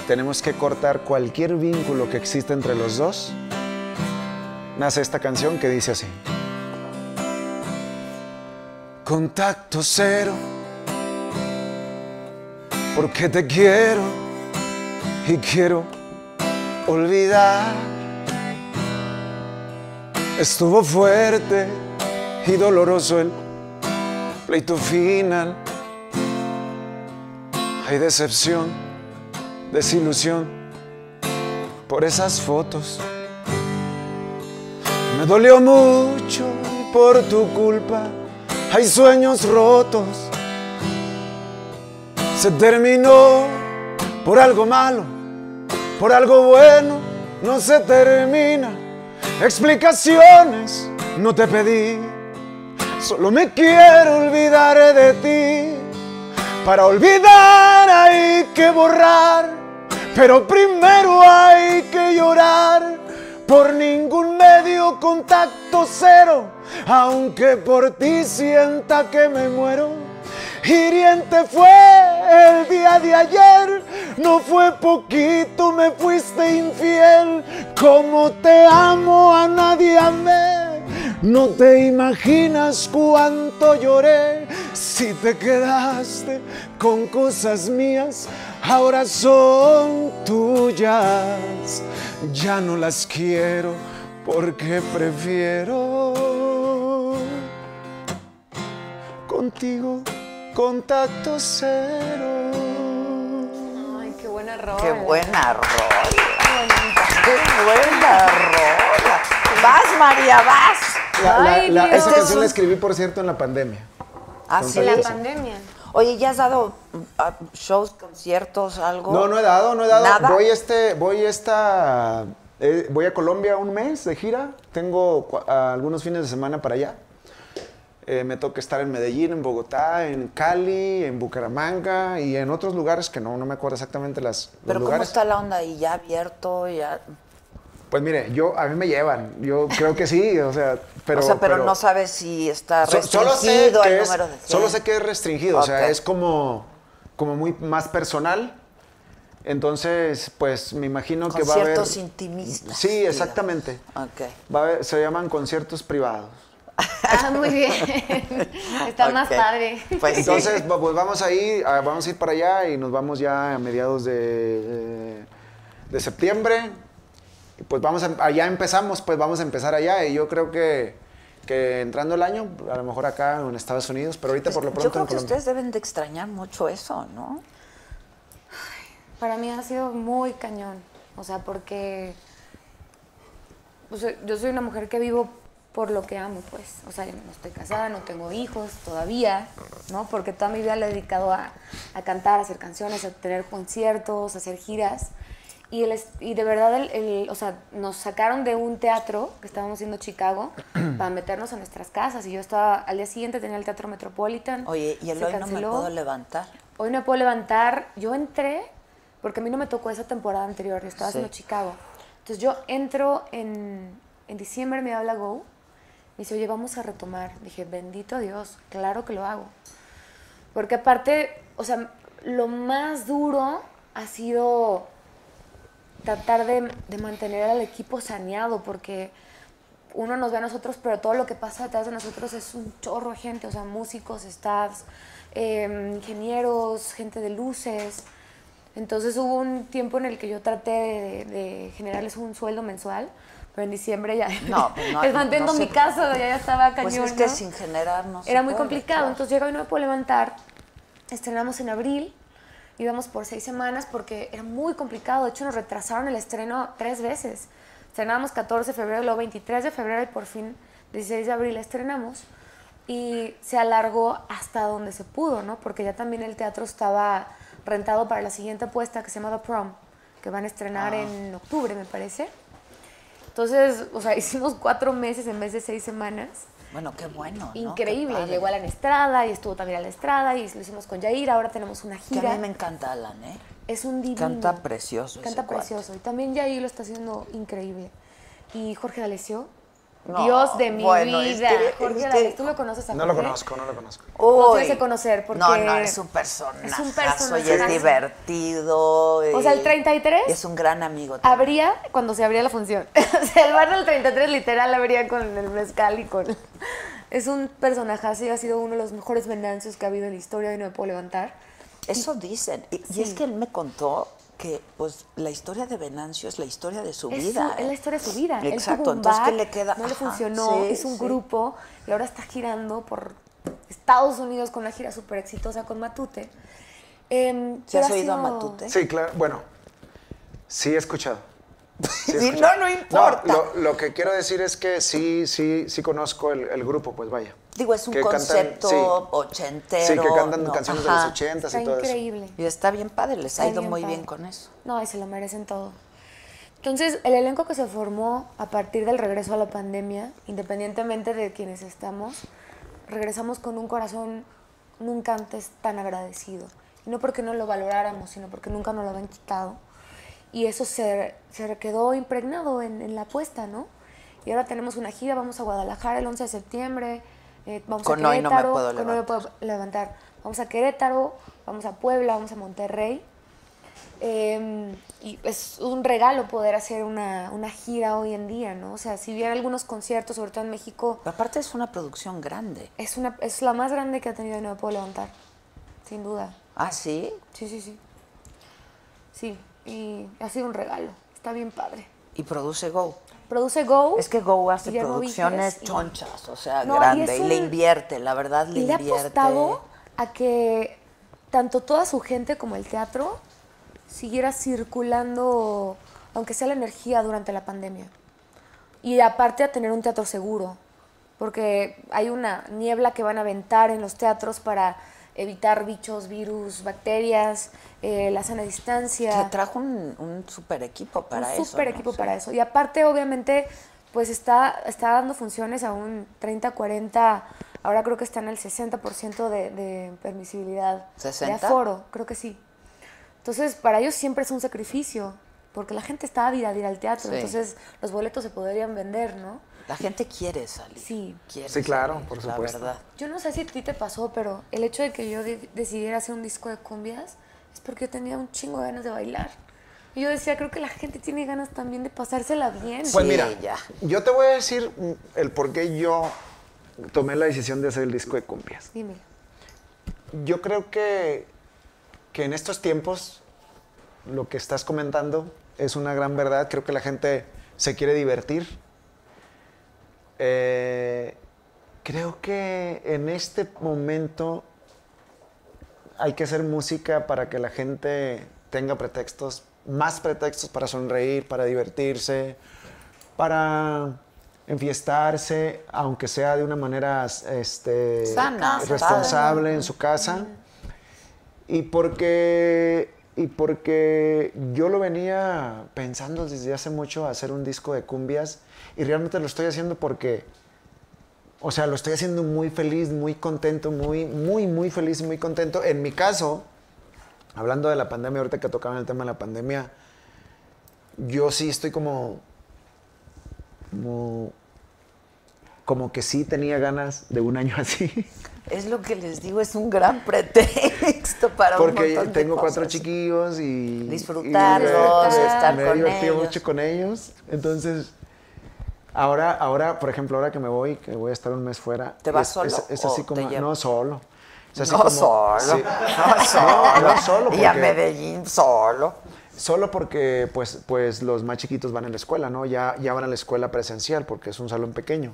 tenemos que cortar cualquier vínculo que exista entre los dos, nace esta canción que dice así. Contacto cero, porque te quiero y quiero olvidar. Estuvo fuerte y doloroso el pleito final. Hay decepción, desilusión por esas fotos. Me dolió mucho por tu culpa hay sueños rotos. Se terminó por algo malo, por algo bueno, no se termina. Explicaciones no te pedí, solo me quiero olvidar de ti. Para olvidar hay que borrar, pero primero hay que llorar. Por ningún medio contacto cero, aunque por ti sienta que me muero. Hiriente fue el día de ayer, no fue poquito, me fuiste infiel. Como te amo a nadie amé, no te imaginas cuánto lloré. Si te quedaste con cosas mías, ahora son tuyas. Ya no las quiero porque prefiero contigo contacto cero. Ay, qué buena rola. Qué buena rola. Buena rola. Vas, María, vas. La- la- Ay, la- Dios. esa canción la escribí, por cierto, en la pandemia. Ah, sí. la pandemia. Oye, ¿ya has dado ah, shows, conciertos, algo? No, no he dado, no he dado. ¿Nada? Voy este, voy esta, eh, voy a Colombia un mes de gira. Tengo algunos fines de semana para allá. Eh, me toca estar en Medellín, en Bogotá, en Cali, en Bucaramanga y en otros lugares que no, no me acuerdo exactamente las, los Pero ¿cómo lugares. está la onda ahí? ¿Ya abierto? Ya... Pues mire, yo a mí me llevan. Yo creo que sí, o sea, pero o sea, pero, no sabes si está restringido solo sé el que es, número de solo sé que es restringido, o sea, es como, como muy más personal. Entonces, pues me imagino que va a haber. Conciertos intimistas, Sí, digamos. exactamente. Ok. Va a haber- se llaman conciertos privados. (laughs) Ah, muy bien. (laughs) Está más padre. Pues. Entonces, pues vamos a ir, a- vamos a ir para allá y nos vamos ya a mediados de, de- de septiembre. Y pues vamos a- allá empezamos, pues vamos a empezar allá y yo creo que, que entrando el año, a lo mejor acá en Estados Unidos, pero ahorita por lo Pues, pronto Yo creo en que Colombia. ustedes deben de extrañar mucho eso, ¿no? Para mí ha sido muy cañón. O sea, porque sea, yo soy una mujer que vivo por lo que amo, pues. O sea, yo no estoy casada, no tengo hijos todavía, ¿no? Porque toda mi vida la he dedicado a, a cantar, a hacer canciones, a tener conciertos, a hacer giras. Y, el, y de verdad, el, el- o sea, nos sacaron de un teatro que estábamos haciendo en Chicago (clears throat) para meternos a nuestras casas. Y yo estaba, al día siguiente tenía el Teatro Metropolitan. Oye, y el hoy no me canceló. puedo levantar. Hoy no me puedo levantar. Yo entré, porque a mí no me tocó esa temporada anterior, yo estaba Sí. haciendo Chicago. Entonces yo entro en, en diciembre, me habla Go, me dice, oye, vamos a retomar. Dije, bendito Dios, claro que lo hago. Porque aparte, o sea, lo más duro ha sido tratar de, de mantener al equipo saneado, porque uno nos ve a nosotros, pero todo lo que pasa detrás de nosotros es un chorro de gente, o sea, músicos, staffs, eh, ingenieros, gente de luces. Entonces hubo un tiempo en el que yo traté de, de generarles un sueldo mensual, pero en diciembre ya. No, (laughs) pues no, les mantengo no sé. mi casa, ya, ya estaba cañón. Pues es que sin generar no Era muy puede, complicado, claro. entonces llega y no me puedo levantar. Estrenamos en abril, íbamos por seis semanas porque era muy complicado. De hecho, nos retrasaron el estreno tres veces. Estrenábamos 14 de febrero, luego 23 de febrero y por fin 16 de abril estrenamos. Y se alargó hasta donde se pudo, ¿no? Porque ya también el teatro estaba rentado para la siguiente apuesta que se llama The Prom, que van a estrenar en octubre, me parece. Entonces, o sea, (laughs) hicimos cuatro meses en vez de seis semanas. Bueno, qué bueno. ¿no? Increíble. Qué. Llegó Alan Estrada y estuvo también a la Estrada y lo hicimos con Jair. Ahora tenemos una Que a gira. mí me encanta Alan, ¿eh? Es un divino. Canta precioso ese Canta cuate. precioso. Y también Jair lo está haciendo increíble. Y Jorge D'Alessio. No, Dios de mi bueno, es vida. que- Jorge es que- D'Alessio. ¿Tú lo conoces a No lo conozco, no lo conozco. Lo Uy. tienes que conocer porque... No, no, es un personaje. Es un Y es divertido. O sea, el y 33 Es un gran amigo. también. Abría cuando se abría la función. (laughs) o sea, el bar del 33 literal abría con el mezcal y con... (laughs) Es un personajazo y ha sido uno de los mejores venancios que ha habido en la historia y no me puedo levantar. Eso dicen. Y, y es que él me contó que pues la historia de Venancio es la historia de su Es, vida. su- es la ¿eh? historia de su vida. Él Exacto, tuvo un entonces, ¿qué le queda? No le funcionó, sí, hizo un sí. grupo y ahora está girando por Estados Unidos con una gira súper exitosa con Matute. Em, ¿Sí pero has ha oído a Matute? Sí, claro. Bueno, sí he escuchado. Sí he (laughs) Sí, escuchado. no, no importa. lo, lo que quiero decir es que sí, sí, sí conozco el, el grupo, pues vaya. Digo, es un Que cantan- concepto sí. ochentero. Sí, que cantan ¿no? canciones Ajá. de los ochentas Está y todo eso. increíble. Y está bien padre, les ha Está ido bien muy padre. bien con eso. No, y se lo merecen todo. Entonces, el elenco que se formó a partir del regreso a la pandemia, independientemente de quienes estamos, regresamos con un corazón nunca antes tan agradecido. Y no porque no lo valoráramos, sino porque nunca nos lo habían quitado. Y eso se, se quedó impregnado en, en la apuesta, ¿no? Y ahora tenemos una gira, vamos a Guadalajara el 11 de septiembre, eh, vamos Con a Hoy no me Querétaro, puedo con Hoy no me puedo levantar. Vamos a Querétaro, vamos a Puebla, vamos a Monterrey. Eh, y es un regalo poder hacer una, una gira hoy en día, ¿no? O sea, si bien algunos conciertos, sobre todo en México, Pero aparte es una producción grande. es, una, es la más grande que ha tenido y no me puedo levantar, sin duda. Ah, sí. Sí, sí, sí. Sí, y ha sido un regalo, está bien padre. Y produce Go. Produce Go. Es que Go hace Guillermo producciones chonchas, o sea, No, grande. Y, le invierte, la verdad le y le ha invierte. apostado a que tanto toda su gente como el teatro siguiera circulando, aunque sea la energía durante la pandemia. Y aparte a tener un teatro seguro, porque hay una niebla que van a aventar en los teatros para evitar bichos, virus, bacterias, eh, la sana distancia. Que trajo un, un super equipo para un eso. super ¿no? equipo para eso. Y aparte, obviamente, pues está, está dando funciones a un 30, 40, ahora creo que están al 60% de, de permisibilidad. De ¿60? aforo, creo que sí. Entonces, para ellos siempre es un sacrificio, porque la gente está ávida de ir al teatro, Sí. entonces los boletos se podrían vender, ¿no? La gente quiere salir. Sí. Quiere Sí, claro, salir, por la supuesto. verdad. Yo no sé si a ti te pasó, pero el hecho de que yo de- decidiera hacer un disco de cumbias es porque yo tenía un chingo de ganas de bailar. Y yo decía, creo que la gente tiene ganas también de pasársela bien. Pues Sí, mira, ya. yo te voy a decir el por qué yo tomé la decisión de hacer el disco de cumbias. Dime. Yo creo que, que en estos tiempos lo que estás comentando es una gran verdad. Creo que la gente se quiere divertir. Eh, creo que en este momento hay que hacer música para que la gente tenga pretextos, más pretextos para sonreír, para divertirse, para enfiestarse, aunque sea de una manera este, Sana, responsable padre. en su casa. Y porque, y porque yo lo venía pensando desde hace mucho hacer un disco de cumbias y realmente lo estoy haciendo porque, o sea, lo estoy haciendo muy feliz, muy contento, muy, muy, muy feliz y muy contento. En mi caso, hablando de la pandemia, ahorita que tocaban el tema de la pandemia, yo sí estoy como, como, como que sí tenía ganas de un año (laughs) así. Es lo que les digo, es un gran pretexto para un Porque montón de tengo cuatro cosas. chiquillos y... Disfrutarlos, y me- estar me he con divertido ellos. mucho con ellos. Entonces, ahora, ahora, por ejemplo, ahora que me voy, que voy a estar un mes fuera... ¿Te vas es- solo Es, es así como... No, solo. Es así No como- solo, sí. (laughs) no solo, No, no solo y a porque- Medellín solo. Solo porque pues, pues los más chiquitos van a la escuela, ¿no? Ya, ya van a la escuela presencial porque es un salón pequeño.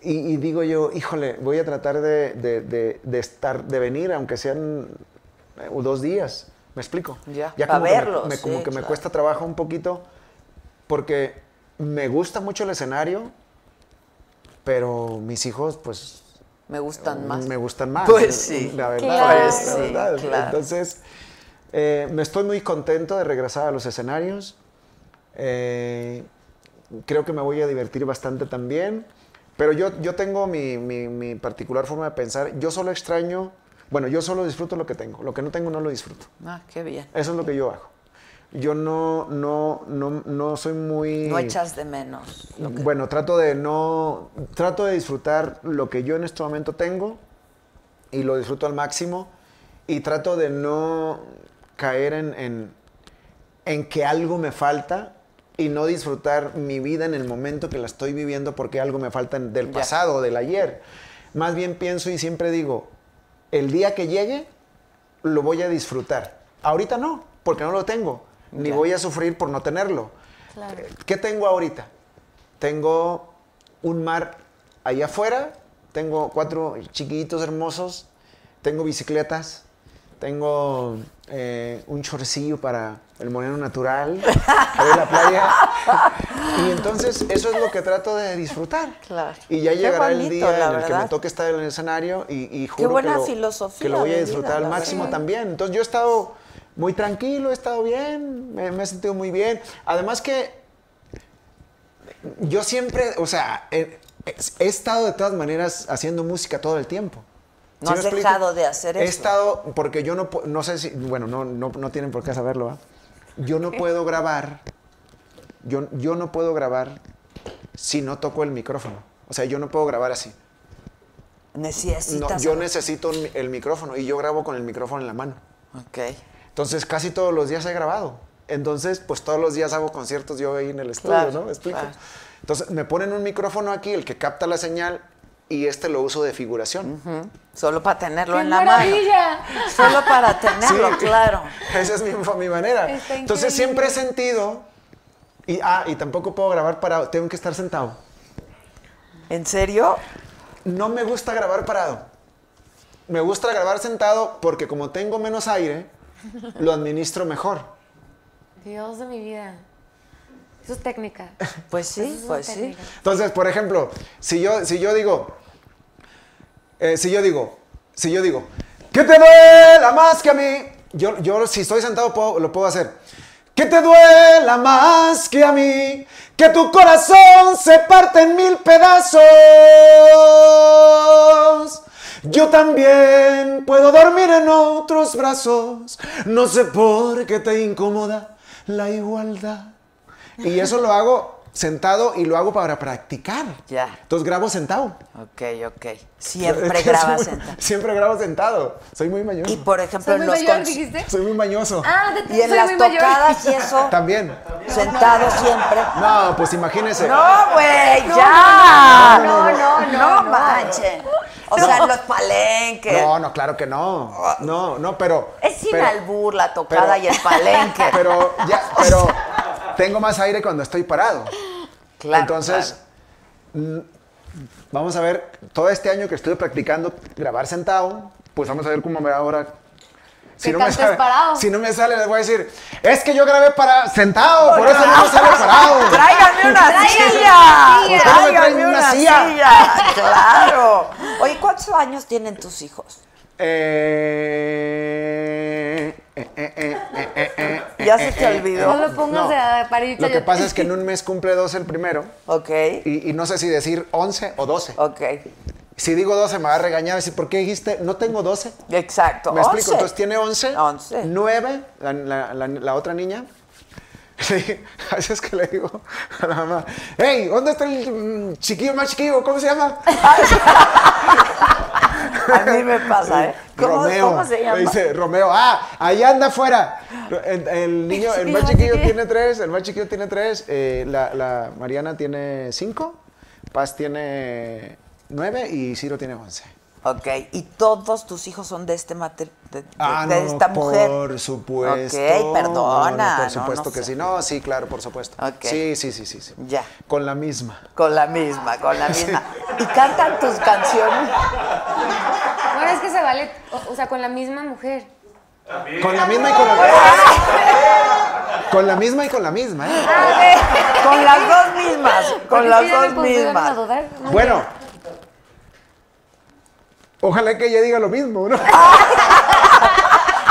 Y, y digo yo, híjole, voy a tratar de, de- de- de estar, de venir, aunque sean eh, dos días. ¿Me explico? Ya, como que me- verlos, me, como sí, que me claro. cuesta trabajo un poquito porque me gusta mucho el escenario, pero mis hijos, pues Me gustan más. me gustan más. Pues sí. La verdad. La Pues sí, verdad. claro. Entonces, eh, me estoy muy contento de regresar a los escenarios. Eh, creo que me voy a divertir bastante también. Pero yo, yo tengo mi, mi- mi particular forma de pensar. Yo solo extraño, bueno, yo solo disfruto lo que tengo. Lo que no tengo no lo disfruto. Ah, qué bien. Eso es lo que yo hago. Yo no, no, no, no soy muy... No echas de menos. lo que- Bueno, trato de no. Trato de disfrutar lo que yo en este momento tengo y lo disfruto al máximo. Y trato de no caer en, en, en que algo me falta y no disfrutar mi vida en el momento que la estoy viviendo porque algo me falta del pasado o del ayer. Más bien pienso y siempre digo: el día que llegue, lo voy a disfrutar. Ahorita no, porque no lo tengo. Ni voy a sufrir por no tenerlo. Claro. ¿Qué tengo ahorita? Tengo un mar allá afuera, tengo cuatro chiquitos hermosos, tengo bicicletas, tengo eh, un chorcillo para el moreno natural, para la playa. Y entonces eso es lo que trato de disfrutar. Claro. Y ya Qué llegará el día en el que me toque estar en el escenario y, y juro buena que, lo, filosofía que lo voy a disfrutar vida, al máximo verdad. también. Entonces yo he estado muy tranquilo, he estado bien, me, me he sentido muy bien. Además que yo siempre, o sea, he, he estado de todas maneras haciendo música todo el tiempo. No ¿Sí me has explico? dejado de hacer He eso. estado, porque yo no, pu- no sé si, bueno, no, no, no tienen por qué saberlo, ¿va? Yo no puedo grabar, yo, yo no puedo grabar si no toco el micrófono. O sea, yo no puedo grabar así. No, Necesitas. yo necesito el micrófono y yo grabo con el micrófono en la mano. Ok. Entonces, casi todos los días he grabado. Entonces, pues todos los días hago conciertos yo ahí en el estudio, Claro, ¿no? ¿Me explico? claro. Entonces, me ponen un micrófono aquí, el que capta la señal, y este lo uso de figuración. Solo para tenerlo ¡Qué en la maravilla! mano. (laughs) Solo para tenerlo, Sí, claro. (laughs) Esa es mi, mi manera. Está Entonces, increíble. siempre he sentido. Y, ah, y tampoco puedo grabar parado, tengo que estar sentado. ¿En serio? No me gusta grabar parado. Me gusta grabar sentado porque, como tengo menos aire, (laughs) lo administro mejor. Dios de mi vida. Eso es técnica. (laughs) Pues sí, es pues sí. Entonces, por ejemplo, si yo, si yo digo, eh, si yo digo, si yo digo, que te duela más que a mí, yo, yo si estoy sentado puedo- lo puedo hacer. Que te duela más que a mí, que tu corazón se parte en mil pedazos. Yo también puedo dormir en otros brazos. No sé por qué te incomoda la igualdad. Y eso lo hago sentado y lo hago para practicar. Ya. Entonces grabo sentado. Ok, ok. Siempre (laughs) grabas sentado. Siempre grabo sentado. Soy muy mañoso. Y por ejemplo, ¿Soy en muy los mayor, dijiste? Soy muy mañoso. Ah, de y en soy las muy mayor. tocadas y eso, (laughs) También. sentado siempre. No, pues imagínese. No, güey, No, ya. no, no, no, no, no. manchen. O sea, en los palenques. No, no, claro que no. No, no, pero. Es sin pero- albur la tocada pero- y el palenque. (laughs) Pero ya, pero tengo más aire cuando estoy parado. Claro, Entonces, mm, vamos a ver, todo este año que estuve practicando grabar sentado, pues vamos a ver cómo me va ahora. Que me cantes sale, parado. si no me sale, les voy a decir, es que yo grabé para sentado, por eso no me (laughs) sale parado. Tráigame una (laughs) silla. una silla. ¿Por qué no me traen una una silla? silla. (laughs) Claro. Oye, ¿cuántos años tienen tus hijos? Eh, eh, eh, eh, Ya se te olvidó. No lo pongas No. de parita. Lo que pasa es que en un mes cumple 12 el primero Ok. y, y no sé si decir 11 o 12. Ok. Si digo 12 me va a regañar, decir, ¿por qué dijiste? No tengo 12. Exacto. ¿Me explico? Once. Entonces tiene 11, 11. 9, la, la- la- la otra niña. (laughs) Sí, a veces que le digo a la mamá, hey, ¿dónde está el chiquillo más chiquillo? ¿Cómo se llama? (laughs) A mí me pasa, ¿eh? ¿Cómo, Romeo. cómo se llama? Dice Romeo, ah, ahí anda afuera. El, el (laughs) niño, el más Chiquillo, tiene tres, el más chiquillo tiene tres, eh, la, la Mariana tiene cinco, Paz tiene nueve y Ciro tiene once. Ok, y todos tus hijos son de este mater de, de- Ah, de no, esta mujer. por supuesto. Ok, perdona. No, por supuesto no que sé. sí. No, sí, claro, por supuesto. Sí, sí, sí, sí, sí. Ya. Con la misma. Con la misma, con la misma. ¿Y cantan tus canciones? Bueno, es que se vale, o, o sea, con la misma mujer. Con la misma y con la Con la misma y con la misma, ¿eh? Con las dos mismas, con las dos mismas. Bueno. Ojalá que ella diga lo mismo, ¿no?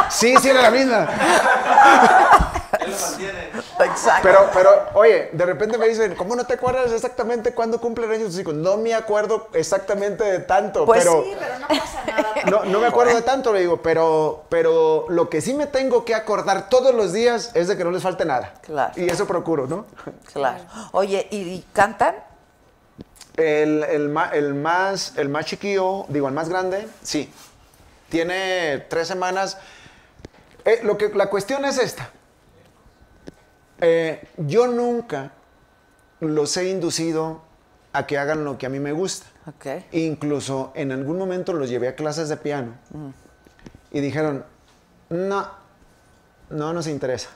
Sí, sí era la misma. Exacto. Pero, pero, oye, de repente me dicen, ¿cómo no te acuerdas exactamente cuándo cumplen años tus hijos? No me acuerdo exactamente de tanto, pues pero... sí, pero no pasa nada. No, no me acuerdo de tanto, le digo, pero, pero lo que sí me tengo que acordar todos los días es de que no les falte nada. Claro. Y eso procuro, ¿no? Claro. Oye, ¿y, y cantan? El, el el más, el más chiquillo, digo, el más grande, sí. Tiene tres semanas. Eh, lo que, la cuestión es esta. Eh, yo nunca los he inducido a que hagan lo que a mí me gusta. Ok. Incluso en algún momento los llevé a clases de piano y dijeron, no, no nos interesa.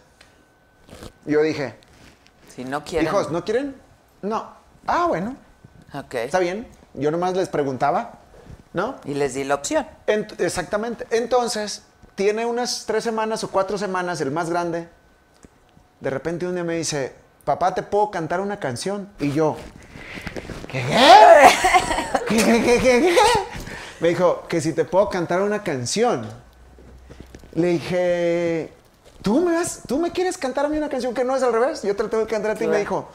Yo dije, Si no quieren. hijos, ¿no quieren? No. Ah, bueno, Ok. está bien. Yo nomás les preguntaba, ¿no? Y les di la opción. Ent- exactamente. Entonces, tiene unas tres semanas o cuatro semanas, el más grande. De repente un día me dice, papá, ¿te puedo cantar una canción? Y yo, ¿qué? ¿Qué, (laughs) qué, qué, qué, qué? Me dijo, que si te puedo cantar una canción. Le dije, ¿tú me, vas, ¿tú me quieres cantar a mí una canción que no es al revés? Yo te la tengo que cantar a ti. Y me dijo,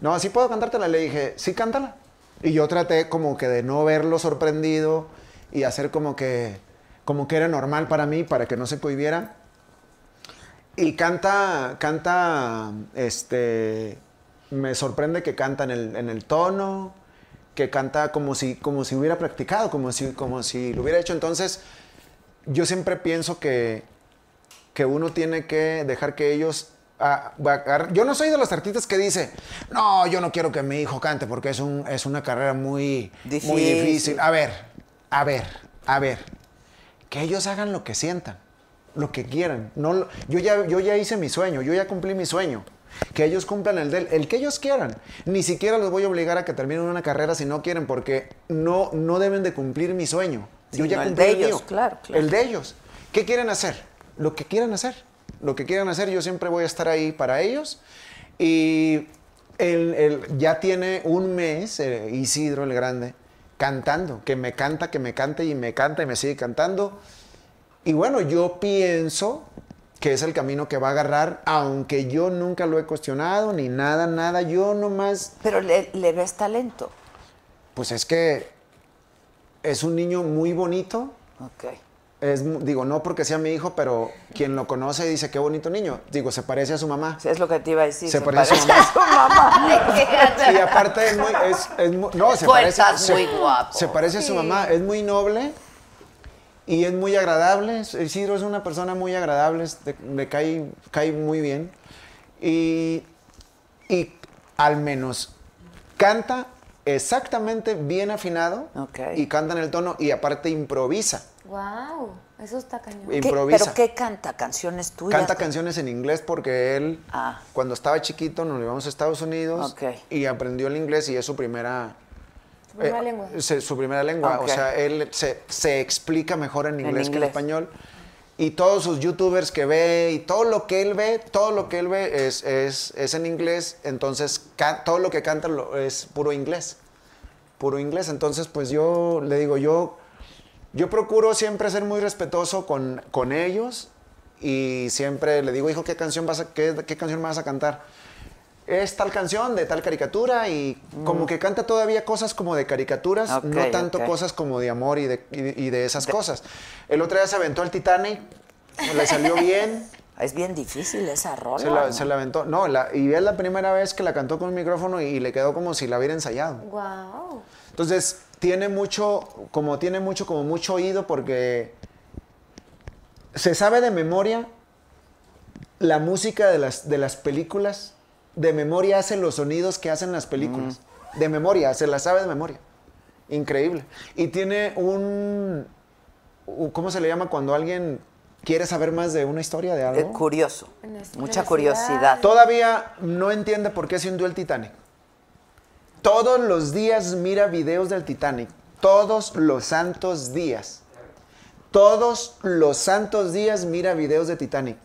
no, sí puedo cantártela. Le dije, sí, cántala. Y yo traté como que de no verlo sorprendido y hacer como que, como que era normal para mí, para que no se cohibiera. Y canta, canta, este, me sorprende que canta en el, en el tono, que canta como si, como si hubiera practicado, como si, como si lo hubiera hecho. Entonces, yo siempre pienso que, que uno tiene que dejar que ellos... yo no soy de los artistas que dice, no, yo no quiero que mi hijo cante porque es, un, es una carrera muy muy Difícil. difícil. A ver, a ver, a ver. Que ellos hagan lo que sientan, lo que quieran. No, yo, ya, yo ya hice mi sueño, yo ya cumplí mi sueño. Que ellos cumplan el del, el que ellos quieran. Ni siquiera los voy a obligar a que terminen una carrera si no quieren, porque no, no deben de cumplir mi sueño. Yo Sí, ya no, el cumplí de el ellos, mío. claro, claro. El de ellos. ¿Qué quieren hacer? Lo que quieran hacer. Lo que quieran hacer, yo siempre voy a estar ahí para ellos. Y ya tiene un mes, eh, Isidro el Grande, cantando, que me canta, que me cante y me canta y me sigue cantando. Y bueno, yo pienso que es el camino que va a agarrar, aunque yo nunca lo he cuestionado, ni nada, nada, yo nomás, Pero le, le ves talento. pues es que es un niño muy bonito, Ok. Es, digo, no porque sea mi hijo, pero quien lo conoce dice, qué bonito niño. Digo, se parece a su mamá. Sí, Es lo que te iba a decir. Se parece a su a su mamá. (laughs) Y aparte es muy, es, es mu- no, se parece, se- muy guapo. Se parece a su mamá, es muy noble y es muy agradable. Isidro es una persona muy agradable, le cae, cae muy bien. Y, y al menos canta exactamente bien afinado Ok. y canta en el tono y aparte improvisa. Wow, eso está cañón. ¿Qué- Improvisa. ¿Pero qué canta? ¿Canciones tuyas? Canta canciones en inglés porque él, Ah. cuando estaba chiquito, nos llevamos a Estados Unidos y aprendió el inglés y es su primera... Su primera eh, lengua. se- su primera lengua. O sea, él se, se explica mejor en inglés, que en inglés. español. Y todos sus youtubers que ve y todo lo que él ve, todo lo que él ve es, es, es en inglés. Entonces, todo lo que canta lo- es puro inglés. Puro inglés. Entonces, pues yo le digo, yo, yo procuro siempre ser muy respetuoso con, con ellos y siempre le digo, hijo, ¿qué canción, vas a, qué, qué canción me vas a cantar? Es tal canción de tal caricatura y como que canta todavía cosas como de caricaturas, Mm. No tanto cosas como de amor y de, y- y de esas cosas. El otro día se aventó al Titanic, le salió bien. (laughs) Es bien difícil esa rola. Se la, ¿no? se la aventó. No, la- y es la primera vez que la cantó con un micrófono y le quedó como si la hubiera ensayado. Wow. Entonces, tiene mucho, como tiene mucho, como mucho oído porque se sabe de memoria la música de las, de las películas. De memoria hace los sonidos que hacen las películas. De memoria, se las sabe de memoria. increíble. Y tiene un, ¿cómo se le llama cuando alguien quiere saber más de una historia de algo? curioso. Una Mucha curiosidad. curiosidad. Todavía no entiende por qué se hundió el Titanic. Todos los días mira videos del Titanic. Todos los santos días. Todos los santos días mira videos de Titanic.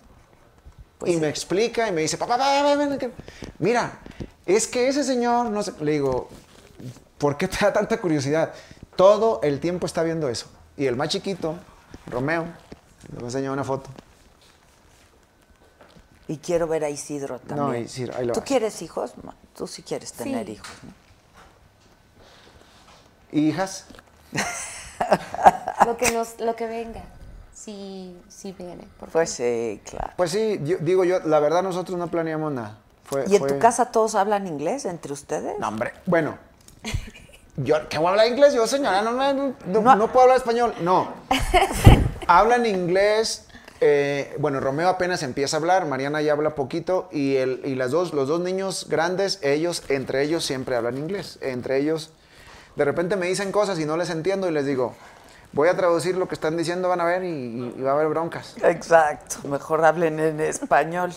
Pues y sí. me explica y me dice, papá, papá, que- mira, es que ese señor, no sé, le digo, ¿por qué te da tanta curiosidad? Todo el tiempo está viendo eso. Y el más chiquito, Romeo, le voy a enseñar una foto. Y quiero ver a Isidro también. No, Isidro, ahí lo ¿Tú vas. quieres hijos? Tú sí quieres tener Sí. hijos, ¿no? Hijas, Lo que, nos, lo que venga. Sí, sí viene. por Pues sí, claro. Pues sí, yo, digo yo, la verdad nosotros no planeamos nada. Fue, ¿Y en fue- tu casa todos hablan inglés entre ustedes? No, hombre, bueno. Yo, ¿qué voy a hablar inglés? Yo, señora, no, no, no, No. no puedo hablar español. No. Hablan inglés. eh, bueno, Romeo apenas empieza a hablar, Mariana ya habla poquito y, el, y las dos, los dos niños grandes, ellos, entre ellos siempre hablan inglés. Entre ellos, de repente me dicen cosas y no les entiendo y les digo, voy a traducir lo que están diciendo, van a ver y, y va a haber broncas. Exacto. Mejor hablen en español.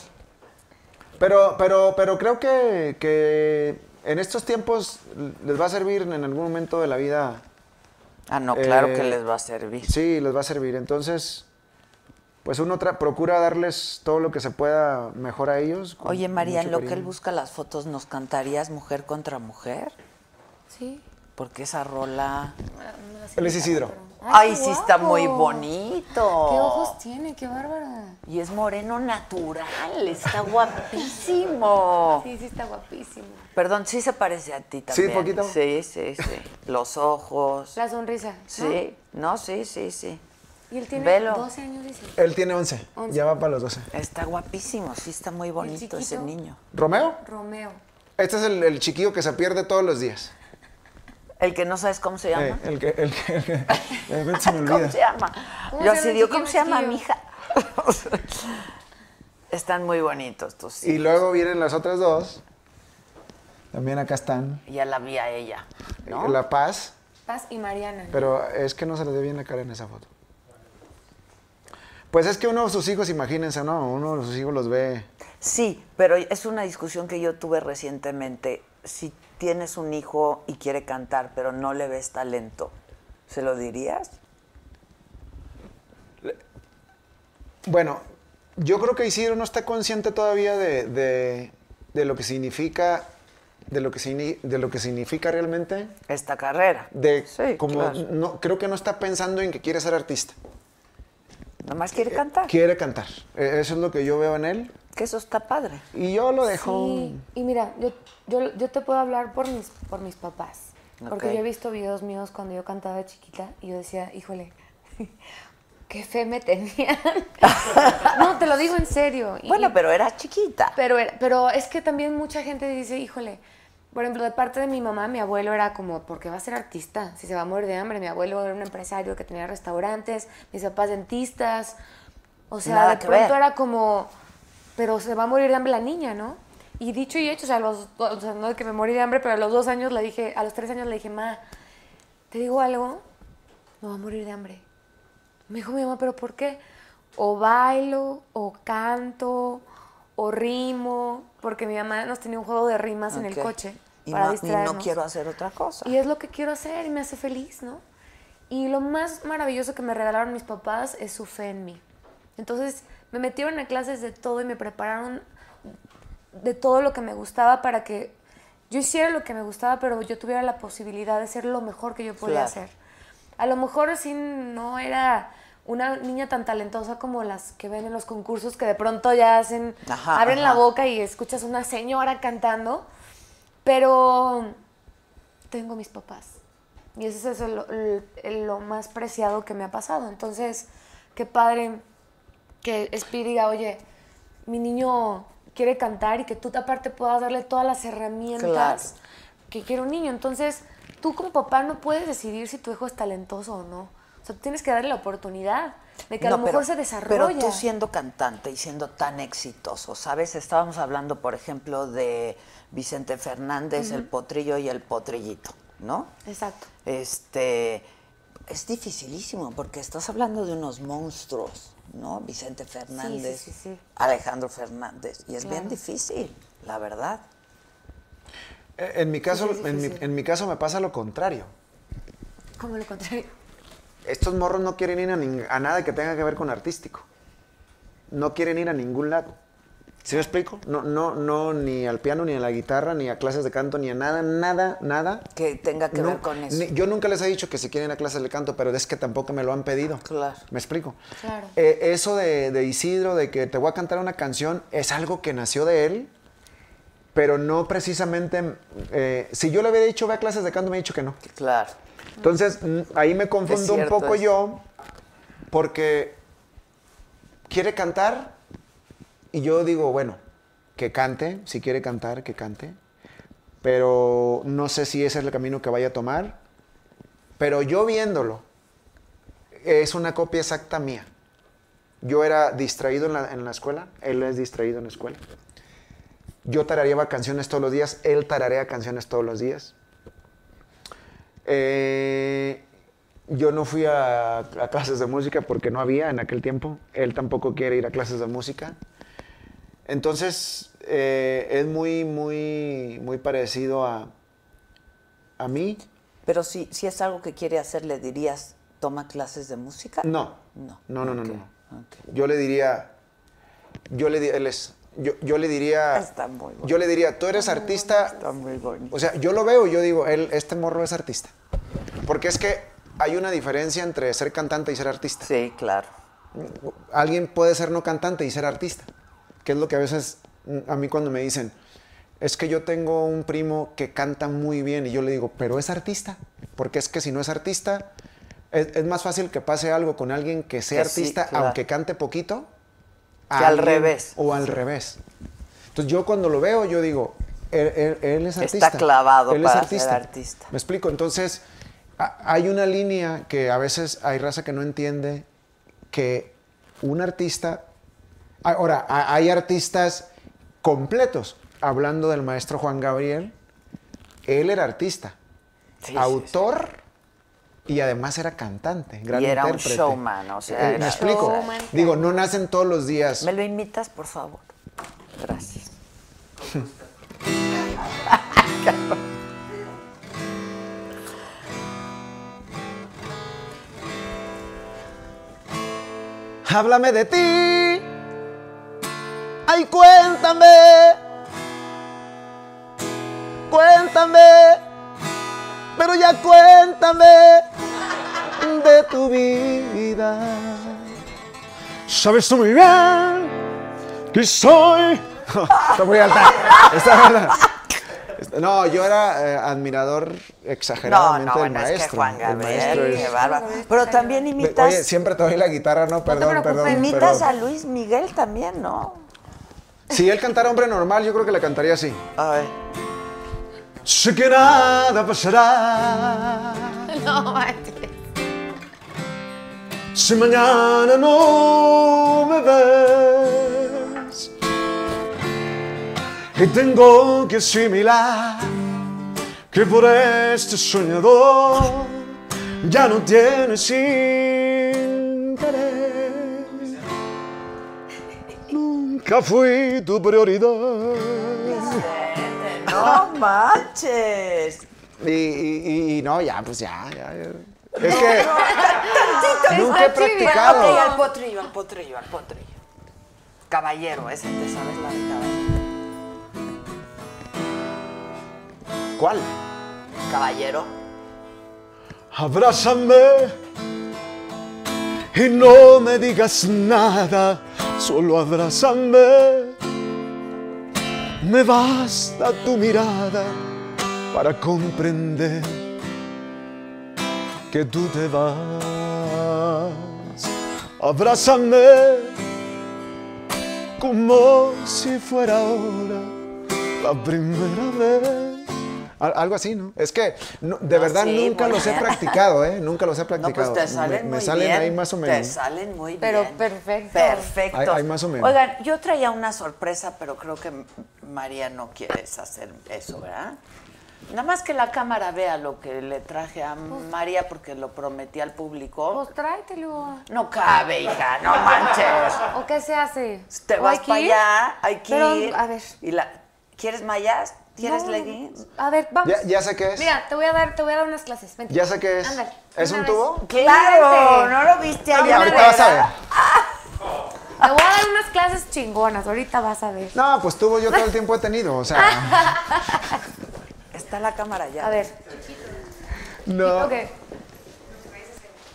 Pero, pero, pero creo que, que en estos tiempos les va a servir en algún momento de la vida. Ah, no, claro Eh, que les va a servir. Sí, les va a servir. Entonces, pues uno tra- procura darles todo lo que se pueda mejor a ellos. Oye, María, en lo que él busca las fotos, ¿nos cantarías mujer contra mujer? Sí. Porque esa rola... Él es Isidro. Ay, sí está muy bonito. ¿Qué ojos tiene? ¡Qué bárbara! Y es moreno natural, está guapísimo. (laughs) Sí, sí está guapísimo. Perdón, sí se parece a ti también. poquito. Sí, sí, sí. Los ojos. La sonrisa. ¿no? Sí, no, sí, sí, sí. Y él tiene Velo. 12 años, dice. Él tiene 11. Once. Ya va para los 12. Está guapísimo, sí está muy bonito ese niño. ¿Romeo? Romeo. Este es el, el chiquillo que se pierde todos los días. El que no sabes cómo se llama. Eh, el que, el que, el que- de repente se me (laughs) ¿Cómo olvida. se llama? ¿Cómo Yo se así digo, ¿cómo se llama mi hija? Están muy bonitos tus Y hijos. luego vienen las otras dos. También acá están. Ya la vi a ella, ¿no? La Paz. Paz y Mariana. Pero es que no se les ve bien la cara en esa foto. Pues es que uno de sus hijos, imagínense, ¿no? Uno de sus hijos los ve. Sí, pero es una discusión que yo tuve recientemente. Si tienes un hijo y quiere cantar, pero no le ves talento, ¿se lo dirías? Bueno, yo creo que Isidro no está consciente todavía de, de- de lo que significa, de lo que, de lo que significa realmente. Esta carrera. De Sí, como claro. no, creo que no está pensando en que quiere ser artista. Nomás quiere cantar. Quiere cantar. E- Eso es lo que yo veo en él. Que eso está padre. Y yo lo dejo. Sí, y mira, yo, yo, yo te puedo hablar por mis, por mis papás. Porque yo he visto videos míos cuando yo cantaba de chiquita y yo decía, híjole, (laughs) qué fe me tenían. (laughs) no, te lo digo en serio. Y- Bueno, pero era chiquita. pero, era- pero es que también mucha gente dice, híjole, por ejemplo, de parte de mi mamá, mi abuelo era como, ¿por qué va a ser artista? Si se va a morir de hambre. Mi abuelo era un empresario que tenía restaurantes, mis papás dentistas. O sea, Nada de pronto ver. era como, pero se va a morir de hambre la niña, ¿no? Y dicho y hecho, o sea, los, o sea, no que me morí de hambre, pero a los dos años le dije, a los tres años le dije, ma, ¿te digo algo? Me voy a morir de hambre. Me dijo mi mamá, ¿pero por qué? O bailo, o canto, o rimo, porque mi mamá nos tenía un juego de rimas en el coche Y para no, y no quiero hacer otra cosa. Y es lo que quiero hacer y me hace feliz, ¿no? Y lo más maravilloso que me regalaron mis papás es su fe en mí. Entonces me metieron a clases de todo y me prepararon de todo lo que me gustaba para que yo hiciera lo que me gustaba, pero yo tuviera la posibilidad de ser lo mejor que yo podía Claro. hacer. A lo mejor sí no era una niña tan talentosa como las que ven en los concursos que de pronto ya hacen, Ajá, abren la boca y escuchas una señora cantando, pero tengo mis papás. Y eso es lo más preciado que me ha pasado. Entonces, qué padre que Speedy diga, oye, mi niño quiere cantar y que tú aparte puedas darle todas las herramientas Claro. que quiere un niño. Entonces, tú como papá no puedes decidir si tu hijo es talentoso o no. O sea, tú tienes que darle la oportunidad de que a No, lo mejor pero- se desarrolla. Pero tú siendo cantante y siendo tan exitoso, ¿sabes? Estábamos hablando, por ejemplo, de Vicente Fernández, el potrillo y el potrillito. ¿no? Exacto. Este, es dificilísimo porque estás hablando de unos monstruos, ¿no? Vicente Fernández, sí, sí. Alejandro Fernández, y es bien difícil, la verdad. Eh, En mi caso, Sí, sí, es en, mi, en mi caso me pasa lo contrario. Como lo contrario. Estos morros no quieren ir a, ning- a nada que tenga que ver con artístico. No quieren ir a ningún lado. ¿Sí me explico? No, no, no, ni al piano, ni a la guitarra, ni a clases de canto, ni a nada, nada, nada. Que tenga que No, ver con eso. ni- yo nunca les he dicho que si quieren ir a clases de canto, pero es que tampoco me lo han pedido. Claro. ¿Me explico? Claro. Eh, eso de, de Isidro, de que te voy a cantar una canción, es algo que nació de él, pero no precisamente... eh, si yo le hubiera dicho, ve a clases de canto, me ha dicho que no. Claro. Entonces, ahí me confundo un poco eso. yo, porque quiere cantar y yo digo, bueno, que cante, si quiere cantar, que cante, pero no sé si ese es el camino que vaya a tomar, pero yo viéndolo, es una copia exacta mía. Yo era distraído en la, en la escuela, él es distraído en la escuela. Yo tarareaba canciones todos los días, él tararea canciones todos los días. Eh, yo no fui a, a clases de música porque no había en aquel tiempo. Él tampoco quiere ir a clases de música. Entonces, eh, es muy, muy, muy parecido a, a mí. Pero si, si es algo que quiere hacer, ¿le dirías, toma clases de música? No. No. No, no, no, no. Yo le diría, yo le, di- él es- yo, yo le diría, Está muy bueno. yo le diría, tú eres artista, Está muy bonito. O sea, yo lo veo y yo digo, él, este morro es artista. Porque es que hay una diferencia entre ser cantante y ser artista. Sí, claro. Alguien puede ser no cantante y ser artista. Que es lo que a veces mm, a mí cuando me dicen, es que yo tengo un primo que canta muy bien y yo le digo, pero es artista. Porque es que si no es artista, es, es más fácil que pase algo con alguien que sea Que sí, artista, claro. aunque cante poquito. Que al revés. O al revés. Entonces yo cuando lo veo, yo digo, él, él- él es Está artista. clavado él para es ser artista. artista. Me explico. Entonces, a- hay una línea que a veces hay raza que no entiende que un artista. Ahora, hay artistas completos. Hablando del maestro Juan Gabriel, él era artista, Sí, sí, autor y además era cantante, gran Y era un showman, o sea, Eh, me explico. Showman. Digo, no nacen todos los días. ¿Me lo invitas, por favor? Gracias. (laughs) Háblame de ti. Ay, cuéntame. Cuéntame. Pero ya cuéntame de tu vida. Sabes tú muy bien que soy. (laughs) Está muy alta. Está alta. No, yo era eh, admirador No, exageradamente no, del bueno, maestro. es que Juan Gabriel, es- qué bárbaro. Pero también imitas, Oye, siempre te doy la guitarra, no, perdón, preocupes. perdón. imitas a Luis Miguel también, ¿no? Si él cantara hombre normal, yo creo que le cantaría así. A ver. Sé que nada pasará No, manches. si mañana no me ves. Y tengo que asimilar que por este soñador ya no tienes interés. Nunca fui tu prioridad. No manches. Y, y- y no, ya, pues ya, ya. ya. Es que nunca he practicado. Ok, al potrillo, al potrillo, al potrillo. Caballero, ese te sabes la de caballero. ¿Cuál? Caballero. Abrázame y no me digas nada, solo abrázame. Me basta tu mirada para comprender que tú te vas. Abrázame como si fuera ahora la primera vez. Al- Algo así, ¿no? Es que no, de No, verdad sí, nunca los he practicado, ¿eh? Nunca los he (laughs) No, practicado. pues te salen me, muy me salen bien. ahí más o Te menos. salen muy Pero bien. perfecto. Perfecto. Hay- hay más o menos. Oigan, yo traía una sorpresa, pero creo que María no quieres hacer eso, ¿verdad? Nada más que la cámara vea lo que le traje a María porque lo prometí al público. Pues tráetelo. No cabe, hija, no manches. ¿O qué se hace? Te ¿O vas para allá, hay que Pero, ir. a ver. Y la, ¿Quieres mallas? ¿Quieres No, leggings? A ver, vamos. Ya, ya sé qué es. Mira, te voy a dar, te voy a dar unas clases. Vente. Ya sé qué es. Ándale. ¿Es un vez. tubo? Claro. ¿no lo viste allá Ahorita vas a ver. Te voy a dar unas clases chingonas. Ahorita vas a ver. No, pues tubo yo todo el tiempo he tenido, o sea. (laughs) Está la cámara ya. A ver. No. Ok.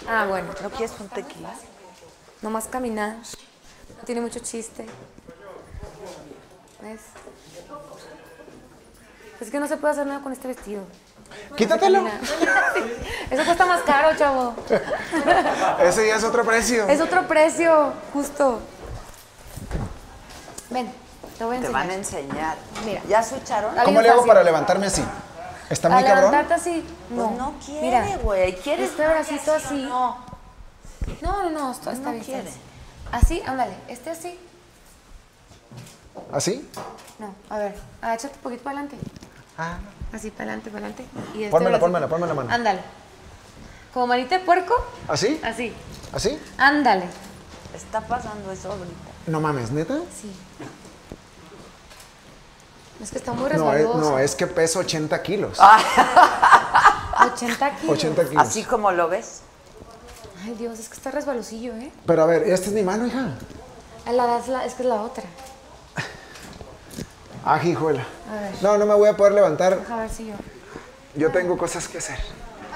Ah, bueno. ¿No quieres un tequila? Nomás caminar. No tiene mucho chiste. ¿Ves? Es que no se puede hacer nada con este vestido. Quítatelo. (laughs) Eso cuesta más caro, chavo. (laughs) Ese ya es otro precio. Es otro precio, justo. Ven, te voy a Te enseñar. van a enseñar. Mira. ¿Ya switcharon? Ay, ¿Cómo le hago fácil. para levantarme así? ¿Está muy A cabrón? levantarte así. No, Pues no quiere, güey. ¿Quieres este bracito así. No. No, no, no, está No bien. quiere. Así, ándale. Este así. ¿Así? No, a ver, agáchate un poquito para adelante. Ah. Así, para adelante, para adelante. Y este Pónmela, pónmela, ponme la mano. Ándale. Como manita de puerco, ¿Así? así. ¿Así? Ándale. Está pasando eso ahorita. No mames, ¿neta? Sí. Es que está muy No es, resbaloso. no, es que peso 80 kilos. 80 kilos. 80 kilos. Así como lo ves. Ay, Dios, es que está resbalosillo, ¿eh? Pero a ver, esta es mi mano, hija. Ah, la- es, la- es que es la otra. Ah, hijuela. A ver. No, no me voy a poder levantar. Deja ver si yo. Yo tengo cosas que hacer.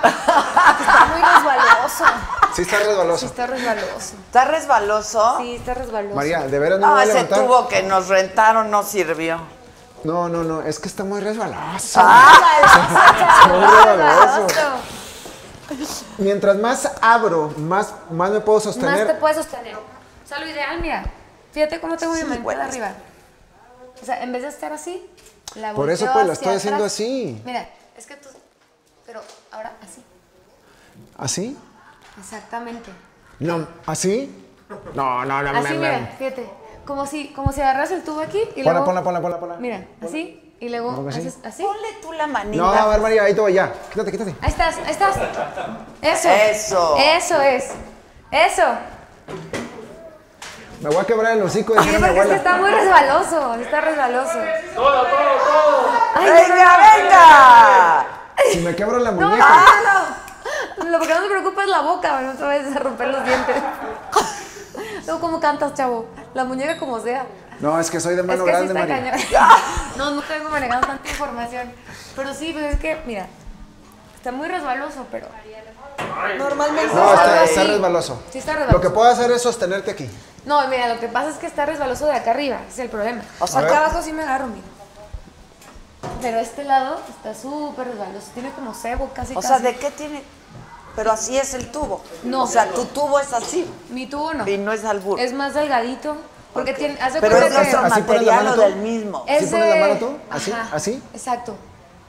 Está muy resbaloso. Sí está Sí, resbaloso. está resbaloso. ¿Está resbaloso? Sí, está resbaloso. María, ¿de veras no me No, voy a ese tubo que nos rentaron no sirvió. No, no, no, es que está muy resbaloso. Ah, (laughs) Está muy resbaloso. Mientras más abro, más, más me puedo Más sostener. te puedes sostener. O sea, lo ideal, mira. Fíjate cómo tengo mi de arriba. O sea, en vez de estar así, la Por eso, pues, la estoy haciendo así. Mira, es que tú. Pero ahora así. ¿Así? Exactamente. No, ¿así? No, no, no, Así, me- mira, me- fíjate. Como si, como si agarras el tubo aquí y Ponla, luego. ponla, ponla, ponla, ponla. Mira, así. Y luego ¿Cómo que así? haces así. Ponle tú la manita. No, a ver, María, ahí te voy, ya. Quítate, quítate. Ahí estás, ahí estás. Eso. Eso. Eso es. Eso. Me voy a quebrar el hocico Sí, diciendo mi porque es que está muy resbaloso. Está resbaloso. Todo, todo, todo. Ay, ¡Venga, venga! Si me quebro la muñeca. no, no. Lo que no te preocupa es la boca, no te vayas a romper los dientes. No, ¿cómo cantas, chavo? La muñeca como sea. No, es que soy de Es mano que sí grande, está María. cañón. No, no tengo manejado tanta información. Pero sí, pues es que, mira, está muy resbaloso, pero normalmente No, es está, resbaloso. Sí está resbaloso. Lo que puedo hacer es sostenerte aquí. No, mira, lo que pasa es que está resbaloso de acá arriba, es el problema. O sea, acá abajo sí me agarro, mira. Pero este lado está súper resbaloso, tiene como cebo casi O casi. sea, ¿de qué tiene? Pero así es el tubo. No. O sea, tu tubo es así. Mi tubo no. Y no es albur. Es más delgadito, porque tiene, haz de Pero es cuenta nuestro que... ¿Así pones la material o del mismo. ¿Sí pones la mano tú? ¿Así? Ajá, ¿Así? Exacto.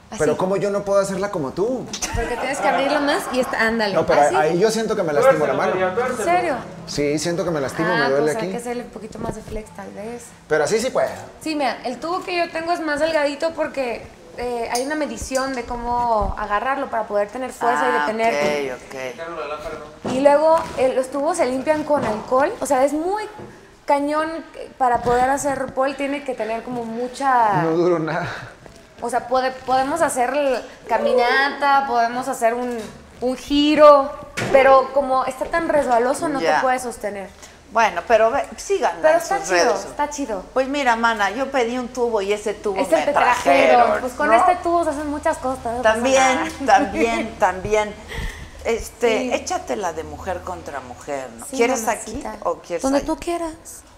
Así. Pero como yo no puedo hacerla como tú. Porque tienes que abrirla más y está, ándale. No, pero así. ahí yo siento que me lastimo la mano. ¿En serio? Sí, siento que me lastimo, ah, me duele pues hay aquí. que hacerle un poquito más de flex tal vez. Pero así sí puedo. Sí, mira, el tubo que yo tengo es más delgadito porque eh, hay una medición de cómo agarrarlo para poder tener fuerza y Ah, detenerte. ok, ok. Y luego eh, los tubos se limpian con alcohol. O sea, es muy cañón para poder hacer pol tiene que tener como mucha... No duro nada. O sea, puede- podemos hacer caminata, podemos hacer un, un giro, pero como está tan resbaloso no te puedes sostener. Bueno, pero ve, sigan Pero está sus chido, redes. está chido. Pues mira, mana, yo pedí un tubo y ese tubo Es me el petrajero. trajeron. Pues con ¿no? este tubo se hacen muchas cosas. También, (laughs) también, también. Este, Sí. échate la de mujer contra mujer, ¿no? Sí, ¿Quieres mamacita. aquí o quieres Donde allá? tú quieras.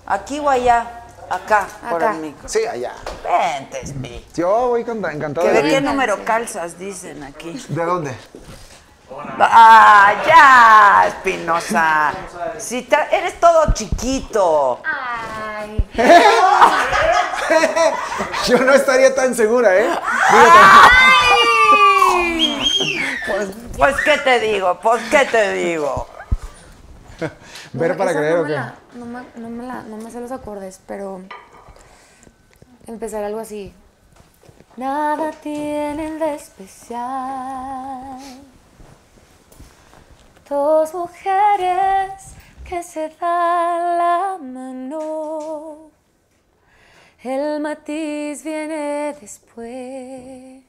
Aquí o allá, acá, por Acá. el micro. Sí, allá. Vente, Spi. Yo voy con- encantado de la qué vida. número calzas, dicen aquí. ¿De dónde? ¡Ah, ya, Espinosa! Si eres todo chiquito. Ay. (laughs) Yo no estaría tan segura, ¿eh? Pues, pues, ¿qué te digo? Pues, ¿qué te digo? Ver para creer no o qué. la- no, me, no, me la, no me sé los acordes, pero empezar algo así. nada tienen de especial. Dos mujeres que se dan la mano. El matiz viene después.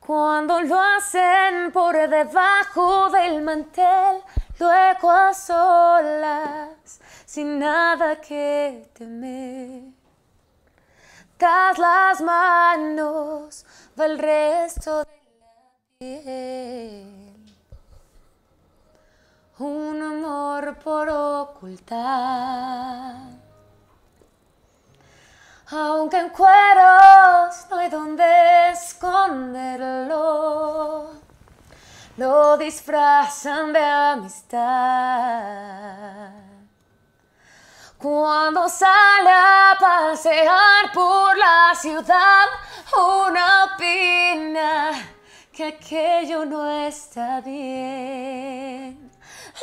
Cuando lo hacen por debajo del mantel, luego a solas, sin nada que temer. Tras las manos va el resto de la piel. Un amor por ocultar. Aunque en cueros no hay donde esconderlo, lo disfrazan de amistad. Cuando sale a pasear por la ciudad, una opina que aquello no está bien.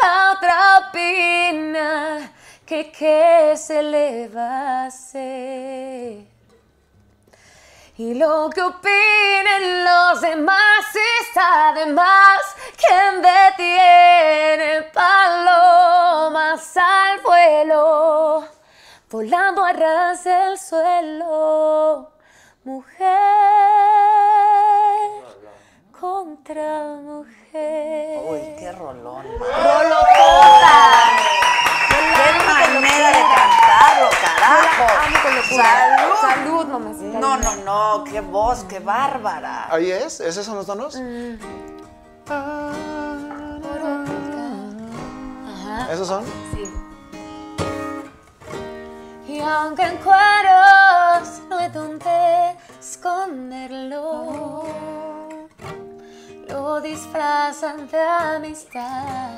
La otra opina que qué se le va a hacer. Y lo que opinen los demás está de más. ¿Quién detiene palomas al vuelo? Volando a ras del suelo. Mujer contra mujer. Uy, qué rolón. ¡Rolotota! ¡Qué manera de cantarlo, carajo! Amo con locura. ¡Salud! Salud, mamacita. No, no, no, qué voz, qué bárbara. ¿Ahí es? ¿Esos son los tonos? Ajá. ¿Esos son? Sí. Y aunque en cueros no hay donde esconderlo, lo disfrazan de amistad.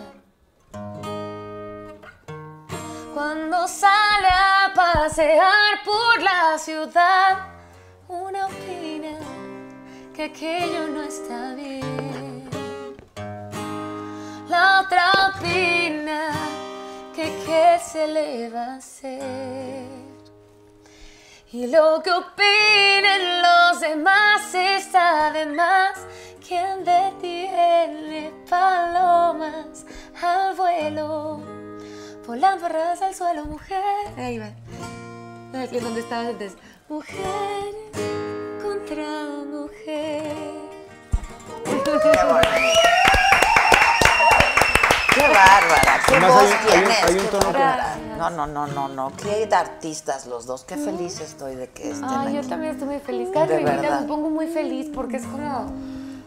Cuando sale a pasear por la ciudad, una opina que aquello no está bien. La otra opina que qué se le va a hacer. Y lo que opinen los demás está de más. ¿Quién detiene palomas al vuelo? Volando a ras al suelo, mujer. Ahí va. Aquí es donde estabas antes. Mujer contra mujer. Qué bárbara, qué Además, voz hay un- hay un- tienes. hay un qué tono que- bárbara. No, no, no, no, no. Qué artistas los dos. Qué feliz estoy de que estén Ay, yo aquí. también estoy muy feliz. Cada De que me invitan verdad. me pongo muy feliz porque es como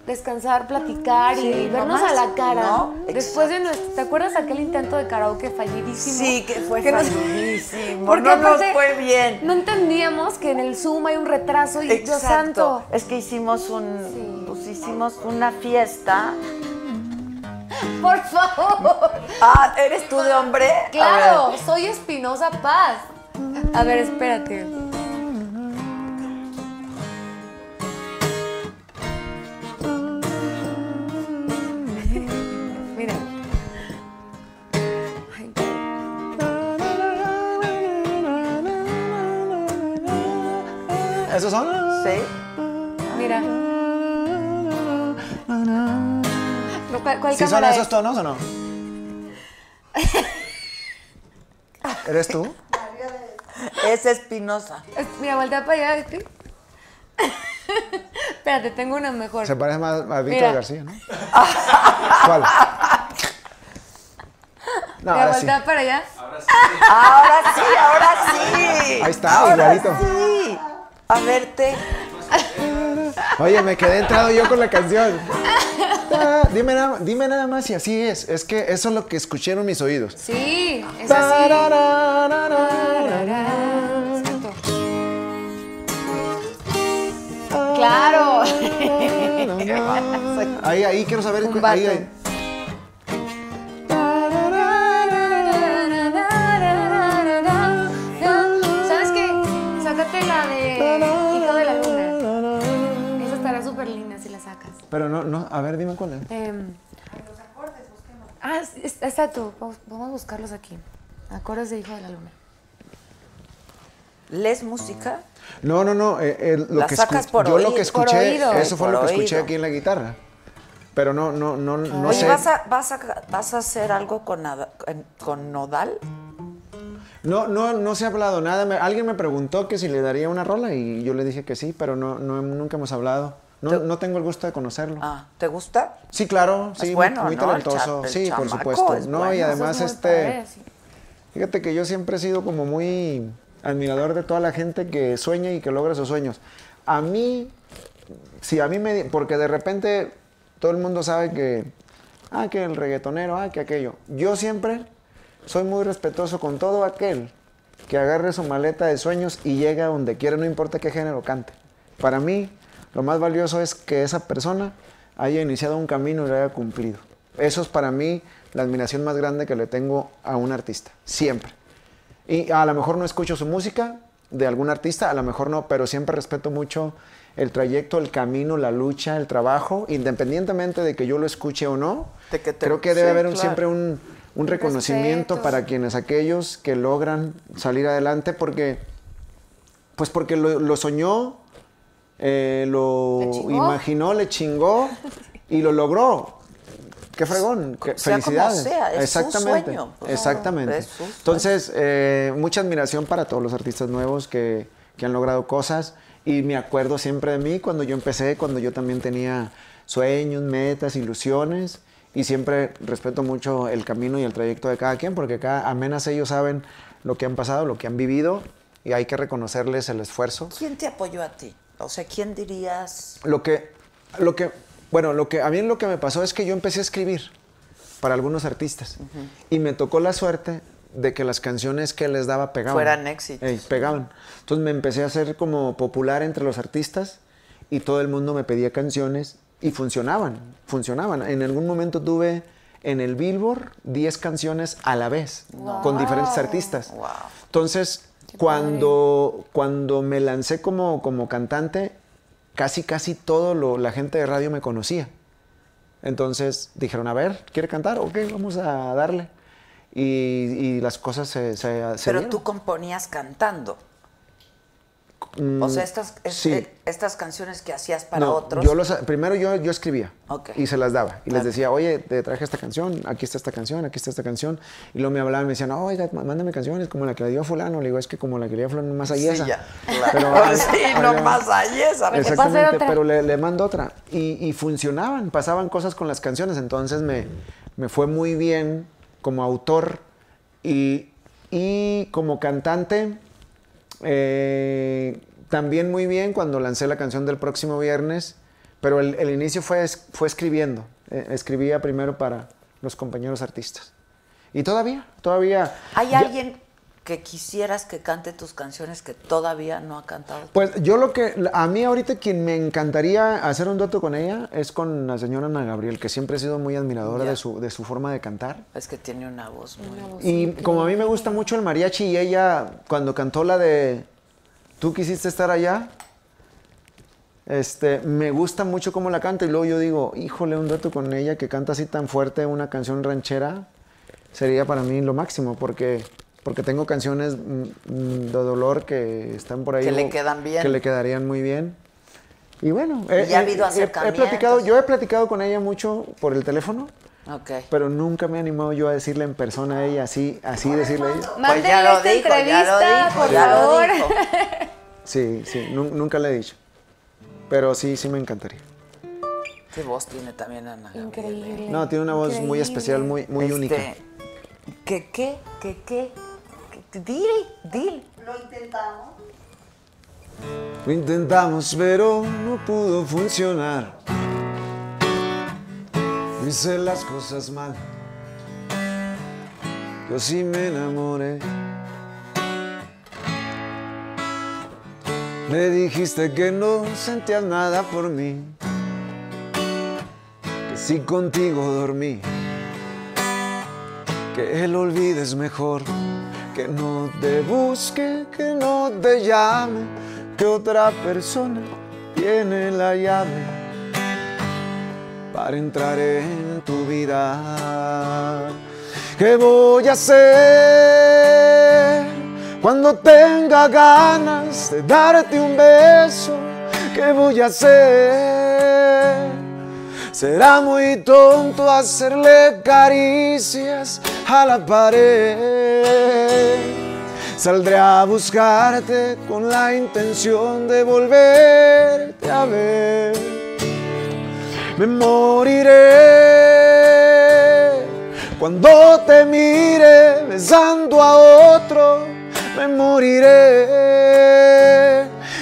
descansar, platicar Sí, y vernos nomás, a la cara. ¿no? Después de nuestro, ¿te acuerdas aquel intento de karaoke fallidísimo? Sí, que fue nos- fallidísimo. Porque No nos fue bien. No entendíamos que en el Zoom hay un retraso y Dios santo. Es que hicimos un, pues hicimos una fiesta. Por favor. Ah, ¿eres tú de hombre? Claro, soy Espinosa Paz. A ver, espérate. ¿Esos son? Sí. mira. ¿Cuál, cuál ¿Sí son esos es? tonos o no? (laughs) ¿Eres tú? Es Espinosa. Es- Mira, voltea para allá. ¿sí? (laughs) Espérate, tengo una mejor. Se parece más a Víctor. García, ¿no? (laughs) ¿Cuál? No, Mira, ahora sí. voltea para allá. Ahora sí, ahora sí. Ahí está, ahora igualito. Sí. A verte. Oye, me quedé entrado yo con la canción. Ah, dime, nada, dime nada más si así es. Es que eso es lo que escucharon mis oídos. Sí, es así. Claro. Ahí, ahí quiero saber. Un ahí, ahí. Pero no, no, a ver, dime cuál es. Em, ah, es- exacto. Vamos, vamos a buscarlos aquí. Acordes de Hijo de la Luna. ¿Lees música? No, no, no. eh, eh, lo La que sacas por yo lo que escuché, oído. eso fue lo que escuché aquí en la guitarra. Pero no, no, no, no Oye, sé. ¿vas, a, vas, a, ¿vas a hacer algo con, con Nodal? No, no, no se ha hablado nada. Me- alguien me preguntó que si le daría una rola y yo le dije que sí, pero no, no nunca hemos hablado. No, no tengo el gusto de conocerlo. Ah, ¿Te gusta? Sí, claro, sí, muy- bueno, muy, ¿no? El talentoso. cha- el sí, por supuesto. es no, bueno. y es además este padre, sí. Fíjate que yo siempre he sido como muy admirador de toda la gente que sueña y que logra sus sueños. A mí, sí, a mí me... Porque de repente todo el mundo sabe que... Ah, que el reggaetonero, ah, que aquello. Yo siempre soy muy respetuoso con todo aquel que agarre su maleta de sueños y llega a donde quiera, no importa qué género cante. Para mí, lo más valioso es que esa persona haya iniciado un camino y lo haya cumplido. Eso es para mí la admiración más grande que le tengo a un artista, siempre. Y a lo mejor no escucho su música de algún artista, a lo mejor no, pero siempre respeto mucho el trayecto, el camino, la lucha, el trabajo, independientemente de que yo lo escuche o no. De que te- creo que debe sí, haber un- claro. siempre un, un reconocimiento respeto. para quienes aquellos que logran salir adelante porque pues porque lo, lo soñó, eh, lo ¿Le imaginó, le chingó y lo logró. Qué fregón, qué- Sea como felicidades. sea, es Exactamente, sueño, pues. exactamente. Es su sueño. Entonces, eh, mucha admiración para todos los artistas nuevos que, que han logrado cosas y me acuerdo siempre de mí cuando yo empecé, cuando yo también tenía sueños, metas, ilusiones y siempre respeto mucho el camino y el trayecto de cada quien porque cada, apenas ellos saben lo que han pasado, lo que han vivido y hay que reconocerles el esfuerzo. ¿Quién te apoyó a ti? O sea, ¿quién dirías? Lo que, lo que, bueno, lo que a mí lo que me pasó es que yo empecé a escribir para algunos artistas y me tocó la suerte de que las canciones que les daba pegaban. Fueran éxitos. Ey, pegaban. Entonces me empecé a hacer como popular entre los artistas y todo el mundo me pedía canciones y funcionaban, funcionaban. En algún momento tuve en el Billboard 10 canciones a la vez con diferentes artistas. Wow. Entonces, cuando, cuando me lancé como, como cantante, casi, casi todo lo, la gente de radio me conocía. Entonces dijeron, a ver, ¿quiere cantar? Ok, vamos a darle. Y, y las cosas se, se, se Pero dieron. tú componías cantando. Mm, O sea, estas, es- sí. eh, estas canciones que hacías para No, otros. Yo los, primero yo, yo escribía y se las daba. Y les decía, oye, te traje esta canción, aquí está esta canción, aquí está esta canción. Y luego me hablaban, me decían, oiga, má- mándame canciones como la que le dio a fulano. Le digo, es que como la que le dio a fulano, más allá Sí, esa. ya, (laughs) claro. Pero, (laughs) sí, no más allá. Exactamente, pero le, le mando otra. Y, y funcionaban, pasaban cosas con las canciones. Entonces me, me fue muy bien como autor y, y como cantante. Eh, también muy bien cuando lancé la canción del próximo viernes. Pero el, el inicio fue, fue escribiendo. Eh, escribía primero para los compañeros artistas. Y todavía, todavía. ¿Hay ya- alguien que quisieras que cante tus canciones que todavía no ha cantado? Pues yo lo que, a mí ahorita quien me encantaría hacer un dueto con ella es con la señora Ana Gabriel, que siempre he sido muy admiradora Ya. de su, de su forma de cantar. Es que tiene una voz muy... Y como a mí me gusta mucho el mariachi y ella cuando cantó la de Tú quisiste estar allá, este, me gusta mucho cómo la canta y luego yo digo, híjole, un dueto con ella que canta así tan fuerte una canción ranchera sería para mí lo máximo porque porque tengo canciones mm, mm, de dolor que están por ahí Que le quedan bien. que le quedarían muy bien. Y bueno, Y ya ha habido he- he acercamientos. platicado, yo he platicado con ella mucho por el teléfono. Ok. Pero nunca me he animado yo a decirle en persona a ella, así, así decirle a ella. Pues ya lo Mándenle dijo, esta ya lo entrevista, dijo, por ya lo favor. dijo. Sí, sí, nu- nunca le he dicho. Pero sí, sí me encantaría. Qué voz tiene también Ana Gabriel. Increíble. No, tiene una voz muy especial, muy, muy Este, única. ¿Qué, qué, qué, qué? ¿Qué- Dile, dile. Lo intentamos, pero no pudo funcionar. Hice las cosas mal. Yo sí me enamoré. Me dijiste que no sentías nada por mí. Que si contigo dormí. Que el olvido es mejor. Que no te busque, que no te llame. Que otra persona tiene la llave para entrar en tu vida. ¿Qué voy a hacer Cuando tenga ganas de darte un beso, ¿qué voy a hacer? Será muy tonto hacerle caricias a la pared. Saldré a buscarte con la intención de volverte a ver. Me moriré cuando te mire besando a otro. Me moriré.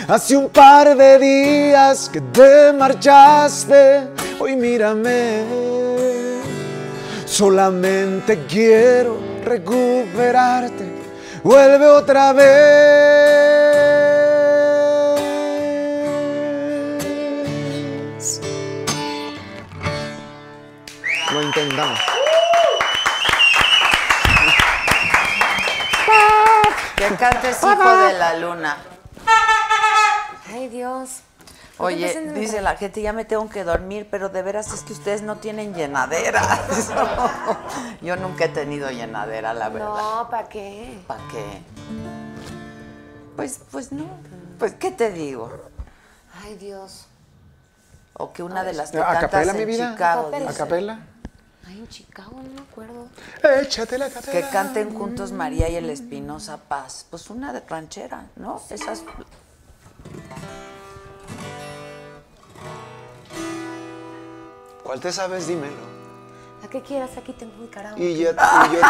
Hace un par de días que te marchaste, hoy mírame. Solamente quiero recuperarte. Vuelve otra vez. Lo intentamos. Que cantes hijo de la luna. Ay, Dios. Oye, dice la gente, ya me tengo que dormir, pero de veras es que ustedes no tienen llenadera. (laughs) Yo nunca he tenido llenadera, la verdad. No, ¿para qué? ¿Para qué? Pues, pues no. Pues, ¿qué te digo? Ay, Dios. O que una de las que ¿A cantas capela, en mi vida? Chicago, Acapela. ¿A capela? Ay, en Chicago, no me acuerdo. Échate la capela. que canten juntos María y el Espinosa Paz. Pues una de ranchera, ¿no? Esas... ¿Cuál te sabes? Dímelo. La que quieras, aquí tengo mi cara. Y yo, y yo te acompaño.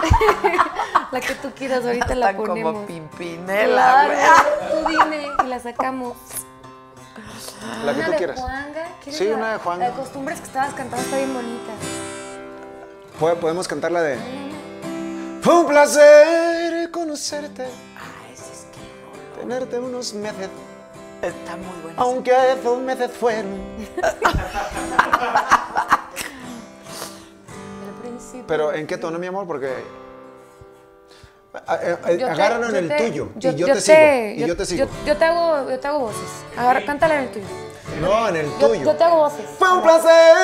(laughs) La que tú quieras, ahorita la ponemos. como Pimpinela. Claro, tú dime y la sacamos. La que una tú de quieras. Juanga. ¿quieres Sí, la- una de Juanga. La de costumbres que estabas cantando está bien bonita. Po- Podemos cantar la de. Fue un placer conocerte, Ah, ese es que tenerte unos meses, está muy bueno. aunque esos meses fueron. Pero ¿en qué tono, mi amor? Porque. Yo te- agárralo en el tuyo. y yo, te, sigo. Y yo, te sigo. Yo, yo te hago, yo te hago voces. Agarra, cántala en el tuyo. no, en el Yo, tuyo. yo te hago voces. Fue un placer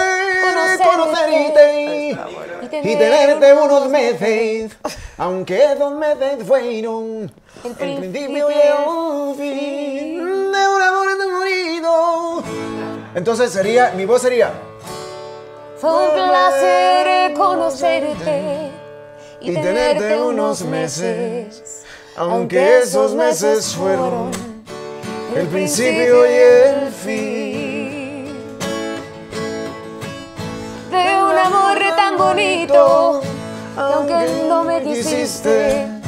Conocerte. conocerte Y y tener tenerte unos unos meses, aunque dos meses fueron El el principio y el fin. de un amor enamorado. Entonces sería, mi voz sería Fue un placer conocerte y tenerte unos meses, aunque esos meses fueron el principio y el fin. De un amor tan bonito, que aunque no me quisiste,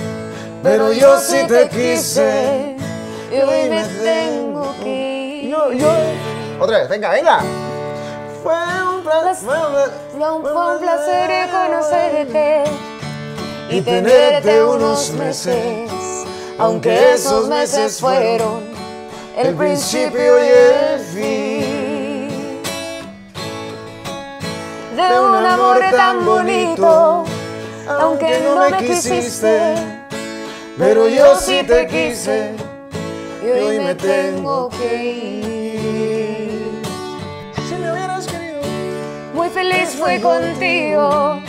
pero yo sí te quise. y hoy me tengo que ir. Yo, yo. Otra vez, venga, venga. Fue un placer. Fue un, fue un placer conocerte y tenerte unos meses, aunque esos meses fueron el principio y el fin de un amor tan bonito, aunque no me quisiste, pero yo sí te quise y hoy me tengo que ir. Si me hubieras querido, Muy feliz fui contigo,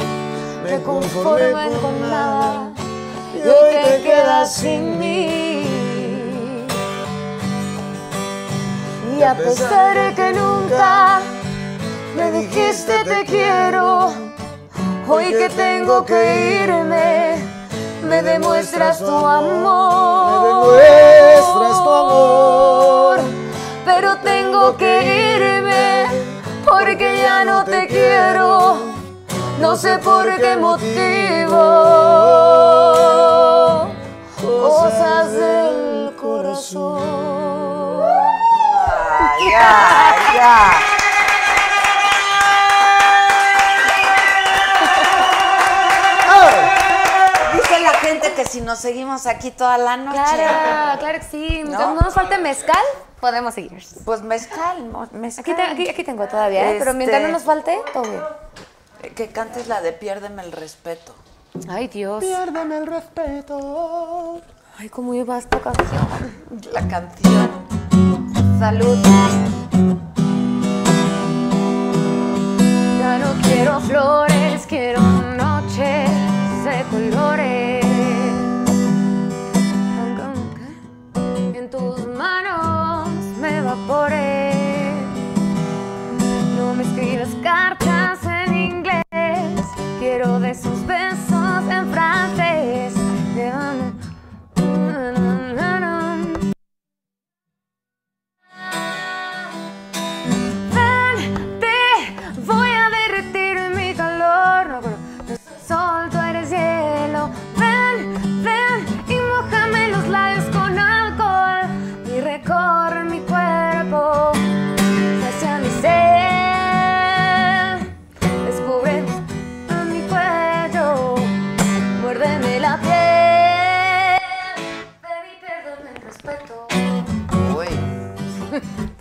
me conformo con nada y hoy te quedas sin mí. Y a pesar de que nunca me dijiste te quiero, hoy que tengo que irme, me demuestras tu amor. me demuestras tu amor. Pero tengo que irme porque ya no te quiero, no sé por qué motivo. Cosas del corazón. Ay, ya, que si nos seguimos aquí toda la noche. Claro, claro que sí. ¿No? Mientras no nos falte mezcal, podemos seguir. Pues mezcal, mezcal. Aquí, te- aquí, aquí tengo todavía, ¿eh? pero mientras no Este- nos falte, todo bien. Que cantes la de Piérdeme el respeto. Ay, Dios. Piérdeme el respeto. Ay, cómo iba esta canción. La canción. Salud. Ya no quiero flores, quiero noches de colores. No me escribas cartas en inglés, quiero de sus besos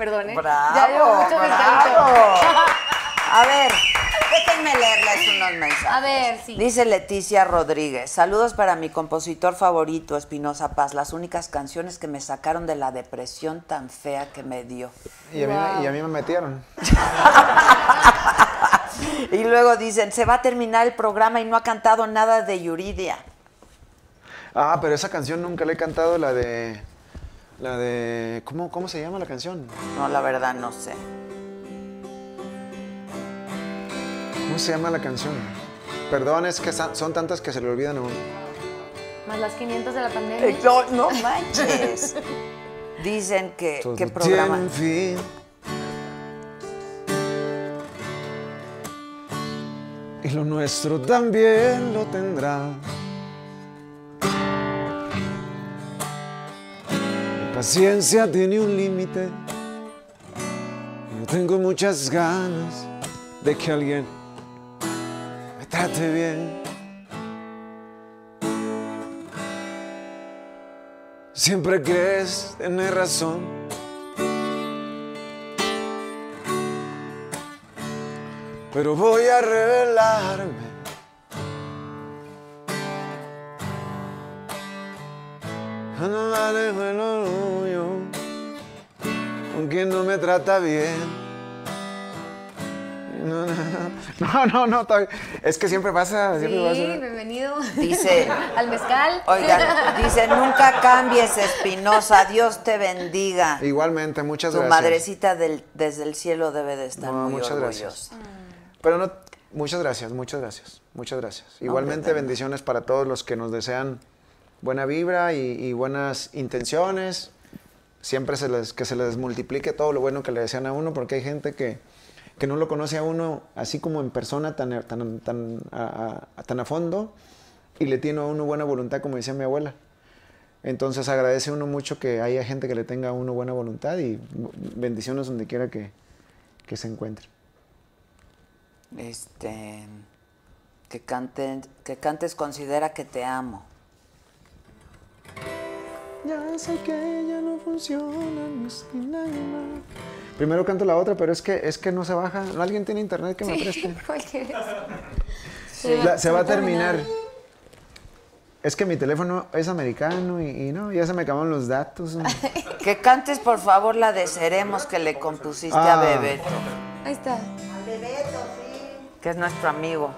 Perdón, ¿eh? bravo, Ya llevo mucho bravo. A ver, déjenme leerles unos mensajes. A ver, sí. Dice Leticia Rodríguez, saludos para mi compositor favorito, Espinosa Paz, las únicas canciones que me sacaron de la depresión tan fea que me dio. Y a, mí, y a mí me metieron. (laughs) Y luego dicen, se va a terminar el programa y no ha cantado nada de Yuridia. Ah, pero esa canción nunca le he cantado, la de... La de... ¿Cómo, cómo se llama la canción? No, la verdad no sé. ¿Cómo se llama la canción? Perdón, es que son tantas que se le olvidan a uno. Más las 500 de la pandemia. No, no (laughs) manches. Dicen que, Todo ¿qué programa? tiene un fin. Y lo nuestro también lo tendrá. Paciencia tiene un límite. Yo tengo muchas ganas de que alguien me trate bien. Siempre crees tener razón. Pero voy a revelarme. No manejo el orgullo con quien no me trata bien. No, no, no, no, es que siempre pasa, Sí, pasa. bienvenido. Dice- (laughs) Al mezcal. Oigan, dice, nunca cambies, Espinosa, Dios te bendiga. Igualmente, muchas Tu gracias. madrecita del- desde el cielo debe de estar No, muy muchas orgullosa. gracias. Pero no, muchas gracias, muchas gracias, muchas gracias. Igualmente bendiciones para todos los que nos desean buena vibra y, buenas intenciones. Siempre se les, que se les multiplique todo lo bueno que le desean a uno, porque hay gente que, que no lo conoce a uno así como en persona tan, tan, tan, a, tan a fondo y le tiene a uno buena voluntad, como decía mi abuela. Entonces agradece uno mucho que haya gente que le tenga a uno buena voluntad y bendiciones donde quiera que, que se encuentre. Este, que, que cantes Considera que te amo. Ya sé que ya no funciona mi esquina. Primero canto la otra, pero es que es que no se baja. ¿Alguien tiene internet que me preste? (laughs) La- se va a terminar. Es que mi teléfono es americano y, y no, ya se me acabaron los datos. (laughs) Que cantes, por favor, la de Seremos que le compusiste a Ah. Bebeto, Ahí está. que es nuestro amigo.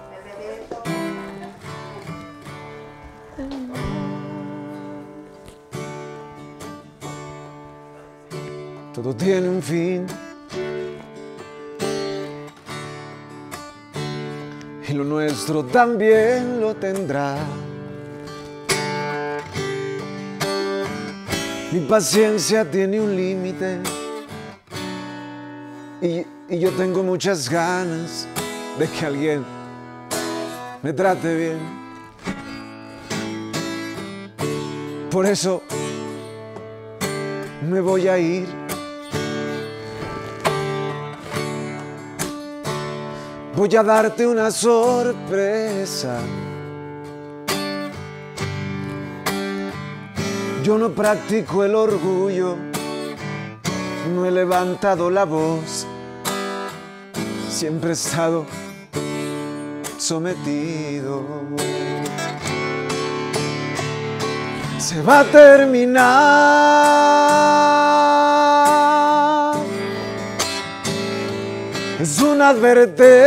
Todo tiene un fin. Y lo nuestro también lo tendrá. Mi paciencia tiene un límite. Y, y yo tengo muchas ganas de que alguien me trate bien. Por eso me voy a ir. Voy a darte una sorpresa. Yo no practico el orgullo, no he levantado la voz, siempre he estado sometido. Se va a terminar. Es una advertencia.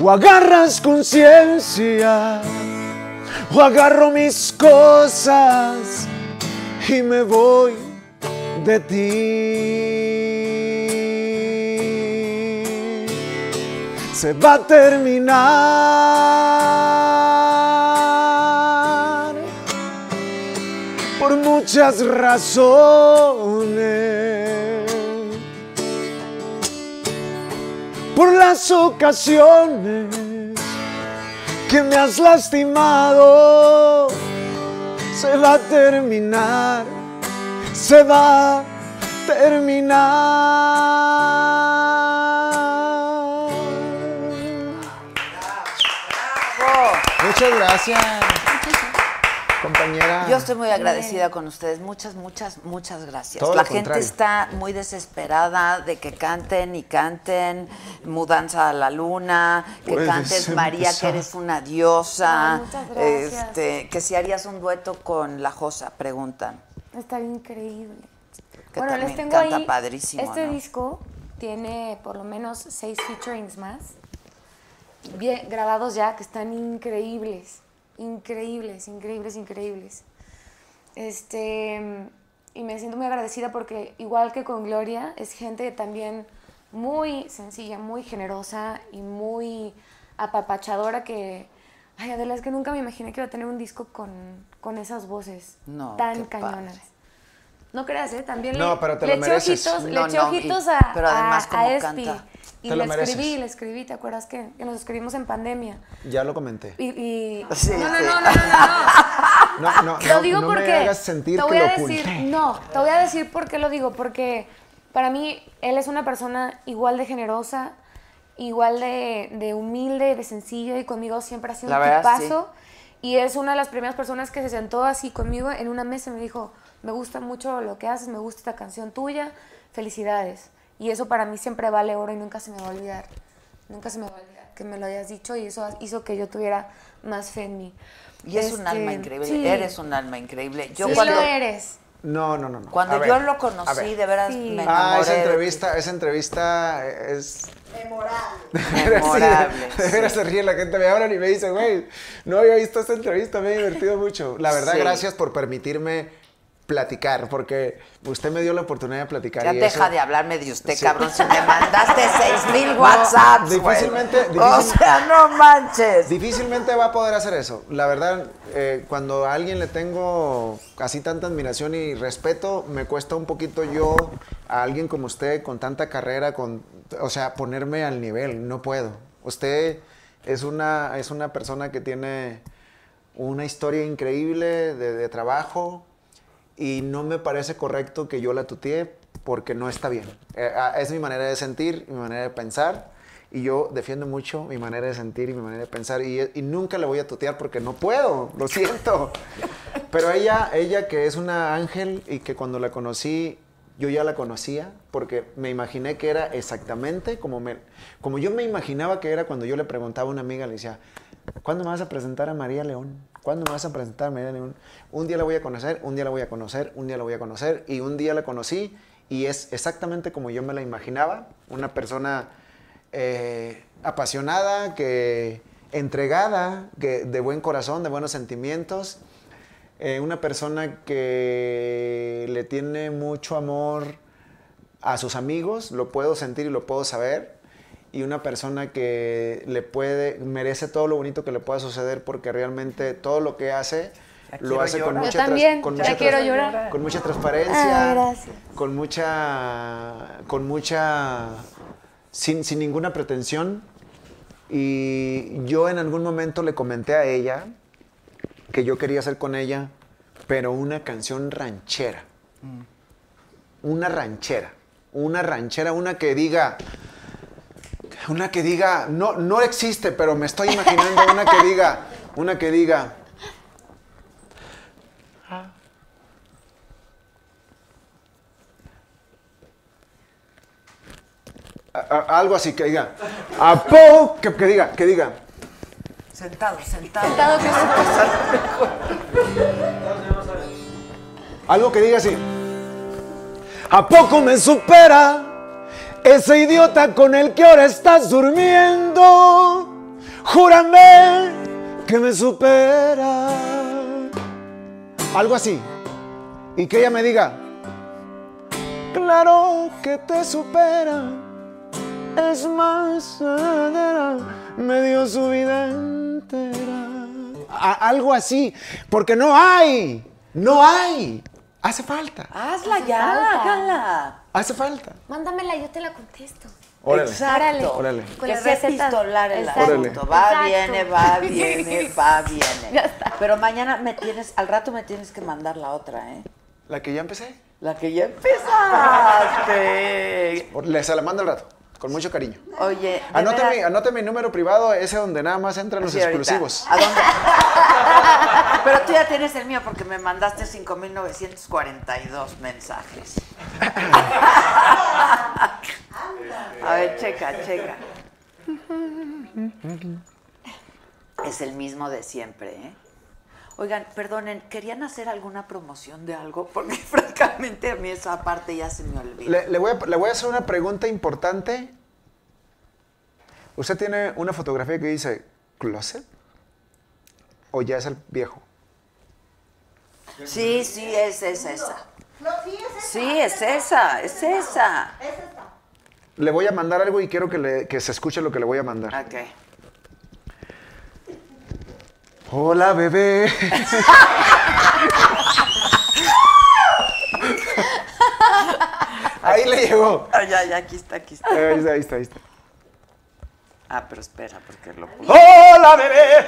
O agarras conciencia o agarro mis cosas y me voy de ti. Se va a terminar muchas razones. Por las ocasiones que me has lastimado, se va a terminar, se va a terminar. Muchas gracias, compañera. Yo estoy muy agradecida con ustedes. Muchas, muchas, muchas gracias. Todo lo La gente contrario. está muy desesperada de que canten y canten Mudanza a la Luna, que Puedes cantes María, que eres una diosa. Ay, muchas gracias. Este, que si harías un dueto con La Josa, preguntan. Está increíble. Que bueno, también les tengo canta ahí. padrísimo, Este ¿no? disco tiene por lo menos seis featurings más. Bien, grabados ya, que están increíbles. Increíbles, increíbles, increíbles. Este. Y me siento muy agradecida porque, igual que con Gloria, es gente también muy sencilla, muy generosa y muy apapachadora que. Ay, Adela, es que nunca me imaginé que iba a tener un disco con, con esas voces No, tan padre. No creas, ¿eh? También No, le, pero te le lo eché mereces. ojitos, le No, eché no, y- ojitos a, pero además a- Espi. canta. Y le escribí, le escribí, ¿te acuerdas que, que nos escribimos en pandemia? Ya lo comenté. Y, y- (laughs) Sí, no, no, sí. no, no, no, no, (laughs) No, no, Lo no, digo no porque me hagas sentir te que voy lo a decir, oculté. no, te voy a decir por qué lo digo, porque para mí él es una persona igual de generosa, igual de, de humilde, de sencilla y conmigo siempre ha sido un sí. tipazo. Y es una de las primeras personas que se sentó así conmigo en una mesa y me dijo, me gusta mucho lo que haces, me gusta esta canción tuya, felicidades. Y eso para mí siempre vale oro y nunca se me va a olvidar. Nunca se me va a olvidar que me lo hayas dicho y eso hizo que yo tuviera más fe en mí. Y es un Este, alma increíble. sí. Eres un alma increíble. Yo sí cuando, lo eres. No, no, no. no. cuando A ver, yo lo a conocí, ver. de veras Sí. me enamoré. Ah, esa entrevista, esa entrevista es... Memorable. (laughs) Sí, de veras sí. se ríe la gente, me hablan y me dicen, güey, no había visto esta entrevista, me he divertido mucho. La verdad, Sí. gracias por permitirme platicar, porque usted me dio la oportunidad de platicar. Ya y deja eso- de hablarme de usted, Sí. cabrón. Si me mandaste (laughs) seis mil WhatsApps, difícilmente- O sea, no manches. Difícilmente va a poder hacer eso. La verdad, eh, cuando a alguien le tengo así tanta admiración y respeto, me cuesta un poquito yo, a alguien como usted, con tanta carrera, con, o sea, ponerme al nivel. No puedo. Usted es una, es una persona que tiene una historia increíble de, de trabajo y no me parece correcto que yo la tutee porque no está bien. Eh, ah, es mi manera de sentir, mi manera de pensar y yo defiendo mucho mi manera de sentir y mi manera de pensar y, y nunca le voy a tutear porque no puedo, lo siento. (laughs) Pero ella, ella que es una ángel y que cuando la conocí yo ya la conocía porque me imaginé que era exactamente como, me, como yo me imaginaba que era cuando yo le preguntaba a una amiga, le decía, ¿cuándo me vas a presentar a María León? ¿Cuándo me vas a presentar María León? Un día la voy a conocer, un día la voy a conocer, un día la voy a conocer y un día la conocí y es exactamente como yo me la imaginaba, una persona eh, apasionada, que entregada, que de buen corazón, de buenos sentimientos, eh, una persona que le tiene mucho amor a sus amigos, lo puedo sentir y lo puedo saber, y una persona que le puede, merece todo lo bonito que le pueda suceder porque realmente todo lo que hace lo hace con mucha, también, con ya mucha llorar. con mucha transparencia, Ah, gracias. con mucha, con mucha, sin, sin ninguna pretensión. Y yo en algún momento le comenté a ella que yo quería hacer con ella, pero una canción ranchera. Una ranchera. Una ranchera, una que diga, una que diga, no, no existe, pero me estoy imaginando una que diga, una que diga, a- a- algo así, que diga, a po, que, que diga, que diga, Sentado, sentado. Sentado que algo que diga así. ¿A poco me supera ese idiota con el que ahora estás durmiendo? Júrame que me supera. Algo así. Y que ella me diga, claro que te supera. Es más, me dio su vida entera. A- algo así, porque no hay, no hay. Hace falta, Hazla ya, falta. hágala. Hace falta. Mándamela, yo te la contesto. Órale. Exacto. Órale. Con que sea recetas. epistolar el Exacto. asunto. Va, Exacto. viene, va, (laughs) viene, va, viene. Pero mañana me tienes, al rato me tienes que mandar la otra, ¿eh? La que ya empecé. La que ya empezaste. Le se la mando al rato, con mucho cariño. Oye, veras- mi, mi número privado, ese donde nada más entran los Sí, exclusivos. ¿A dónde? (laughs) Pero tú ya tienes el mío porque me mandaste 5.942 mensajes. (laughs) A ver, checa, checa. Es el mismo de siempre, ¿eh? Oigan, perdonen, ¿querían hacer alguna promoción de algo? (laughs) Porque francamente a mí esa parte ya se me olvidó. Le, le voy a, le voy a hacer una pregunta importante. ¿Usted tiene una fotografía que dice closet? ¿O ya es el viejo? Sí, sí, es, es esa. Sí, es esa, es esa. Le voy a mandar algo y quiero que, le- que se escuche lo que le voy a mandar. Ok. Hola, bebé. Ahí le llegó. Ya, ya, aquí está, aquí está. Ahí está, ahí está, ahí está. Ah, pero espera, porque lo puse. ¡Hola, bebé!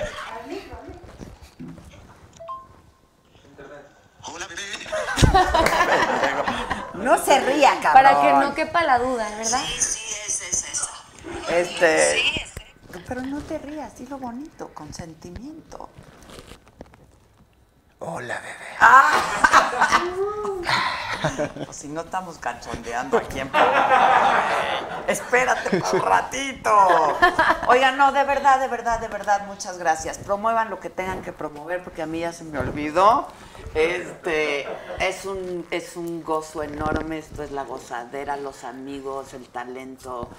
No se ría, cabrón. Para que no quepa la duda, ¿verdad? Este. Pero no te rías, dilo bonito, con sentimiento. Hola, bebé. Pues si no estamos cachondeando aquí en. Espérate por un ratito. Oigan, no, de verdad, de verdad, de verdad, muchas gracias. Promuevan lo que tengan que promover, porque a mí ya se me olvidó. Este, es un, es un gozo enorme, esto es la gozadera, los amigos, el talento.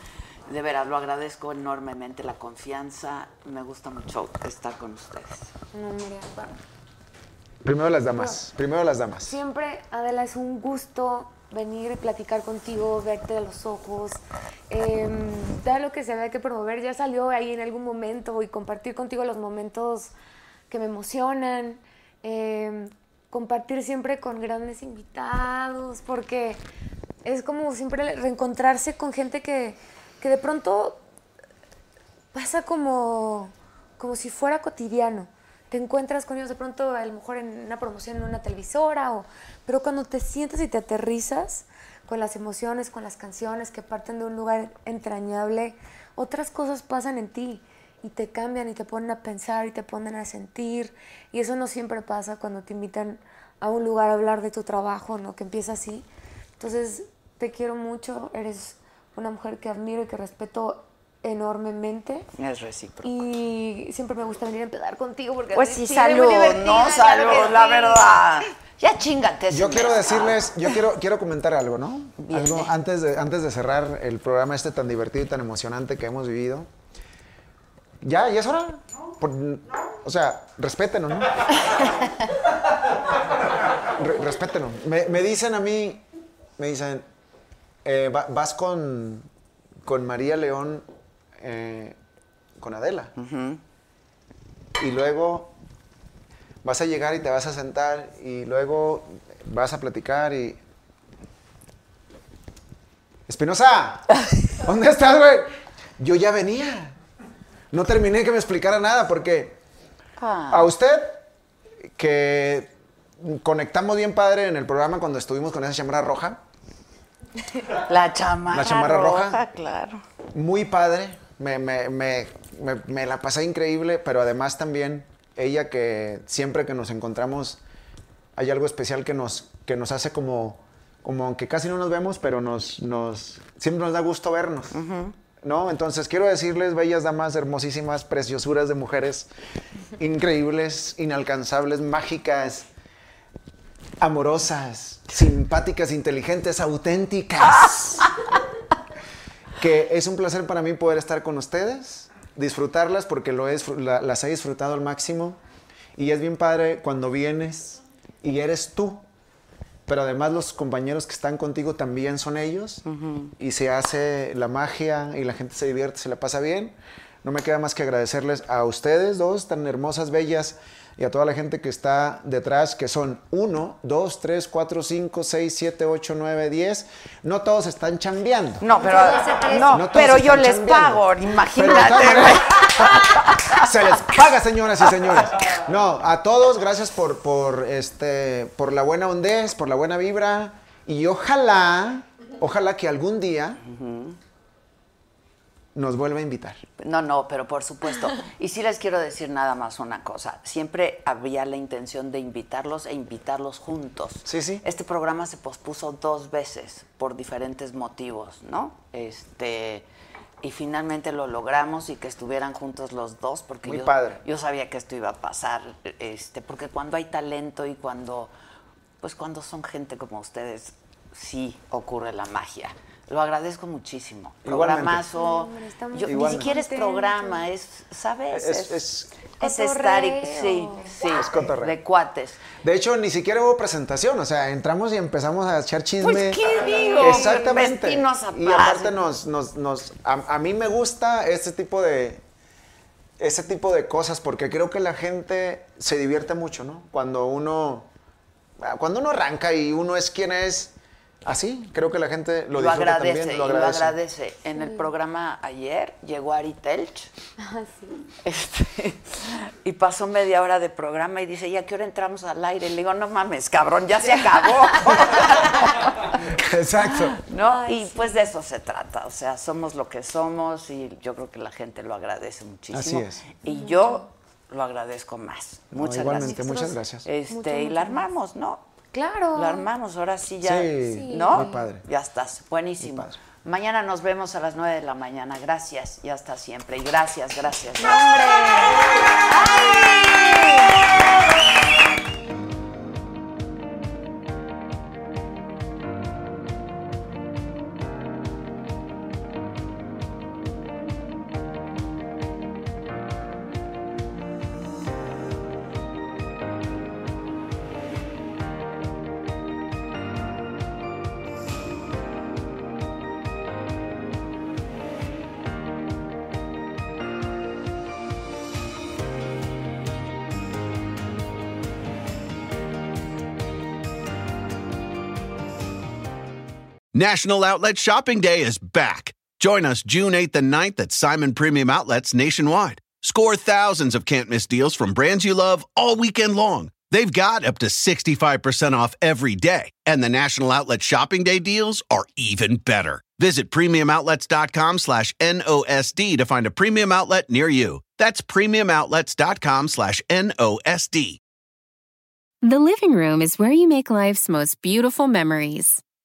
De veras, lo agradezco enormemente, la confianza. Me gusta mucho estar con ustedes. No, mira, Primero las damas. Primero las damas. Siempre, Adela, es un gusto venir y platicar contigo, verte a los ojos. Eh, todo lo que se ve que promover ya salió ahí en algún momento y compartir contigo los momentos que me emocionan. Eh, compartir siempre con grandes invitados, porque es como siempre reencontrarse con gente que, que de pronto pasa como, como si fuera cotidiano. Te encuentras con ellos de pronto, a lo mejor en una promoción en una televisora, o, pero cuando te sientas y te aterrizas con las emociones, con las canciones que parten de un lugar entrañable, otras cosas pasan en ti y te cambian y te ponen a pensar y te ponen a sentir. Y eso no siempre pasa cuando te invitan a un lugar a hablar de tu trabajo, ¿no? Que empieza así. Entonces, te quiero mucho, eres una mujer que admiro y que respeto enormemente. Es recíproco. Y siempre me gusta venir a empezar contigo porque Pues es sí, salud, no salud, la sí. verdad. Ya chingate. Yo quiero decirles, yo quiero, quiero comentar algo, ¿no? Algo antes de, antes de cerrar el programa este tan divertido y tan emocionante que hemos vivido. ¿Ya? ¿Ya es hora? Por- o sea, respétenos, ¿no? (laughs) Re- respétenos. Me, me dicen a mí, me dicen, eh, va- vas con, con María León, eh, con Adela. Y luego vas a llegar y te vas a sentar y luego vas a platicar y... Espinosa, (laughs) ¿dónde estás, güey? Yo ya venía. No terminé que me explicara nada porque Ah. a usted, que conectamos bien padre en el programa cuando estuvimos con esa chamarra roja, (laughs) La chamarra, La chamarra roja. roja, claro. muy padre, me, me- me- me- me la pasé increíble, pero además también ella que siempre que nos encontramos hay algo especial que nos, que nos hace como, como aunque casi no nos vemos, pero nos, nos, siempre nos da gusto vernos. ¿No? Entonces quiero decirles, bellas damas, hermosísimas, preciosuras de mujeres, increíbles, inalcanzables, mágicas, amorosas, simpáticas, inteligentes, auténticas. que es un placer para mí poder estar con ustedes. disfrutarlas porque lo he la- las he disfrutado al máximo. Y es bien padre cuando vienes y eres tú. Pero además los compañeros que están contigo también son ellos. Y se hace la magia y la gente se divierte, se la pasa bien. No me queda más que agradecerles a ustedes dos, tan hermosas, bellas, y a toda la gente que está detrás, que son 1, 2, 3, 4, 5, 6, 7, 8, 9, 10. No todos están chambeando. No, pero, no, No pero yo les pago, imagínate. (laughs) Se les paga, señoras y señores. No, a todos, gracias por, por, este, por la buena hondez, por la buena vibra. Y ojalá, ojalá que algún día nos vuelva a invitar. No, no, pero por supuesto. Y sí les quiero decir nada más una cosa. Siempre había la intención de invitarlos e invitarlos juntos. Sí, sí. Este programa se pospuso dos veces por diferentes motivos, ¿no? Este y finalmente lo logramos y que estuvieran juntos los dos porque Muy yo, padre. yo sabía que esto iba a pasar, este, porque cuando hay talento y cuando pues cuando son gente como ustedes sí ocurre la magia. Lo agradezco muchísimo. Igualmente. Programazo. hombre, estamos Yo- ni siquiera es programa, es, ¿sabes? Es- es- es estar, sí, sí, Es cotorreo. de cuates. De hecho, ni siquiera hubo presentación, o sea, entramos y empezamos a echar chisme. Pues, ¿qué digo? Exactamente. A y aparte nos, nos, nos, a, a mí me gusta este tipo de, ese tipo de cosas porque creo que la gente se divierte mucho, ¿no? Cuando uno, cuando uno arranca y uno es quien es, así, creo que la gente lo, Lo, disfruta agradece, también, lo lo agradece. agradece. En el programa ayer llegó Ari Telch Ah, sí. este, (laughs) y pasó media hora de programa y dice, ¿y a qué hora entramos al aire? Le digo, no mames, cabrón, ya se acabó. (laughs) Exacto. ¿No? y pues de eso se trata, o sea, somos lo que somos y yo creo que la gente lo agradece muchísimo. Así es. Y yo lo agradezco más. No, Muchas igualmente, gracias. muchas gracias. Este, Mucho, y mucho la armamos, ¿no? Claro. La armamos, ahora sí ya. Sí. ¿No? muy padre. Ya estás, buenísimo. Mañana nos vemos a las 9 de la mañana. Gracias y hasta siempre. Y gracias, gracias. National Outlet Shopping Day is back. Join us June 8th and 9th at Simon Premium Outlets nationwide. Score thousands of can't miss deals from brands you love all weekend long. They've got up to 65% off every day, and the National Outlet Shopping Day deals are even better. Visit premiumoutlets.com slash NOSD to find a premium outlet near you. That's premiumoutlets.com slash NOSD. The living room is where you make life's most beautiful memories.